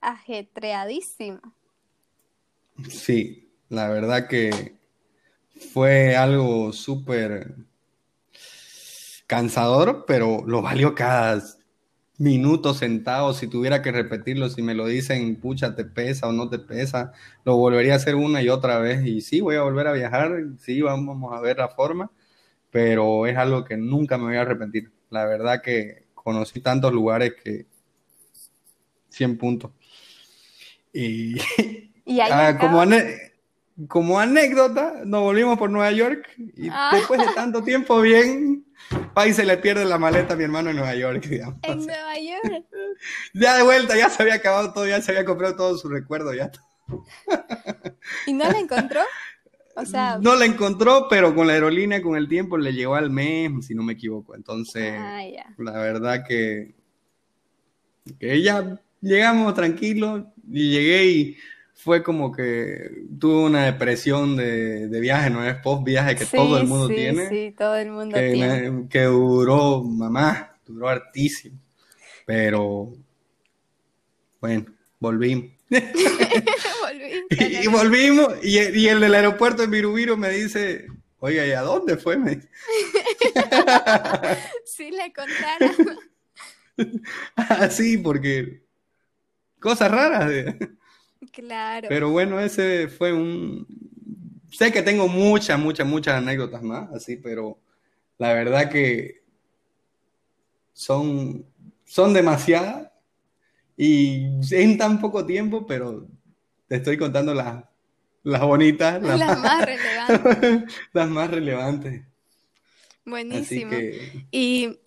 ajetreadísimo. Sí, la verdad que fue algo súper cansador, pero lo valió cada minuto sentado. Si tuviera que repetirlo, si me lo dicen, pucha, te pesa o no te pesa, lo volvería a hacer una y otra vez. Y sí, voy a volver a viajar, sí, vamos a ver la forma, pero es algo que nunca me voy a arrepentir. La verdad que conocí tantos lugares que 100 puntos. Y, [LAUGHS] ah, como, como anécdota, nos volvimos por Nueva York y ah. después de tanto tiempo bien, país se le pierde la maleta a mi hermano en Nueva York, digamos. En Nueva York. [LAUGHS] Ya de vuelta, ya se había acabado todo, ya se había comprado todo su recuerdo, ya. ¿Y no la encontró? O sea... No la encontró, pero con la aerolínea, con el tiempo, le llegó al mes, si no me equivoco. Entonces, ah, la verdad que, que ya llegamos tranquilos y llegué y fue como que tuve una depresión de, viaje, no es post viaje que todo el mundo tiene. Sí, todo el mundo que, tiene. que duró, mamá, duró hartísimo. Pero bueno, volvimos. [LAUGHS] y, volvimos, y, el del aeropuerto de Virubiru me dice, oiga, ¿y a dónde fue? [LAUGHS] sí, le contaron. Así, [LAUGHS] ah, porque cosas raras. De... Claro. Pero bueno, ese fue un... Sé que tengo muchas, muchas, muchas anécdotas más, así, pero la verdad que son, son demasiadas y en tan poco tiempo, pero te estoy contando las, las bonitas, [LAUGHS] las, más, relevantes. [LAUGHS] las más relevantes. Buenísimo. Y,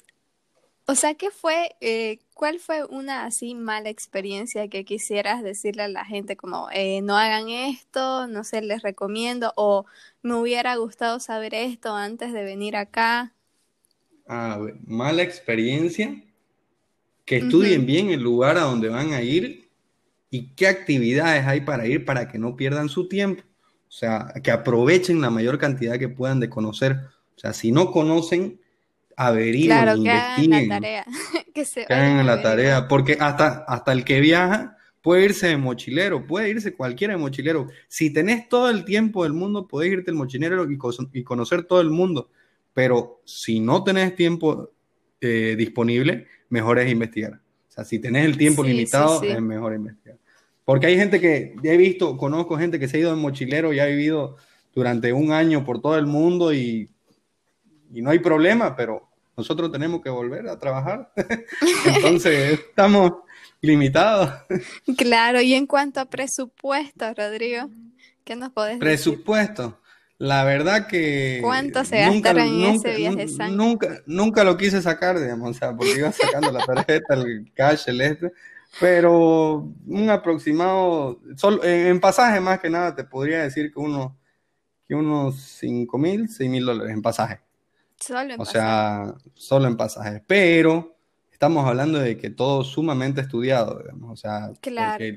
o sea, ¿qué fue, eh, ¿Cuál fue una así mala experiencia que quisieras decirle a la gente como eh, no hagan esto, no sé, les recomiendo o me hubiera gustado saber esto antes de venir acá? Ah, mala experiencia. Que estudien bien el lugar a donde van a ir y qué actividades hay para ir para que no pierdan su tiempo. O sea, que aprovechen la mayor cantidad que puedan de conocer. O sea, si no conocen, averigüen, claro, investiguen. Que hagan la tarea. [LAUGHS] que se hagan la tarea, porque hasta, hasta el que viaja puede irse de mochilero, puede irse cualquiera de mochilero. Si tenés todo el tiempo del mundo, podés irte de mochilero y, y conocer todo el mundo. Pero si no tenés tiempo eh, disponible, mejor es investigar. O sea, si tenés el tiempo limitado, es mejor investigar. Porque hay gente que, he visto, conozco gente que se ha ido en mochilero y ha vivido durante un año por todo el mundo y, y no hay problema, pero nosotros tenemos que volver a trabajar. [LAUGHS] Entonces, estamos limitados. Claro, y en cuanto a presupuesto, Rodrigo, ¿qué nos podés decir? Presupuesto. La verdad que... ¿Cuánto se gastaron en ese viaje sangre? Nunca, nunca lo quise sacar, digamos, o sea, porque iba sacando la tarjeta, el cash, el este, pero un aproximado, solo, en pasaje más que nada, te podría decir que, uno, que unos 5 mil, 6 mil dólares en pasaje. Solo en o sea, solo en pasaje. Pero estamos hablando de que todo sumamente estudiado, digamos. O sea,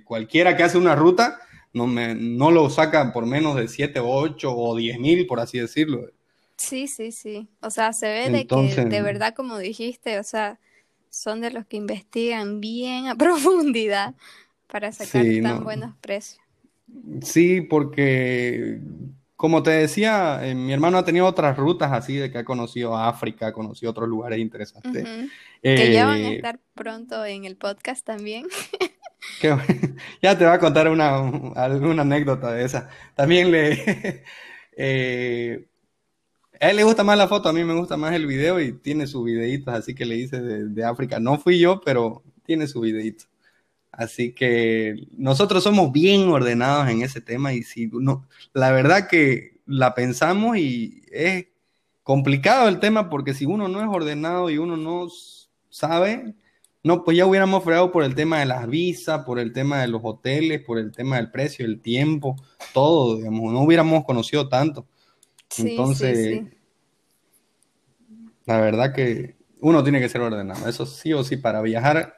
cualquiera que hace una ruta no, me, no lo saca por menos de 7, 8 o 10 mil, por así decirlo. Sí, sí, sí. O sea, se ve de que de verdad, como dijiste, o sea, son de los que investigan bien a [LAUGHS] profundidad para sacar tan buenos precios. Sí, porque como te decía, eh, mi hermano ha tenido otras rutas así de que ha conocido África, ha conocido otros lugares interesantes. que ya van a eh, estar pronto en el podcast también. [LAUGHS] [LAUGHS] ya te va a contar una, alguna anécdota de esa. También le... [LAUGHS] Eh, a él le gusta más la foto, a mí me gusta más el video y tiene sus videitos, así que le hice de, de África. No fui yo, pero tiene su videito. Así que nosotros somos bien ordenados en ese tema y si no, la verdad que la pensamos y es complicado el tema porque si uno no es ordenado y uno no sabe, no, pues ya hubiéramos fregado por el tema de las visas, por el tema de los hoteles, por el tema del precio, el tiempo, todo, digamos, no hubiéramos conocido tanto. Entonces, la verdad que uno tiene que ser ordenado, eso sí o sí, para viajar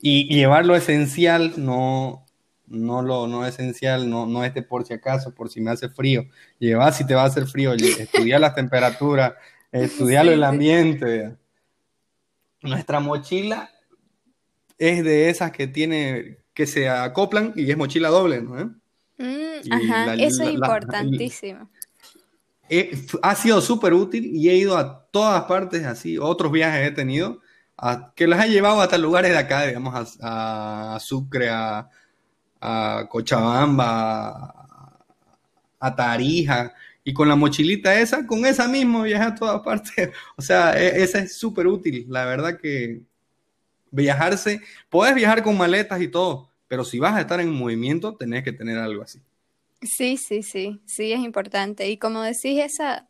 y, llevar lo esencial, no, no lo no esencial, no, no es de por si acaso, por si me hace frío. Llevar si te va a hacer frío, [LAUGHS] estudiar las temperaturas, estudiar el ambiente. Nuestra mochila es de esas que tiene, que se acoplan y es mochila doble, ¿no? Mm, ajá, eso es importantísimo. [LAUGHS] ha sido súper útil y he ido a todas partes así, otros viajes he tenido que los ha llevado hasta lugares de acá, digamos, a, Sucre, a, Cochabamba, a, Tarija, y con la mochilita esa, con esa misma viaja a todas partes. [LAUGHS] O sea, e, esa es súper útil. La verdad que viajarse, puedes viajar con maletas y todo, pero si vas a estar en movimiento, tenés que tener algo así. Sí, sí, sí, sí, es importante. Y como decís, esa,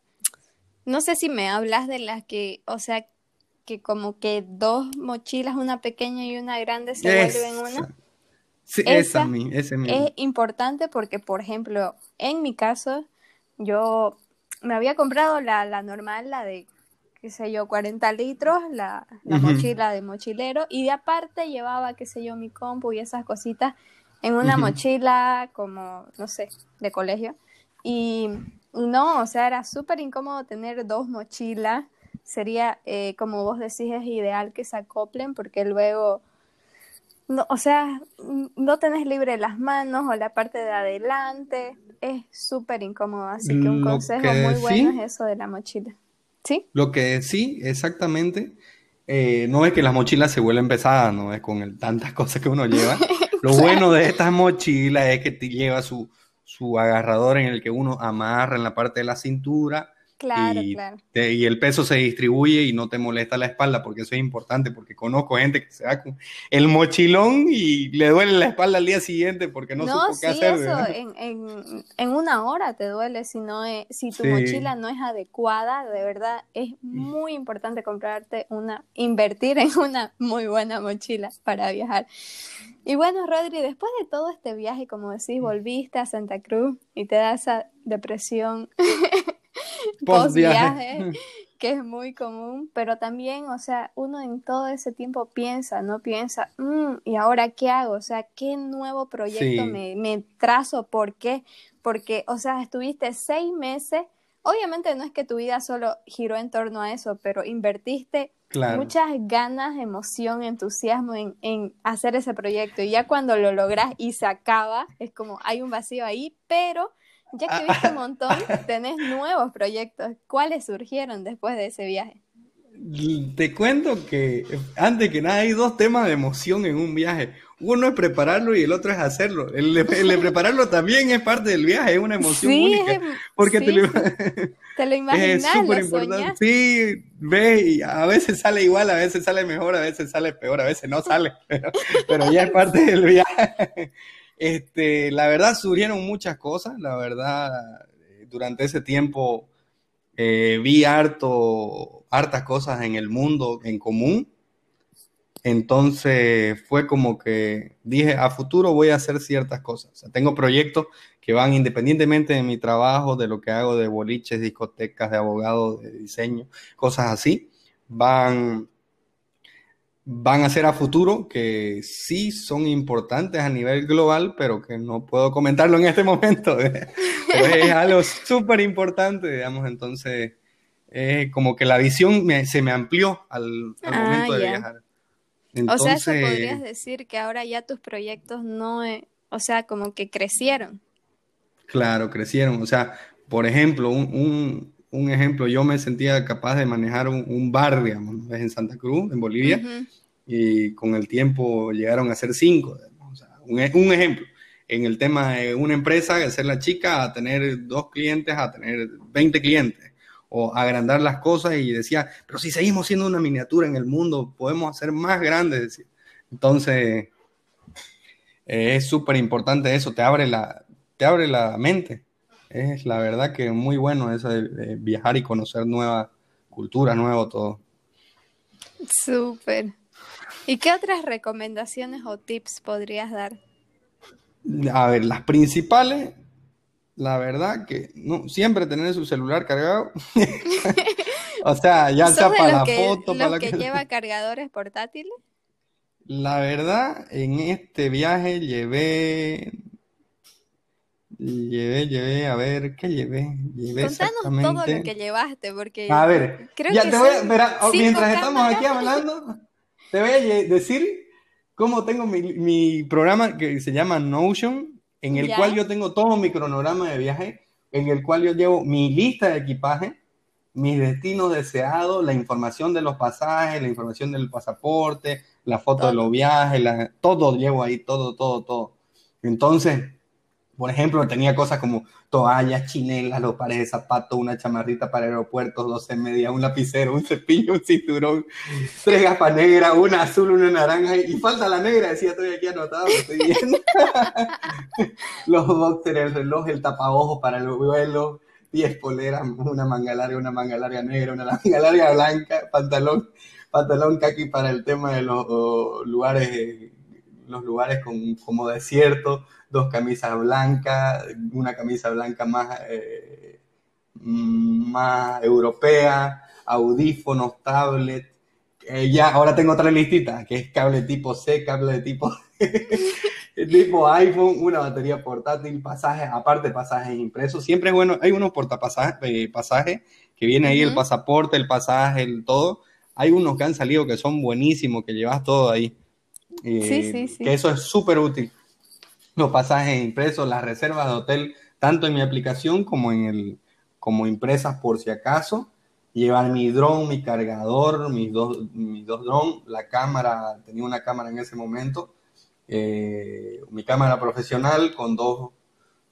no sé si me hablas de las que, o sea, que como que dos mochilas, una pequeña y una grande, se vuelven una. Sí, esa, esa, ese es importante porque, por ejemplo, en mi caso, yo me había comprado la, la normal, la de, qué sé yo, 40 litros, la, la mochila de mochilero, y de aparte llevaba, qué sé yo, mi compu y esas cositas en una mochila como, no sé, de colegio. Y no, o sea, era súper incómodo tener dos mochilas sería, eh, como vos decís, es ideal que se acoplen porque luego, no, o sea, no tenés libre las manos o la parte de adelante, es súper incómodo, así que un consejo muy bueno es eso de la mochila. ¿Sí? Lo que sí, exactamente, eh, no es que las mochilas se vuelven pesadas, no es con el, tantas [LAUGHS] cosas que uno lleva. [LAUGHS] Lo bueno de estas mochilas es que te lleva su, su agarrador en el que uno amarra en la parte de la cintura Claro, y, claro. y el peso se distribuye y no te molesta la espalda, porque eso es importante, porque conozco gente que se da con el mochilón y le duele la espalda al día siguiente porque no, supo qué hacer. Eso, en, en, en, una hora te duele si, no es, si tu mochila no es adecuada, de verdad es muy importante comprarte una, invertir en una muy buena mochila para viajar. Y bueno, Rodri, después de todo este viaje, como decís, volviste a Santa Cruz y te da esa depresión [LAUGHS] post viaje, [LAUGHS] que es muy común, pero también, o sea, uno en todo ese tiempo piensa, ¿no? Piensa, mm, ¿y ahora qué hago? O sea, ¿qué nuevo proyecto me, me trazo? ¿Por qué? Porque, o sea, estuviste seis meses, obviamente no es que tu vida solo giró en torno a eso, pero invertiste muchas ganas, emoción, entusiasmo en, en, hacer ese proyecto. Y ya cuando lo logras y se acaba, es como hay un vacío ahí, pero ya que viste un [LAUGHS] montón, tenés nuevos proyectos. ¿Cuáles surgieron después de ese viaje? Te cuento que antes que nada hay dos temas de emoción en un viaje. Uno es prepararlo y el otro es hacerlo. El de, [LAUGHS] prepararlo también es parte del viaje, es una emoción única. Porque te, lo, [LAUGHS] te lo imaginas, es súper importante. Sí, ve, y a veces sale igual, a veces sale mejor, a veces sale peor, a veces no sale, pero, pero ya es parte del viaje. Este, la verdad surgieron muchas cosas, la verdad, durante ese tiempo eh, vi harto, hartas cosas en el mundo en común. Entonces fue como que dije, a futuro voy a hacer ciertas cosas. tengo proyectos que van independientemente de mi trabajo, de lo que hago de boliches, discotecas, de abogado, de diseño, cosas así, van, van a ser a futuro, que sí son importantes a nivel global, pero que no puedo comentarlo en este momento. [LAUGHS] pero es algo súper importante, digamos, entonces como que la visión se me amplió al, ah, momento de viajar. o sea, eso podrías decir que ahora ya tus proyectos no, eh, o sea, como que crecieron. Claro, crecieron. O sea, por ejemplo, un, un ejemplo, yo me sentía capaz de manejar un, bar, digamos, en Santa Cruz, en Bolivia, y con el tiempo llegaron a ser cinco. O sea, un, un, ejemplo, en el tema de una empresa, de ser la chica, a tener dos clientes, a tener 20 clientes, o agrandar las cosas, y decía, pero si seguimos siendo una miniatura en el mundo, podemos hacer más grandes. Entonces, es súper importante eso, te abre la, te abre la mente es la verdad que muy bueno eso de, viajar y conocer nueva cultura, nuevo todo. Súper. ¿Y qué otras recomendaciones o tips podrías dar? A ver, las principales, la verdad que no, siempre tener su celular cargado. [LAUGHS] o sea, ya sea para la foto, para la que lleva cargadores portátiles. La verdad, en este viaje llevé Llevé, llevé, a ver, ¿qué llevé? Llevé Contanos todo lo que llevaste, porque... A ver, ya te voy a... Oh, mientras estamos aquí hablando, te voy a decir cómo tengo mi, programa que se llama Notion, en el cual yo tengo todo mi cronograma de viaje, en el cual yo llevo mi lista de equipaje, mis destinos deseados, la información de los pasajes, la información del pasaporte, la foto de los viajes, todo llevo ahí, todo, todo, todo. Entonces, por ejemplo, tenía cosas como toallas, chinelas, los pares de zapatos, una chamarrita para aeropuertos, 12 media, un lapicero, un cepillo, un cinturón, tres gafas negras, una azul, una naranja, y falta la negra, decía, estoy aquí anotado, estoy viendo. [LAUGHS] los boxers, el reloj, el tapaojos para el vuelo, 10 poleras, una manga larga, una manga larga negra, una manga larga blanca, pantalón, pantalón kaki para el tema de los lugares, los lugares con, como desierto, dos camisas blancas, una camisa blanca más, eh, más europea, audífonos, tablet. Eh, ya, ahora tengo otra listita, que es cable tipo C, cable de tipo, [LAUGHS] tipo iPhone, una batería portátil, pasajes, aparte pasajes impresos. Siempre es bueno, hay unos portapasajes eh, pasajes, que viene ahí el pasaporte, el pasaje, el todo. Hay unos que han salido que son buenísimos, que llevas todo ahí. Sí, sí, sí. Que eso es súper útil los pasajes impresos, las reservas de hotel, tanto en mi aplicación como en el, como impresas por si acaso. Llevar mi dron, mi cargador, mis dos, mis dos drones, la cámara, tenía una cámara en ese momento, eh, mi cámara profesional con dos,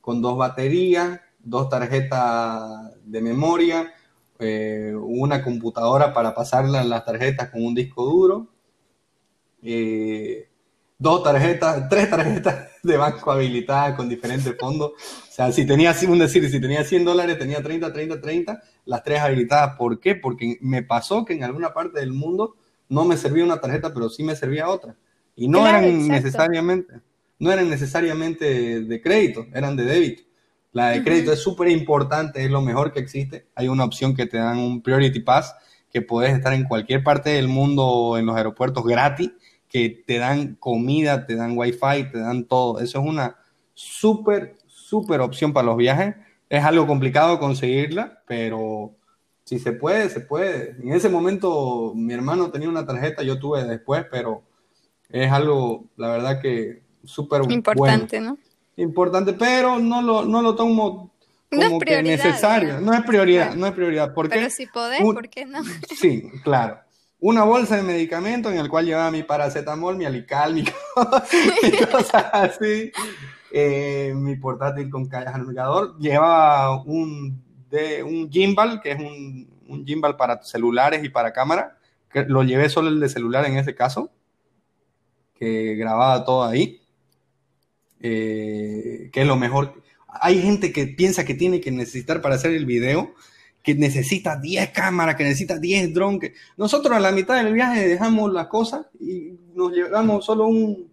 con dos baterías, dos tarjetas de memoria, eh, una computadora para pasarla las tarjetas con un disco duro. Eh, dos tarjetas, tres tarjetas de banco habilitadas con diferentes fondos. O sea, si tenía, un decir, si tenía 100 dólares, tenía 30, 30, 30, las tres habilitadas. ¿Por qué? Porque me pasó que en alguna parte del mundo no me servía una tarjeta, pero sí me servía otra. Y no eran necesariamente, no eran necesariamente de crédito, eran de débito. La de crédito es súper importante, es lo mejor que existe. Hay una opción que te dan un Priority Pass, que puedes estar en cualquier parte del mundo en los aeropuertos gratis que te dan comida, te dan wifi, te dan todo. Eso es una súper, súper opción para los viajes. Es algo complicado conseguirla, pero si se puede, se puede. En ese momento mi hermano tenía una tarjeta, yo tuve después, pero es algo, la verdad que súper importante, ¿no? Importante, pero no lo, no lo tomo como que necesario. No es prioridad, no es prioridad. Pero si podés, ¿por qué no? Sí, claro. Una bolsa de medicamentos en el cual llevaba mi paracetamol, mi alical, mi, [LAUGHS] cosas así. Eh, mi portátil con cargador. Llevaba un, de, un gimbal, que es un, un gimbal para celulares y para cámara. Que lo llevé solo el de celular en ese caso, que grababa todo ahí. Eh, que es lo mejor hay gente que piensa que tiene que necesitar para hacer el video, que necesita 10 cámaras, que necesita 10 drones. Nosotros a la mitad del viaje dejamos las cosas y nos llevamos solo un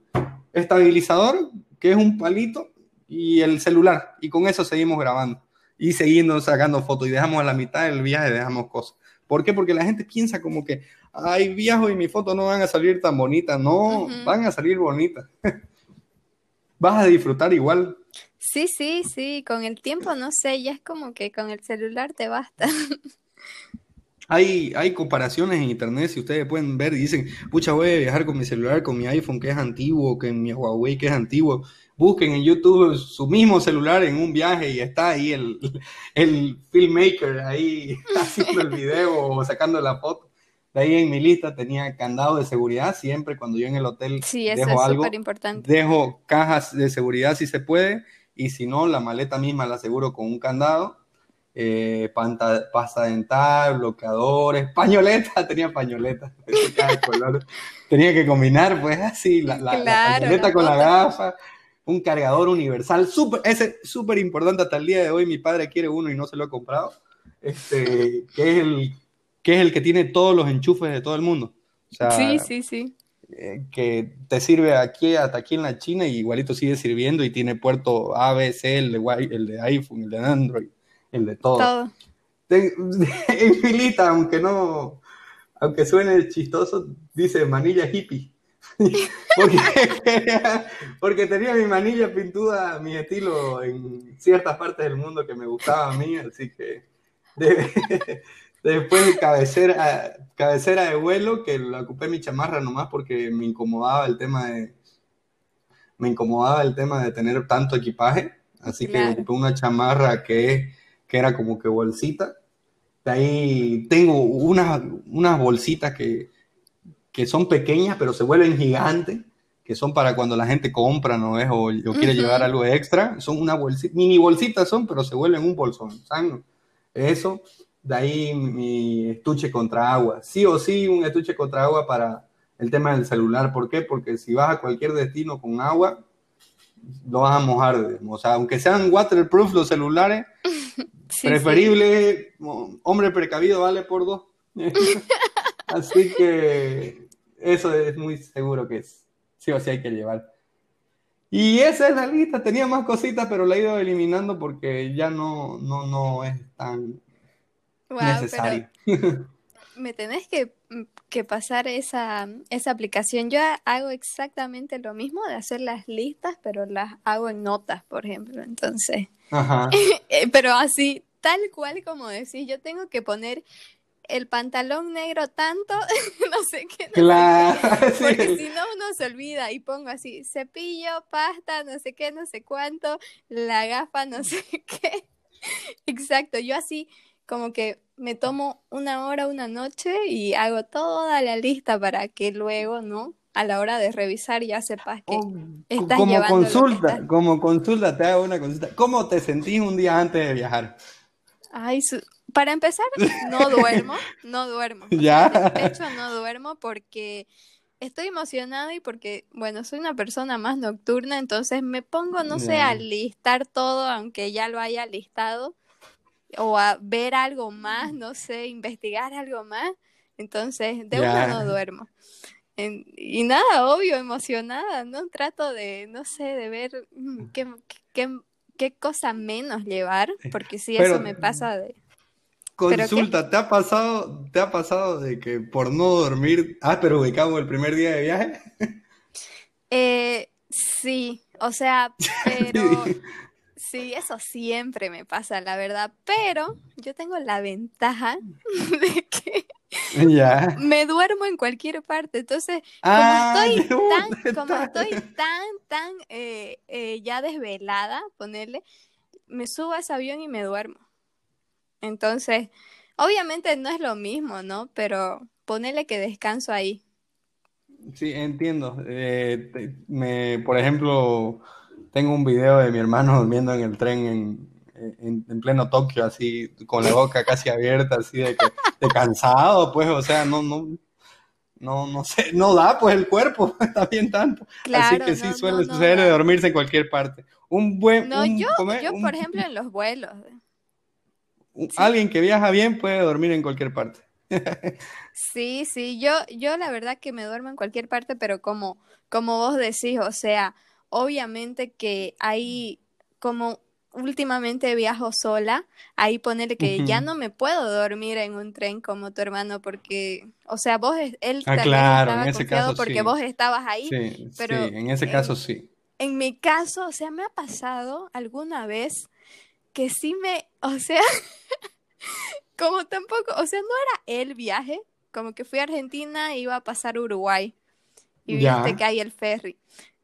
estabilizador, que es un palito, y el celular. Y con eso seguimos grabando. Y seguimos sacando fotos. Y dejamos a la mitad del viaje, dejamos cosas. ¿Por qué? Porque la gente piensa como que, ay, viajo y mi foto no van a salir tan bonitas. No, van a salir bonitas. [LAUGHS] Vas a disfrutar igual Sí, sí, sí, con el tiempo no sé, ya es como que con el celular te basta. [LAUGHS] Hay, hay comparaciones en internet, si ustedes pueden ver, y dicen, pucha, voy a viajar con mi celular, con mi iPhone que es antiguo, que mi Huawei que es antiguo. Busquen en YouTube su mismo celular en un viaje y está ahí el, [LAUGHS] el filmmaker ahí [LAUGHS] haciendo el video o sacando la foto. De ahí en mi lista tenía candado de seguridad, siempre cuando yo en el hotel sí, eso dejo es algo, importante. dejo cajas de seguridad si se puede y si no, la maleta misma la aseguro con un candado, eh, pasta dental, bloqueadores, pañoleta, [LAUGHS] tenía pañoleta [LAUGHS] tenía que combinar, pues así, la, pañoleta con la gafa, un cargador universal, súper, ese súper importante hasta el día de hoy, mi padre quiere uno y no se lo ha comprado, este, que es el que es el que tiene todos los enchufes de todo el mundo. sí, sí, sí. Eh, que te sirve aquí hasta aquí en la China y igualito sigue sirviendo y tiene puerto A, B, C, el de, el de iPhone, el de Android, el de todo. todo. [LAUGHS] en filita, aunque no, aunque suene chistoso, dice manilla hippie. [LAUGHS] porque, [LAUGHS] porque, tenía mi manilla pintuda, mi estilo en ciertas partes del mundo que me gustaba a mí, así que Después cabecera, cabecera de vuelo, que la ocupé mi chamarra nomás porque me incomodaba el tema de me incomodaba el tema de tener tanto equipaje, así que ocupé una chamarra que, que era como que bolsita. De ahí tengo unas, unas bolsitas que, que son pequeñas, pero se vuelven gigantes, que son para cuando la gente compra, ¿no es? O, quiere llevar algo extra. Son una bolsita, mini bolsitas son, pero se vuelven un bolsón. ¿saben? Eso. De ahí mi estuche contra agua. Sí o sí, un estuche contra agua para el tema del celular. ¿Por qué? Porque si vas a cualquier destino con agua, lo vas a mojar. O sea, aunque sean waterproof los celulares, [LAUGHS] preferible, hombre precavido vale por dos. [LAUGHS] Así que eso es muy seguro que es. Sí o sí hay que llevar. Y esa es la lista. Tenía más cositas, pero la he ido eliminando porque ya no, no, no es tan necesario. me tenés que, mm, que, pasar esa, esa aplicación. Yo hago exactamente lo mismo de hacer las listas, pero las hago en notas, por ejemplo. Entonces, [LAUGHS] eh, pero así, tal cual como decís, yo tengo que poner el pantalón negro tanto, [LAUGHS] no sé qué. claro, [LAUGHS] porque si no uno se olvida y pongo así, cepillo, pasta, no sé qué, no sé cuánto, la gafa, no sé qué. Exacto, yo así como que me tomo una hora, una noche y hago toda la lista para que luego, ¿no? A la hora de revisar ya sepas que oh, estás como consulta, como consulta te hago una consulta. ¿Cómo te sentís un día antes de viajar? Ay, para empezar, no [LAUGHS] duermo, no duermo. ¿Ya? De hecho, no duermo porque estoy emocionada y porque, bueno, soy una persona más nocturna, entonces me pongo, no sé, a listar todo, aunque ya lo haya listado, o a ver algo más, no sé, investigar algo más. Entonces, de uno no duermo. y nada, obvio, emocionada, ¿no? Trato de, no sé, de ver mm, qué, qué, qué cosa menos llevar, porque si eso me pasa de... Consulta, ¿te ha pasado, te ha pasado de que por no dormir, ah, pero ubicamos el primer día de viaje? Eh, sí, o sea, [LAUGHS] pero Sí, eso siempre me pasa, la verdad, pero yo tengo la ventaja [LAUGHS] de que me duermo en cualquier parte, entonces como ah, estoy tan, como estoy tan, tan eh, eh, ya desvelada, ponerle, me subo a ese avión y me duermo. Entonces, obviamente no es lo mismo, ¿no? Pero ponele que descanso ahí. Sí, entiendo. Eh, me, por ejemplo, tengo un video de mi hermano durmiendo en el tren en, en, pleno Tokio, así, con la boca casi abierta, así de, que, de cansado, pues, o sea, no, no, no, no sé, no da pues el cuerpo, [LAUGHS] está bien tanto. Así que sí suele suceder de dormirse en cualquier parte. Un buen... No, yo, yo por ejemplo, en los vuelos. Alguien que viaja bien puede dormir en cualquier parte. [LAUGHS] sí, sí, yo, yo la verdad que me duermo en cualquier parte, pero como, como vos decís, o sea, obviamente que hay como últimamente viajo sola, ahí ponerle que ya no me puedo dormir en un tren como tu hermano porque, o sea, vos, él ah, claro, en ese caso porque vos estabas ahí, sí, pero en ese caso sí. En mi caso, o sea, me ha pasado alguna vez que sí me, o sea, [LAUGHS] como tampoco, o sea, no era el viaje, como que fui a Argentina e iba a pasar Uruguay y viste que hay el ferry.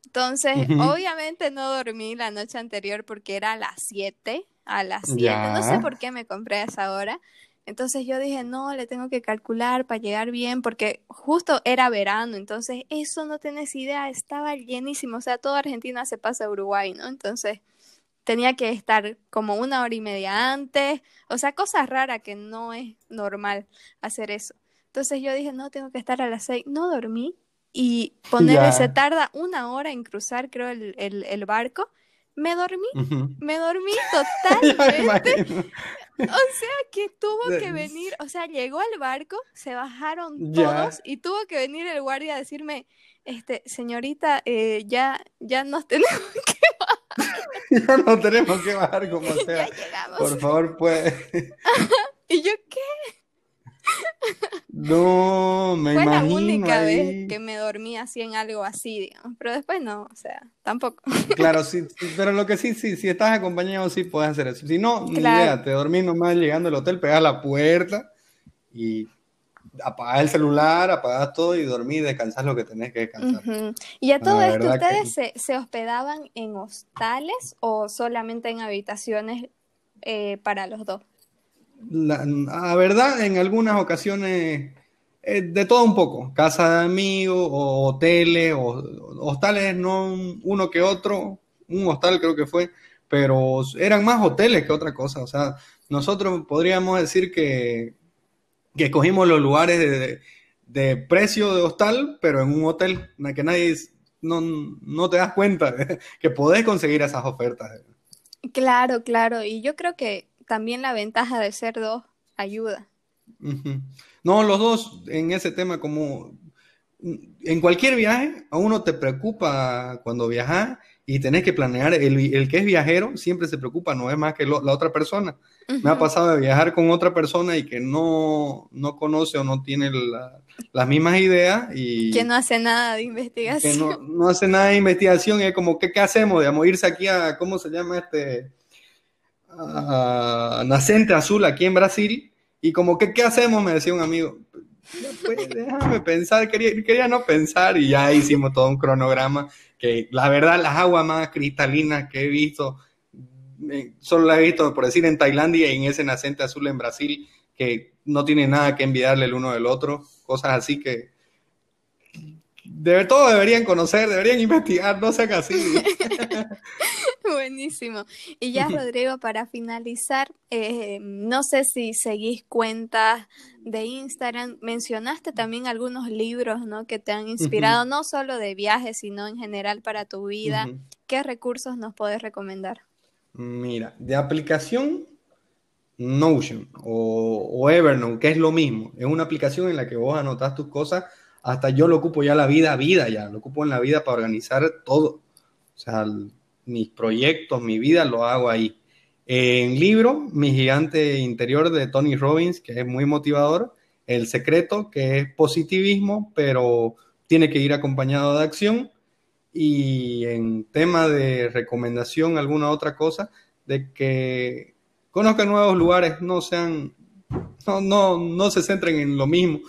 Entonces, obviamente no dormí la noche anterior porque era a las 7, a las 7, no sé por qué me compré a esa hora. Entonces yo dije, no, le tengo que calcular para llegar bien, porque justo era verano, entonces eso no tenés idea, estaba llenísimo, o sea, toda Argentina se pasa a Uruguay, ¿no? Entonces tenía que estar como una hora y media antes, o sea, cosas raras que no es normal hacer eso. Entonces yo dije, no, tengo que estar a las 6, no dormí, y ponerle, se tarda una hora en cruzar, creo, el, el, barco. Me dormí, me dormí [LAUGHS] totalmente. o sea, que tuvo que venir, o sea, llegó al barco, se bajaron todos y tuvo que venir el guardia a decirme, este, señorita, eh, ya, ya nos [LAUGHS] tenemos que bajar. ya no tenemos que bajar como [LAUGHS] sea. Por favor, pues. ¿Y yo qué? No, me Fue la única vez que me dormí así en algo así, digamos. Pero después no, o sea, tampoco. [LAUGHS] Claro, sí, pero lo que sí, sí, si estás acompañado, sí puedes hacer eso. Si no, ni idea, te dormís nomás llegando al hotel, pegas la puerta y apagas el celular, apagas todo y dormís, descansas lo que tenés que descansar. Y a todo esto, ¿ustedes se, se, hospedaban en hostales o solamente en habitaciones eh, para los dos? La, verdad, en algunas ocasiones, eh, de todo un poco, casa de amigos, o hoteles, o hostales, no uno que otro, un hostal creo que fue, pero eran más hoteles que otra cosa. O sea, nosotros podríamos decir que, que escogimos los lugares de, de, precio de hostal, pero en un hotel, en que nadie no, no te das cuenta [LAUGHS] que podés conseguir esas ofertas. Claro, claro, y yo creo que también la ventaja de ser dos ayuda. No, los dos en ese tema como en cualquier viaje a uno te preocupa cuando viajas y tenés que planear, el, que es viajero siempre se preocupa, no es más que la otra persona. Me ha pasado de viajar con otra persona y que no, no conoce o no tiene las mismas ideas y... Que no hace nada de investigación. Que no, no hace nada de investigación y es como, ¿qué, qué hacemos? Digamos, irse aquí a, ¿cómo se llama este? Nacente Azul aquí en Brasil y como que, ¿qué hacemos? Me decía un amigo. Pues, déjame pensar, quería, quería no pensar y ya hicimos todo un cronograma que la verdad las aguas más cristalinas que he visto, eh, solo la he visto por decir en Tailandia y en ese Nacente Azul en Brasil, que no tiene nada que envidiarle el uno del otro, cosas así que de todo deberían conocer, deberían investigar, no sean así. [LAUGHS] Buenísimo. Y ya, Rodrigo, para finalizar, eh, no sé si seguís cuentas de Instagram. Mencionaste también algunos libros, ¿no? Que te han inspirado, no solo de viajes, sino en general para tu vida. ¿Qué recursos nos puedes recomendar? Mira, de aplicación Notion o, o, Evernote, que es lo mismo. Es una aplicación en la que vos anotas tus cosas. Hasta yo lo ocupo ya la vida, vida ya. Lo ocupo en la vida para organizar todo. O sea, mis proyectos, mi vida, lo hago ahí. En libro, Mi gigante interior de Tony Robbins, que es muy motivador. El secreto, que es positivismo, pero tiene que ir acompañado de acción. Y en tema de recomendación, alguna otra cosa, de que conozcan nuevos lugares, no sean, no, no, no se centren en lo mismo.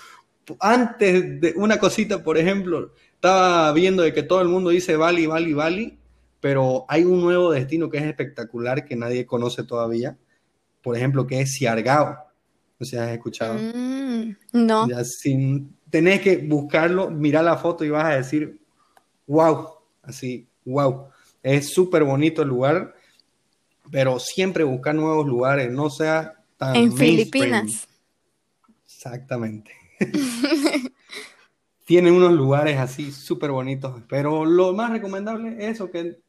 Antes de una cosita, por ejemplo, estaba viendo de que todo el mundo dice Bali, Bali, Bali, pero hay un nuevo destino que es espectacular que nadie conoce todavía, por ejemplo, que es Siargao. No sé si has escuchado. Mm, no. Ya sin, tenés que buscarlo, mirar la foto y vas a decir, wow, así, wow. Es súper bonito el lugar, pero siempre buscar nuevos lugares, no sea tan... En Filipinas. Exactamente. [LAUGHS] Tienen unos lugares así súper bonitos, pero lo más recomendable es eso, que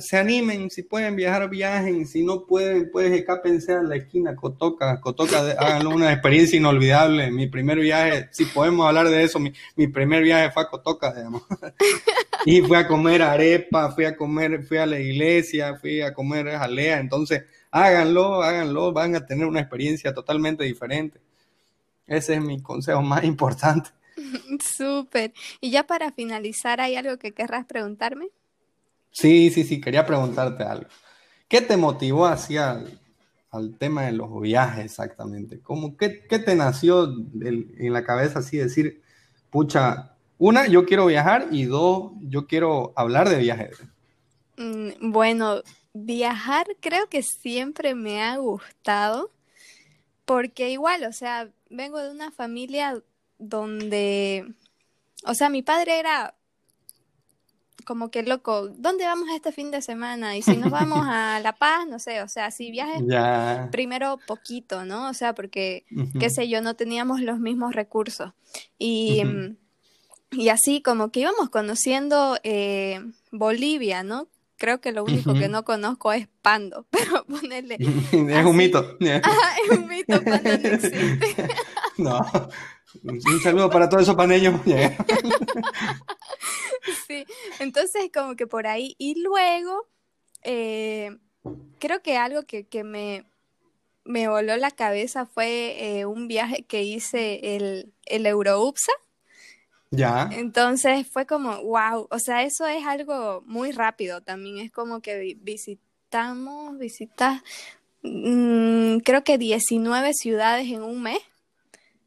se animen, si pueden viajar, viajen, si no pueden, pues escápense a la esquina, Cotoca, Cotoca, háganlo una experiencia inolvidable. Mi primer viaje, si podemos hablar de eso, mi, primer viaje fue a Cotoca, digamos. [LAUGHS] y fui a comer arepa, fui a comer, fui a la iglesia, fui a comer jalea, entonces háganlo, háganlo, van a tener una experiencia totalmente diferente. Ese es mi consejo más importante. [LAUGHS] Súper. Y ya para finalizar, ¿hay algo que querrás preguntarme? Sí, sí, sí, quería preguntarte algo. ¿Qué te motivó hacia al, tema de los viajes exactamente? ¿Cómo, qué, qué te nació en la cabeza así decir, pucha, una, yo quiero viajar y dos, yo quiero hablar de viajes? Mm, bueno, viajar creo que siempre me ha gustado porque igual, o sea, vengo de una familia donde, o sea, mi padre era como que loco, ¿dónde vamos este fin de semana? Y si nos vamos a [LAUGHS] La Paz, no sé, o sea, si viajes primero poquito, ¿no? O sea, porque, qué sé yo, no teníamos los mismos recursos. Y, y así como que íbamos conociendo eh, Bolivia, ¿no? Creo que lo único que no conozco es Pando, [LAUGHS] pero ponerle... [LAUGHS] es un mito. [LAUGHS] es un mito, Pando no existe. no. Un saludo para todos esos paneños. sí, entonces como que por ahí. Y luego, eh, creo que algo que, me, me voló la cabeza fue eh, un viaje que hice el, el Euroupsa. Ya. Entonces fue como, wow, o sea, eso es algo muy rápido también, es como que visitamos, visitas, mm, creo que 19 ciudades en un mes.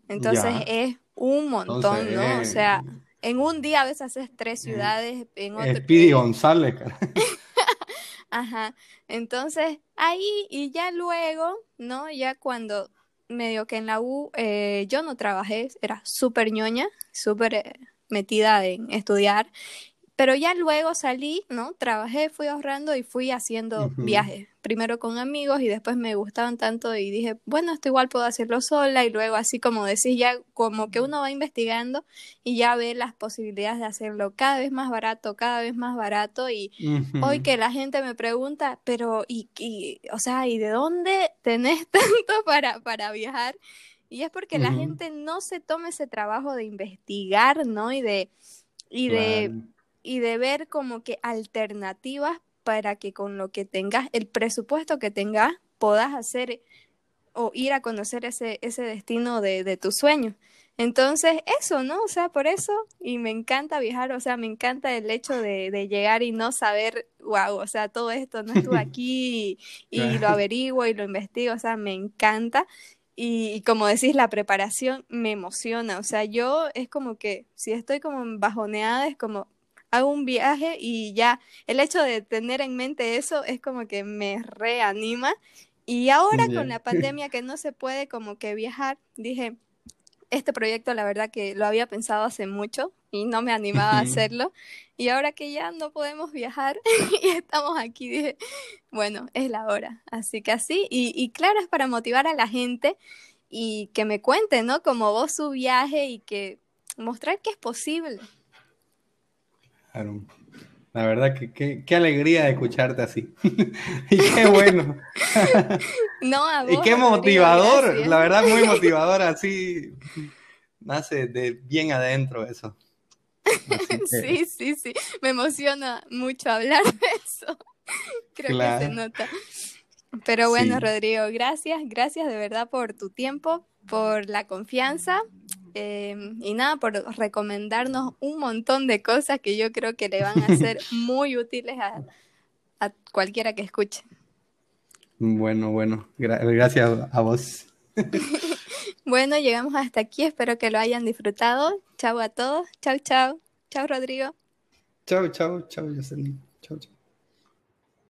Entonces es un montón, ¿no? O sea, en un día a veces haces tres ciudades, en otro... Speedy González, cara. [LAUGHS] Ajá. Entonces, ahí y ya luego, ¿no? Ya cuando medio que en la U eh, yo no trabajé, era súper ñoña, súper eh, metida en estudiar pero ya luego salí, ¿no? Trabajé, fui ahorrando y fui haciendo viajes. Primero con amigos y después me gustaban tanto y dije, bueno, esto igual puedo hacerlo sola y luego así como decís, ya como que uno va investigando y ya ve las posibilidades de hacerlo cada vez más barato, cada vez más barato y hoy que la gente me pregunta, pero y, y, o sea, ¿y de dónde tenés [LAUGHS] tanto para, para viajar? Y es porque la gente no se toma ese trabajo de investigar, ¿no? Y de, y de y de ver como que alternativas para que con lo que tengas, el presupuesto que tengas, puedas hacer o ir a conocer ese, ese destino de, de tu sueño. Entonces, eso, ¿no? O sea, por eso, y me encanta viajar, o sea, me encanta el hecho de, de llegar y no saber, wow, o sea, todo esto, no estuve [LAUGHS] aquí y, lo averiguo y lo investigo, o sea, me encanta. Y, como decís, la preparación me emociona, o sea, yo es como que si estoy como bajoneada, es como, hago un viaje y ya el hecho de tener en mente eso es como que me reanima. Y ahora con la [LAUGHS] pandemia que no se puede como que viajar, dije, este proyecto la verdad que lo había pensado hace mucho y no me animaba a hacerlo. Y ahora que ya no podemos viajar [LAUGHS] y estamos aquí, dije, bueno, es la hora. Así que así, y, y claro, es para motivar a la gente y que me cuente, ¿no? Como vos su viaje y que mostrar que es posible. La verdad que qué alegría de escucharte así. [LAUGHS] y qué bueno. [LAUGHS] no, a y qué motivador, la verdad muy [LAUGHS] motivador así. Nace de bien adentro eso. Sí, sí, sí. Me emociona mucho hablar de eso. Creo que se nota. Pero bueno, Rodrigo, gracias, gracias de verdad por tu tiempo, por la confianza Em, y nada, por recomendarnos un montón de cosas que yo creo que le van a ser [LAUGHS] muy útiles a, cualquiera que escuche. Bueno, bueno, gracias a vos. [LAUGHS] bueno, llegamos hasta aquí, espero que lo hayan disfrutado. Chao a todos, chao, chao. Chao, Rodrigo. Chao, chao, chao, Jocelyn.